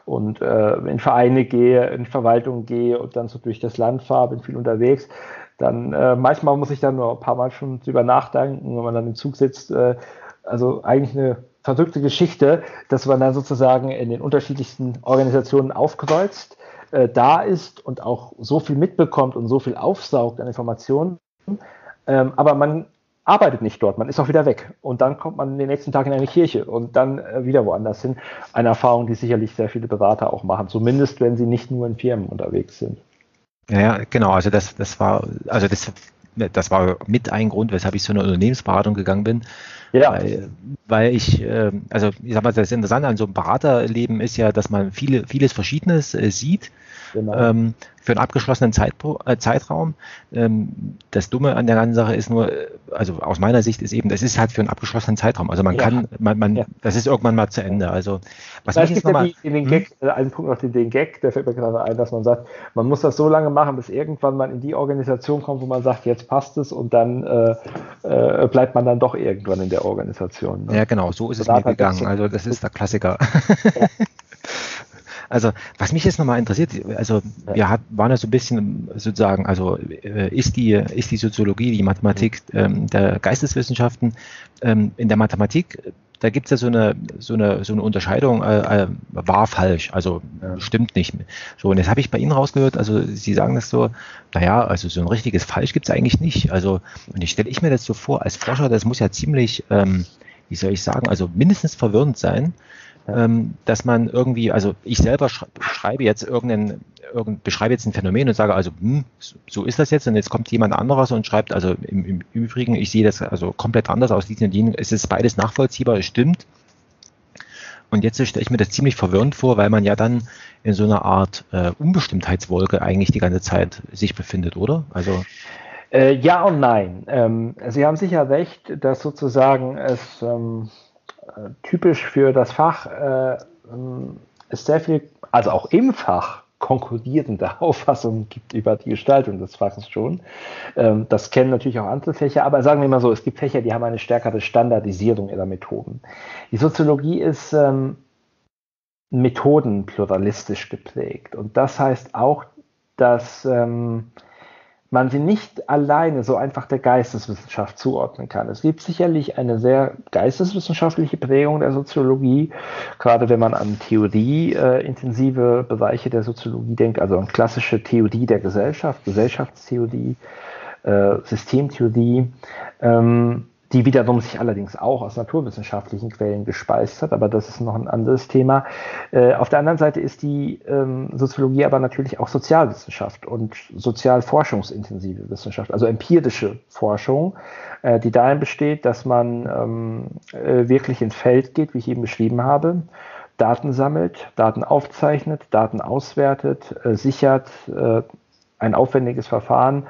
und äh, in Vereine gehe, in Verwaltung gehe und dann so durch das Land fahre, bin viel unterwegs, dann äh, manchmal muss ich dann nur ein paar Mal schon drüber nachdenken, wenn man dann im Zug sitzt. Äh, also eigentlich eine verrückte Geschichte, dass man dann sozusagen in den unterschiedlichsten Organisationen aufkreuzt, äh, da ist und auch so viel mitbekommt und so viel aufsaugt an Informationen. Ähm, aber man arbeitet nicht dort, man ist auch wieder weg. Und dann kommt man den nächsten Tag in eine Kirche und dann äh, wieder woanders hin. Eine Erfahrung, die sicherlich sehr viele Berater auch machen, zumindest wenn sie nicht nur in Firmen unterwegs sind. Ja, genau, also das, das war, also das, das war mit ein Grund, weshalb ich zu einer Unternehmensberatung gegangen bin. Ja. Weil, weil ich, äh, also ich sag mal, das Interessante an so einem Beraterleben ist ja, dass man viele, vieles Verschiedenes äh, sieht genau. ähm, für einen abgeschlossenen Zeitpro äh, Zeitraum. Ähm, das Dumme an der ganzen Sache ist nur, äh, also aus meiner Sicht ist eben, das ist halt für einen abgeschlossenen Zeitraum. Also man ja. kann, man, man ja. das ist irgendwann mal zu Ende. Also was mich jetzt nochmal... in den hm? Gag, hm? einen Punkt noch den, den Gag, der fällt mir gerade ein, dass man sagt, man muss das so lange machen, bis irgendwann man in die Organisation kommt, wo man sagt, jetzt passt es und dann äh, äh, bleibt man dann doch irgendwann in der Organisation. Ne? Ja, genau, so ist es mir gegangen. Also das ist der Klassiker. Ja. *laughs* *laughs* Also, was mich jetzt nochmal interessiert, also wir hat, waren ja so ein bisschen sozusagen, also äh, ist die, ist die Soziologie, die Mathematik ähm, der Geisteswissenschaften ähm, in der Mathematik, da gibt es ja so eine, so eine, so eine Unterscheidung, äh, äh, war falsch, also ja. stimmt nicht. So, und jetzt habe ich bei Ihnen rausgehört, also Sie sagen das so, naja, also so ein richtiges Falsch gibt es eigentlich nicht. Also, und ich stelle ich mir das so vor, als Forscher, das muss ja ziemlich, ähm, wie soll ich sagen, also mindestens verwirrend sein, ähm, dass man irgendwie, also ich selber schreibe jetzt irgendeinen, irgend, beschreibe jetzt ein Phänomen und sage also, hm, so ist das jetzt und jetzt kommt jemand anderes und schreibt, also im, im Übrigen, ich sehe das also komplett anders aus diesen und jenen, es ist beides nachvollziehbar, es stimmt. Und jetzt stelle ich mir das ziemlich verwirrend vor, weil man ja dann in so einer Art äh, Unbestimmtheitswolke eigentlich die ganze Zeit sich befindet, oder? Also äh, ja und nein. Ähm, Sie haben sicher recht, dass sozusagen es ähm, äh, typisch für das Fach äh, ist sehr viel, also auch im Fach konkurrierende *laughs* Auffassungen gibt über die Gestaltung des Faches schon. Ähm, das kennen natürlich auch andere Fächer, aber sagen wir mal so, es gibt Fächer, die haben eine stärkere Standardisierung ihrer Methoden. Die Soziologie ist ähm, methodenpluralistisch geprägt und das heißt auch, dass ähm, man sie nicht alleine so einfach der Geisteswissenschaft zuordnen kann. Es gibt sicherlich eine sehr geisteswissenschaftliche Prägung der Soziologie, gerade wenn man an theorieintensive äh, Bereiche der Soziologie denkt, also an klassische Theorie der Gesellschaft, Gesellschaftstheorie, äh, Systemtheorie. Ähm, die wiederum sich allerdings auch aus naturwissenschaftlichen Quellen gespeist hat, aber das ist noch ein anderes Thema. Äh, auf der anderen Seite ist die ähm, Soziologie aber natürlich auch Sozialwissenschaft und sozialforschungsintensive Wissenschaft, also empirische Forschung, äh, die darin besteht, dass man ähm, äh, wirklich ins Feld geht, wie ich eben beschrieben habe, Daten sammelt, Daten aufzeichnet, Daten auswertet, sichert, ein aufwendiges Verfahren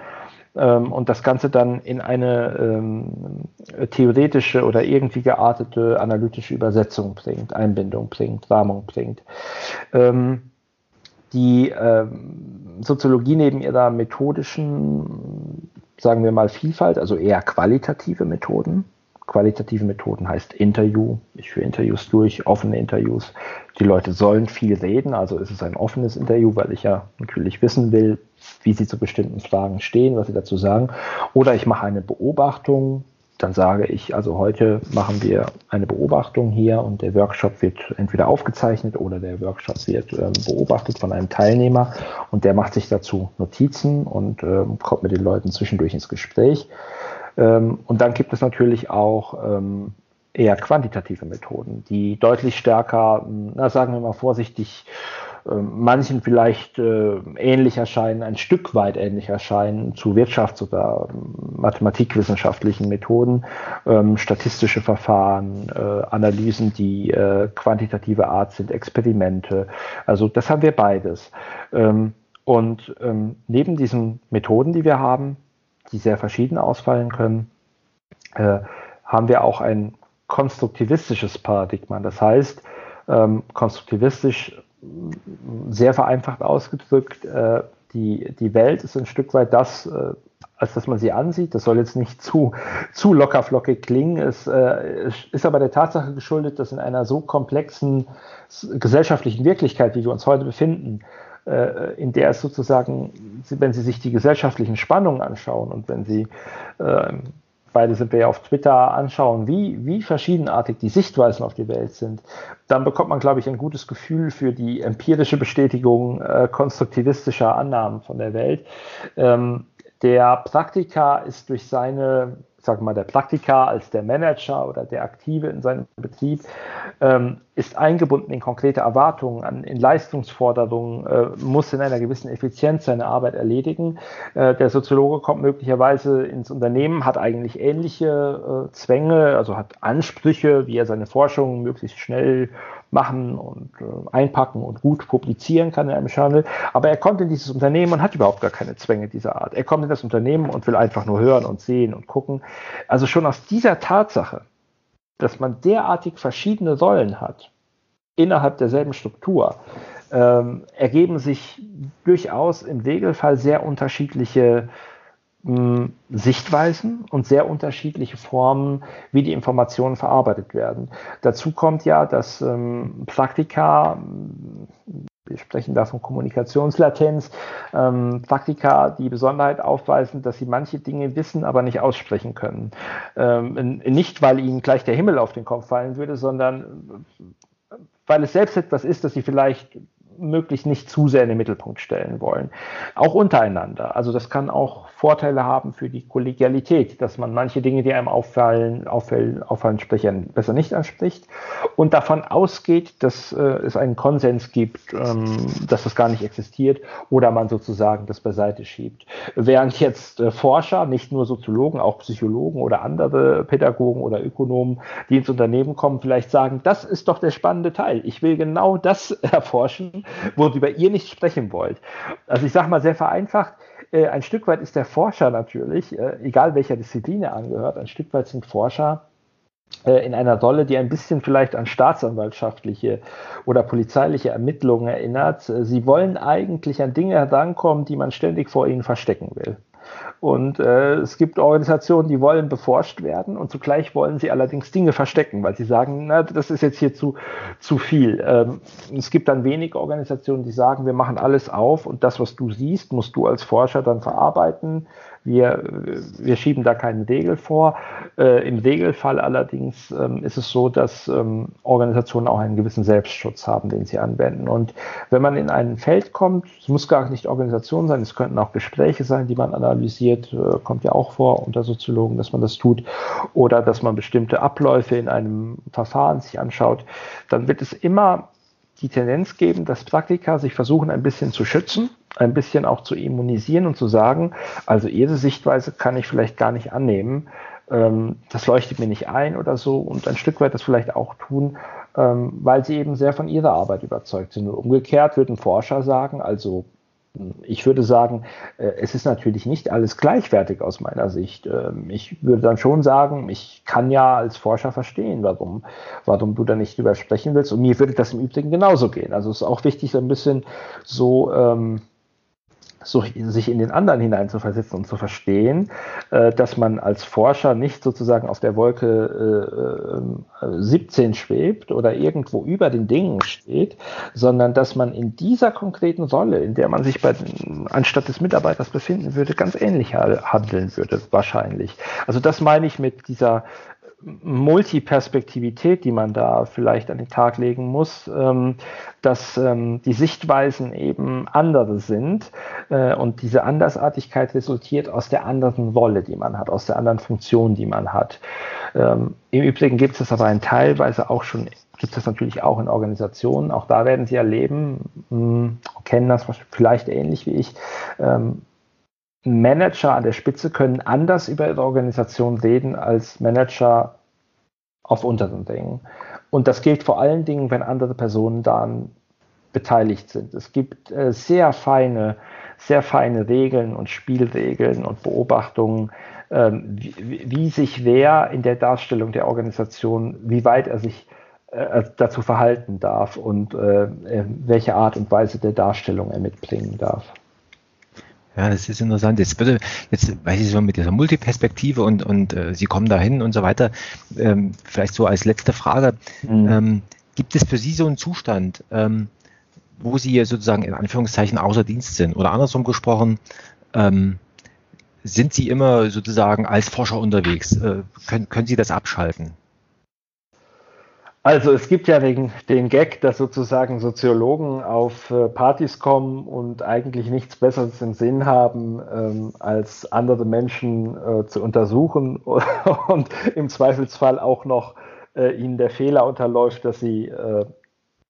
und das Ganze dann in eine ähm, theoretische oder irgendwie geartete analytische Übersetzung bringt, Einbindung bringt, Rahmung bringt. Ähm, die ähm, Soziologie neben ihrer methodischen, sagen wir mal, Vielfalt, also eher qualitative Methoden, qualitative Methoden heißt Interview. Ich führe Interviews durch, offene Interviews. Die Leute sollen viel reden, also ist es ein offenes Interview, weil ich ja natürlich wissen will, wie sie zu bestimmten Fragen stehen, was sie dazu sagen. Oder ich mache eine Beobachtung, dann sage ich, also heute machen wir eine Beobachtung hier und der Workshop wird entweder aufgezeichnet oder der Workshop wird ähm, beobachtet von einem Teilnehmer und der macht sich dazu Notizen und ähm, kommt mit den Leuten zwischendurch ins Gespräch. Ähm, und dann gibt es natürlich auch ähm, eher quantitative Methoden, die deutlich stärker, na, sagen wir mal vorsichtig, ähm, manchen vielleicht äh, ähnlich erscheinen, ein Stück weit ähnlich erscheinen zu Wirtschafts- oder ähm, mathematikwissenschaftlichen Methoden, statistische Verfahren, äh, Analysen, die äh, quantitative Art sind, Experimente. Also das haben wir beides. Und neben diesen Methoden, die wir haben, die sehr verschieden ausfallen können, äh, haben wir auch ein konstruktivistisches Paradigma. Das heißt, ähm, konstruktivistisch sehr vereinfacht ausgedrückt, äh, die, die Welt ist ein Stück weit das, äh, als dass man sie ansieht. Das soll jetzt nicht zu, zu lockerflockig klingen. Es äh, ist aber der Tatsache geschuldet, dass in einer so komplexen gesellschaftlichen Wirklichkeit, wie wir uns heute befinden, in der es sozusagen, wenn Sie sich die gesellschaftlichen Spannungen anschauen und wenn Sie äh, beide sind wir ja auf Twitter, anschauen, wie, wie verschiedenartig die Sichtweisen auf die Welt sind, dann bekommt man, glaube ich, ein gutes Gefühl für die empirische Bestätigung äh, konstruktivistischer Annahmen von der Welt. Ähm, der Praktiker ist durch seine sag mal, der Praktiker als der Manager oder der Aktive in seinem Betrieb ähm, ist eingebunden in konkrete Erwartungen, an, in Leistungsforderungen, äh, muss in einer gewissen Effizienz seine Arbeit erledigen. Äh, der Soziologe kommt möglicherweise ins Unternehmen, hat eigentlich ähnliche äh, Zwänge, also hat Ansprüche, wie er seine Forschung möglichst schnell machen und äh, einpacken und gut publizieren kann in einem Journal. Aber er kommt in dieses Unternehmen und hat überhaupt gar keine Zwänge dieser Art. Er kommt in das Unternehmen und will einfach nur hören und sehen und gucken. Also schon aus dieser Tatsache, dass man derartig verschiedene Rollen hat innerhalb derselben Struktur, ähm, ergeben sich durchaus im Regelfall sehr unterschiedliche Sichtweisen und sehr unterschiedliche Formen, wie die Informationen verarbeitet werden. Dazu kommt ja, dass ähm, Praktika, wir sprechen da von Kommunikationslatenz, ähm, Praktika die Besonderheit aufweisen, dass sie manche Dinge wissen, aber nicht aussprechen können. Ähm, nicht, weil ihnen gleich der Himmel auf den Kopf fallen würde, sondern weil es selbst etwas ist, das sie vielleicht möglichst nicht zu sehr in den Mittelpunkt stellen wollen. Auch untereinander. Also das kann auch Vorteile haben für die Kollegialität, dass man manche Dinge, die einem auffallen, auffallen, auffallen Sprechern besser nicht anspricht und davon ausgeht, dass äh, es einen Konsens gibt, ähm, dass das gar nicht existiert oder man sozusagen das beiseite schiebt. Während jetzt äh, Forscher, nicht nur Soziologen, auch Psychologen oder andere Pädagogen oder Ökonomen, die ins Unternehmen kommen, vielleicht sagen, das ist doch der spannende Teil. Ich will genau das *laughs* erforschen worüber ihr nicht sprechen wollt. Also ich sage mal sehr vereinfacht, äh, ein Stück weit ist der Forscher natürlich, äh, egal welcher Disziplin er angehört, ein Stück weit sind Forscher äh, in einer Rolle, die ein bisschen vielleicht an staatsanwaltschaftliche oder polizeiliche Ermittlungen erinnert. Sie wollen eigentlich an Dinge herankommen, die man ständig vor ihnen verstecken will. Und äh, es gibt Organisationen, die wollen beforscht werden und zugleich wollen sie allerdings Dinge verstecken, weil sie sagen, na, das ist jetzt hier zu, zu viel. Ähm, es gibt dann wenige Organisationen, die sagen, wir machen alles auf und das, was du siehst, musst du als Forscher dann verarbeiten. Wir, wir schieben da keinen Regel vor. Äh, Im Regelfall allerdings ähm, ist es so, dass ähm, Organisationen auch einen gewissen Selbstschutz haben, den sie anwenden. Und wenn man in ein Feld kommt, es muss gar nicht Organisation sein, es könnten auch Gespräche sein, die man analysiert, äh, kommt ja auch vor unter Soziologen, dass man das tut, oder dass man bestimmte Abläufe in einem Verfahren sich anschaut, dann wird es immer die Tendenz geben, dass Praktiker sich versuchen, ein bisschen zu schützen, ein bisschen auch zu immunisieren und zu sagen, also ihre Sichtweise kann ich vielleicht gar nicht annehmen, ähm, das leuchtet mir nicht ein oder so und ein Stück weit das vielleicht auch tun, ähm, weil sie eben sehr von ihrer Arbeit überzeugt sind. Umgekehrt würden Forscher sagen, also ich würde sagen, äh, es ist natürlich nicht alles gleichwertig aus meiner Sicht. Ähm, ich würde dann schon sagen, ich kann ja als Forscher verstehen, warum, warum du da nicht drüber sprechen willst. Und mir würde das im Übrigen genauso gehen. Also es ist auch wichtig, so ein bisschen so, ähm, so, sich in den anderen hineinzuversetzen und zu verstehen, äh, dass man als Forscher nicht sozusagen auf der Wolke äh, 17 äh, schwebt oder irgendwo über den Dingen steht, sondern dass man in dieser konkreten Rolle, in der man sich bei, anstatt des Mitarbeiters befinden würde, ganz ähnlich handeln würde, wahrscheinlich. Also das meine ich mit dieser Multiperspektivität, die man da vielleicht an den Tag legen muss, ähm, dass ähm, die Sichtweisen eben andere sind äh, und diese Andersartigkeit resultiert aus der anderen Rolle, die man hat, aus der anderen Funktion, die man hat. Ähm, Im Übrigen gibt es aber in teilweise auch schon, gibt es natürlich auch in Organisationen, auch da werden Sie erleben, hm, kennen das vielleicht ähnlich wie ich, Manager an der Spitze können anders über ihre Organisation reden als Manager auf unteren Dingen. Und das gilt vor allen Dingen, wenn andere Personen daran beteiligt sind. Es gibt äh, sehr feine, sehr feine Regeln und Spielregeln und Beobachtungen, ähm, wie, wie, sich wer in der Darstellung der Organisation, wie weit er sich äh, dazu verhalten darf und äh, äh welche Art und Weise der Darstellung er mitbringen darf. Ja, das ist interessant. Jetzt bitte, jetzt weiß ich so mit dieser Multiperspektive und, und äh, Sie kommen dahin und so weiter. Ähm, vielleicht so als letzte Frage. Mhm. Ähm, gibt es für Sie so einen Zustand, ähm, wo Sie sozusagen in Anführungszeichen außer Dienst sind? Oder andersrum gesprochen, ähm, sind Sie immer sozusagen als Forscher unterwegs? Äh, können, können Sie das abschalten? Also es gibt ja den, den Gag, dass sozusagen Soziologen auf äh, Partys kommen und eigentlich nichts Besseres im Sinn haben, ähm, als andere Menschen äh, zu untersuchen *laughs* und im Zweifelsfall auch noch äh, ihnen der Fehler unterläuft, dass sie äh,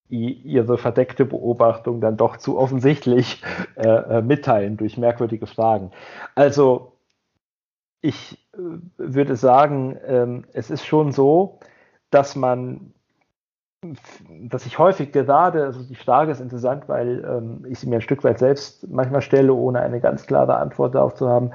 ihre verdeckte Beobachtung dann doch zu offensichtlich äh, äh, mitteilen durch merkwürdige Fragen. Also ich würde sagen, ähm, es ist schon so, dass man dass ich häufig gerade, also die Frage ist interessant, weil ähm, ich sie mir ein Stück weit selbst manchmal stelle, ohne eine ganz klare Antwort darauf zu haben.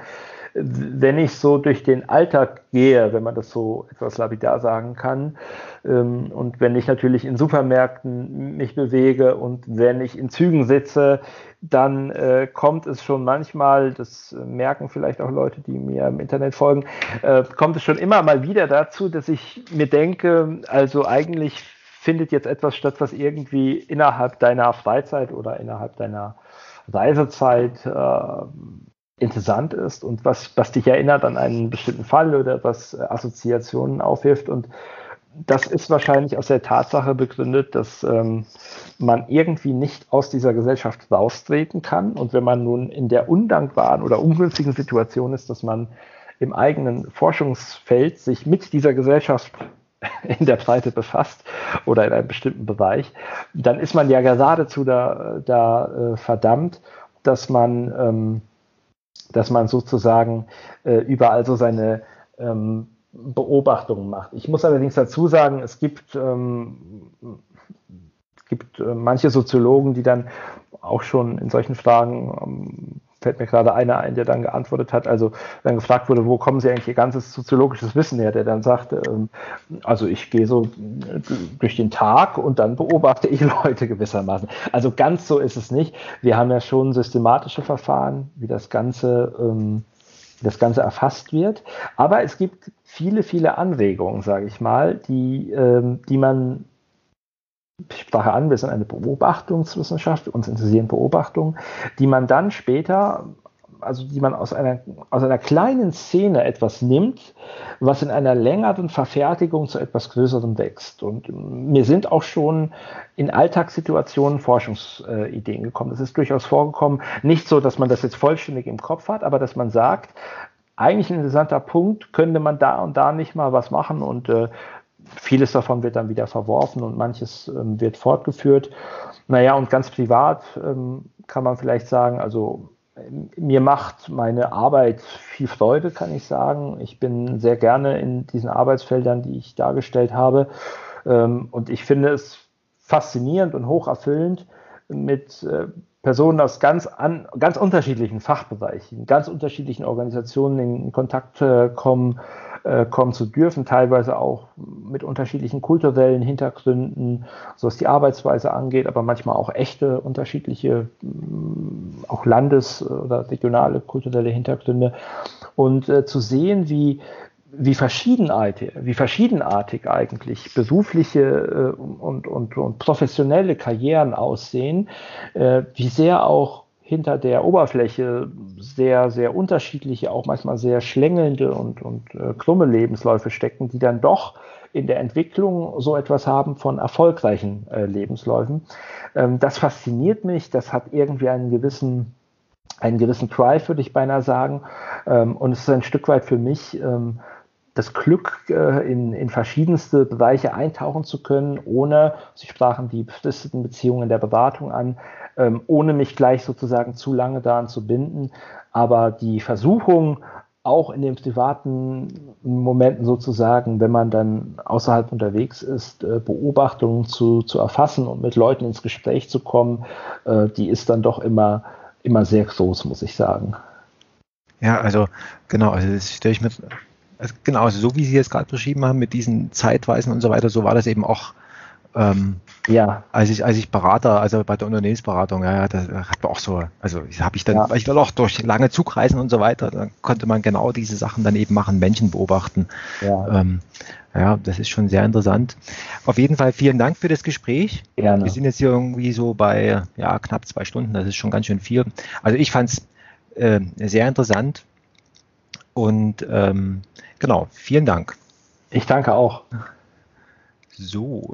Wenn ich so durch den Alltag gehe, wenn man das so etwas lapidar sagen kann, ähm, und wenn ich natürlich in Supermärkten mich bewege und wenn ich in Zügen sitze, dann äh, kommt es schon manchmal, das merken vielleicht auch Leute, die mir im Internet folgen, äh, kommt es schon immer mal wieder dazu, dass ich mir denke, also eigentlich findet jetzt etwas statt, was irgendwie innerhalb deiner Freizeit oder innerhalb deiner Reisezeit äh, interessant ist und was, was dich erinnert an einen bestimmten Fall oder was Assoziationen aufwirft. Und das ist wahrscheinlich aus der Tatsache begründet, dass ähm, man irgendwie nicht aus dieser Gesellschaft raustreten kann. Und wenn man nun in der undankbaren oder ungünstigen Situation ist, dass man im eigenen Forschungsfeld sich mit dieser Gesellschaft *laughs* in der Breite befasst oder in einem bestimmten Bereich, dann ist man ja geradezu da, da äh, verdammt, dass man, ähm, dass man sozusagen äh, überall so seine ähm, Beobachtungen macht. Ich muss allerdings dazu sagen, es gibt, ähm, es gibt äh, manche Soziologen, die dann auch schon in solchen Fragen ähm, fällt mir gerade einer ein, der dann geantwortet hat, also dann gefragt wurde, wo kommen Sie eigentlich Ihr ganzes soziologisches Wissen her, der dann sagte, ähm, also ich gehe so durch den Tag und dann beobachte ich *laughs* Leute gewissermaßen. Also ganz so ist es nicht. Wir haben ja schon systematische Verfahren, wie das Ganze, ähm, das Ganze erfasst wird. Aber es gibt viele, viele Anregungen, sage ich mal, die, ähm, die man ich sprach an, wir sind eine Beobachtungswissenschaft, uns interessieren Beobachtungen, die man dann später, also die man aus einer, aus einer kleinen Szene etwas nimmt, was in einer längeren Verfertigung zu etwas Größerem wächst. Und mir sind auch schon in Alltagssituationen Forschungsideen gekommen. Das ist durchaus vorgekommen. Nicht so, dass man das jetzt vollständig im Kopf hat, aber dass man sagt, eigentlich ein interessanter Punkt, könnte man da und da nicht mal was machen und äh, vieles davon wird dann wieder verworfen und manches ähm, wird fortgeführt. Naja, und ganz privat ähm, kann man vielleicht sagen, also mir macht meine Arbeit viel Freude, kann ich sagen. Ich bin sehr gerne in diesen Arbeitsfeldern, die ich dargestellt habe. Ähm, und ich finde es faszinierend und hocherfüllend, mit äh, Personen aus ganz, an, ganz unterschiedlichen Fachbereichen, ganz unterschiedlichen Organisationen in Kontakt äh, kommen äh, kommen zu dürfen, teilweise auch mit unterschiedlichen kulturellen Hintergründen, so was die Arbeitsweise angeht, aber manchmal auch echte unterschiedliche, mm, auch landes- oder regionale kulturelle Hintergründe. Und äh, zu sehen, wie, wie verschiedenartig, wie verschiedenartig eigentlich berufliche äh, und, und, und professionelle Karrieren aussehen, äh, wie sehr auch hinter der Oberfläche sehr, sehr unterschiedliche, auch manchmal sehr schlängelnde und, und äh, krumme Lebensläufe stecken, die dann doch in der Entwicklung so etwas haben von erfolgreichen äh, Lebensläufen. Ähm, das fasziniert mich, das hat irgendwie einen gewissen, einen gewissen Drive, würde ich beinahe sagen. Ähm, und es ist ein Stück weit für mich ähm, das Glück, äh, in, in verschiedenste Bereiche eintauchen zu können, ohne, Sie sprachen die befristeten Beziehungen der Beratung an, ähm, ohne mich gleich sozusagen zu lange daran zu binden. Aber die Versuchung, auch in den privaten Momenten sozusagen, wenn man dann außerhalb unterwegs ist, äh, Beobachtungen zu, zu erfassen und mit Leuten ins Gespräch zu kommen, äh, die ist dann doch immer, immer sehr groß, muss ich sagen. Ja, also genau, also das stelle ich mir also genau, also so wie Sie es gerade beschrieben haben, mit diesen Zeitweisen und so weiter, so war das eben auch, ähm, ja. als ich, als ich Berater, also bei der Unternehmensberatung, ja, da hat man auch so, also habe ich dann, ja. ich will auch durch lange Zugreisen und so weiter, dann konnte man genau diese Sachen dann eben machen, Menschen beobachten. Ja. Ähm, ja, das ist schon sehr interessant. Auf jeden Fall vielen Dank für das Gespräch. Gerne. Wir sind jetzt hier irgendwie so bei ja, knapp zwei Stunden, das ist schon ganz schön viel. Also ich fand es äh, sehr interessant und ähm, genau, vielen Dank. Ich danke auch. So.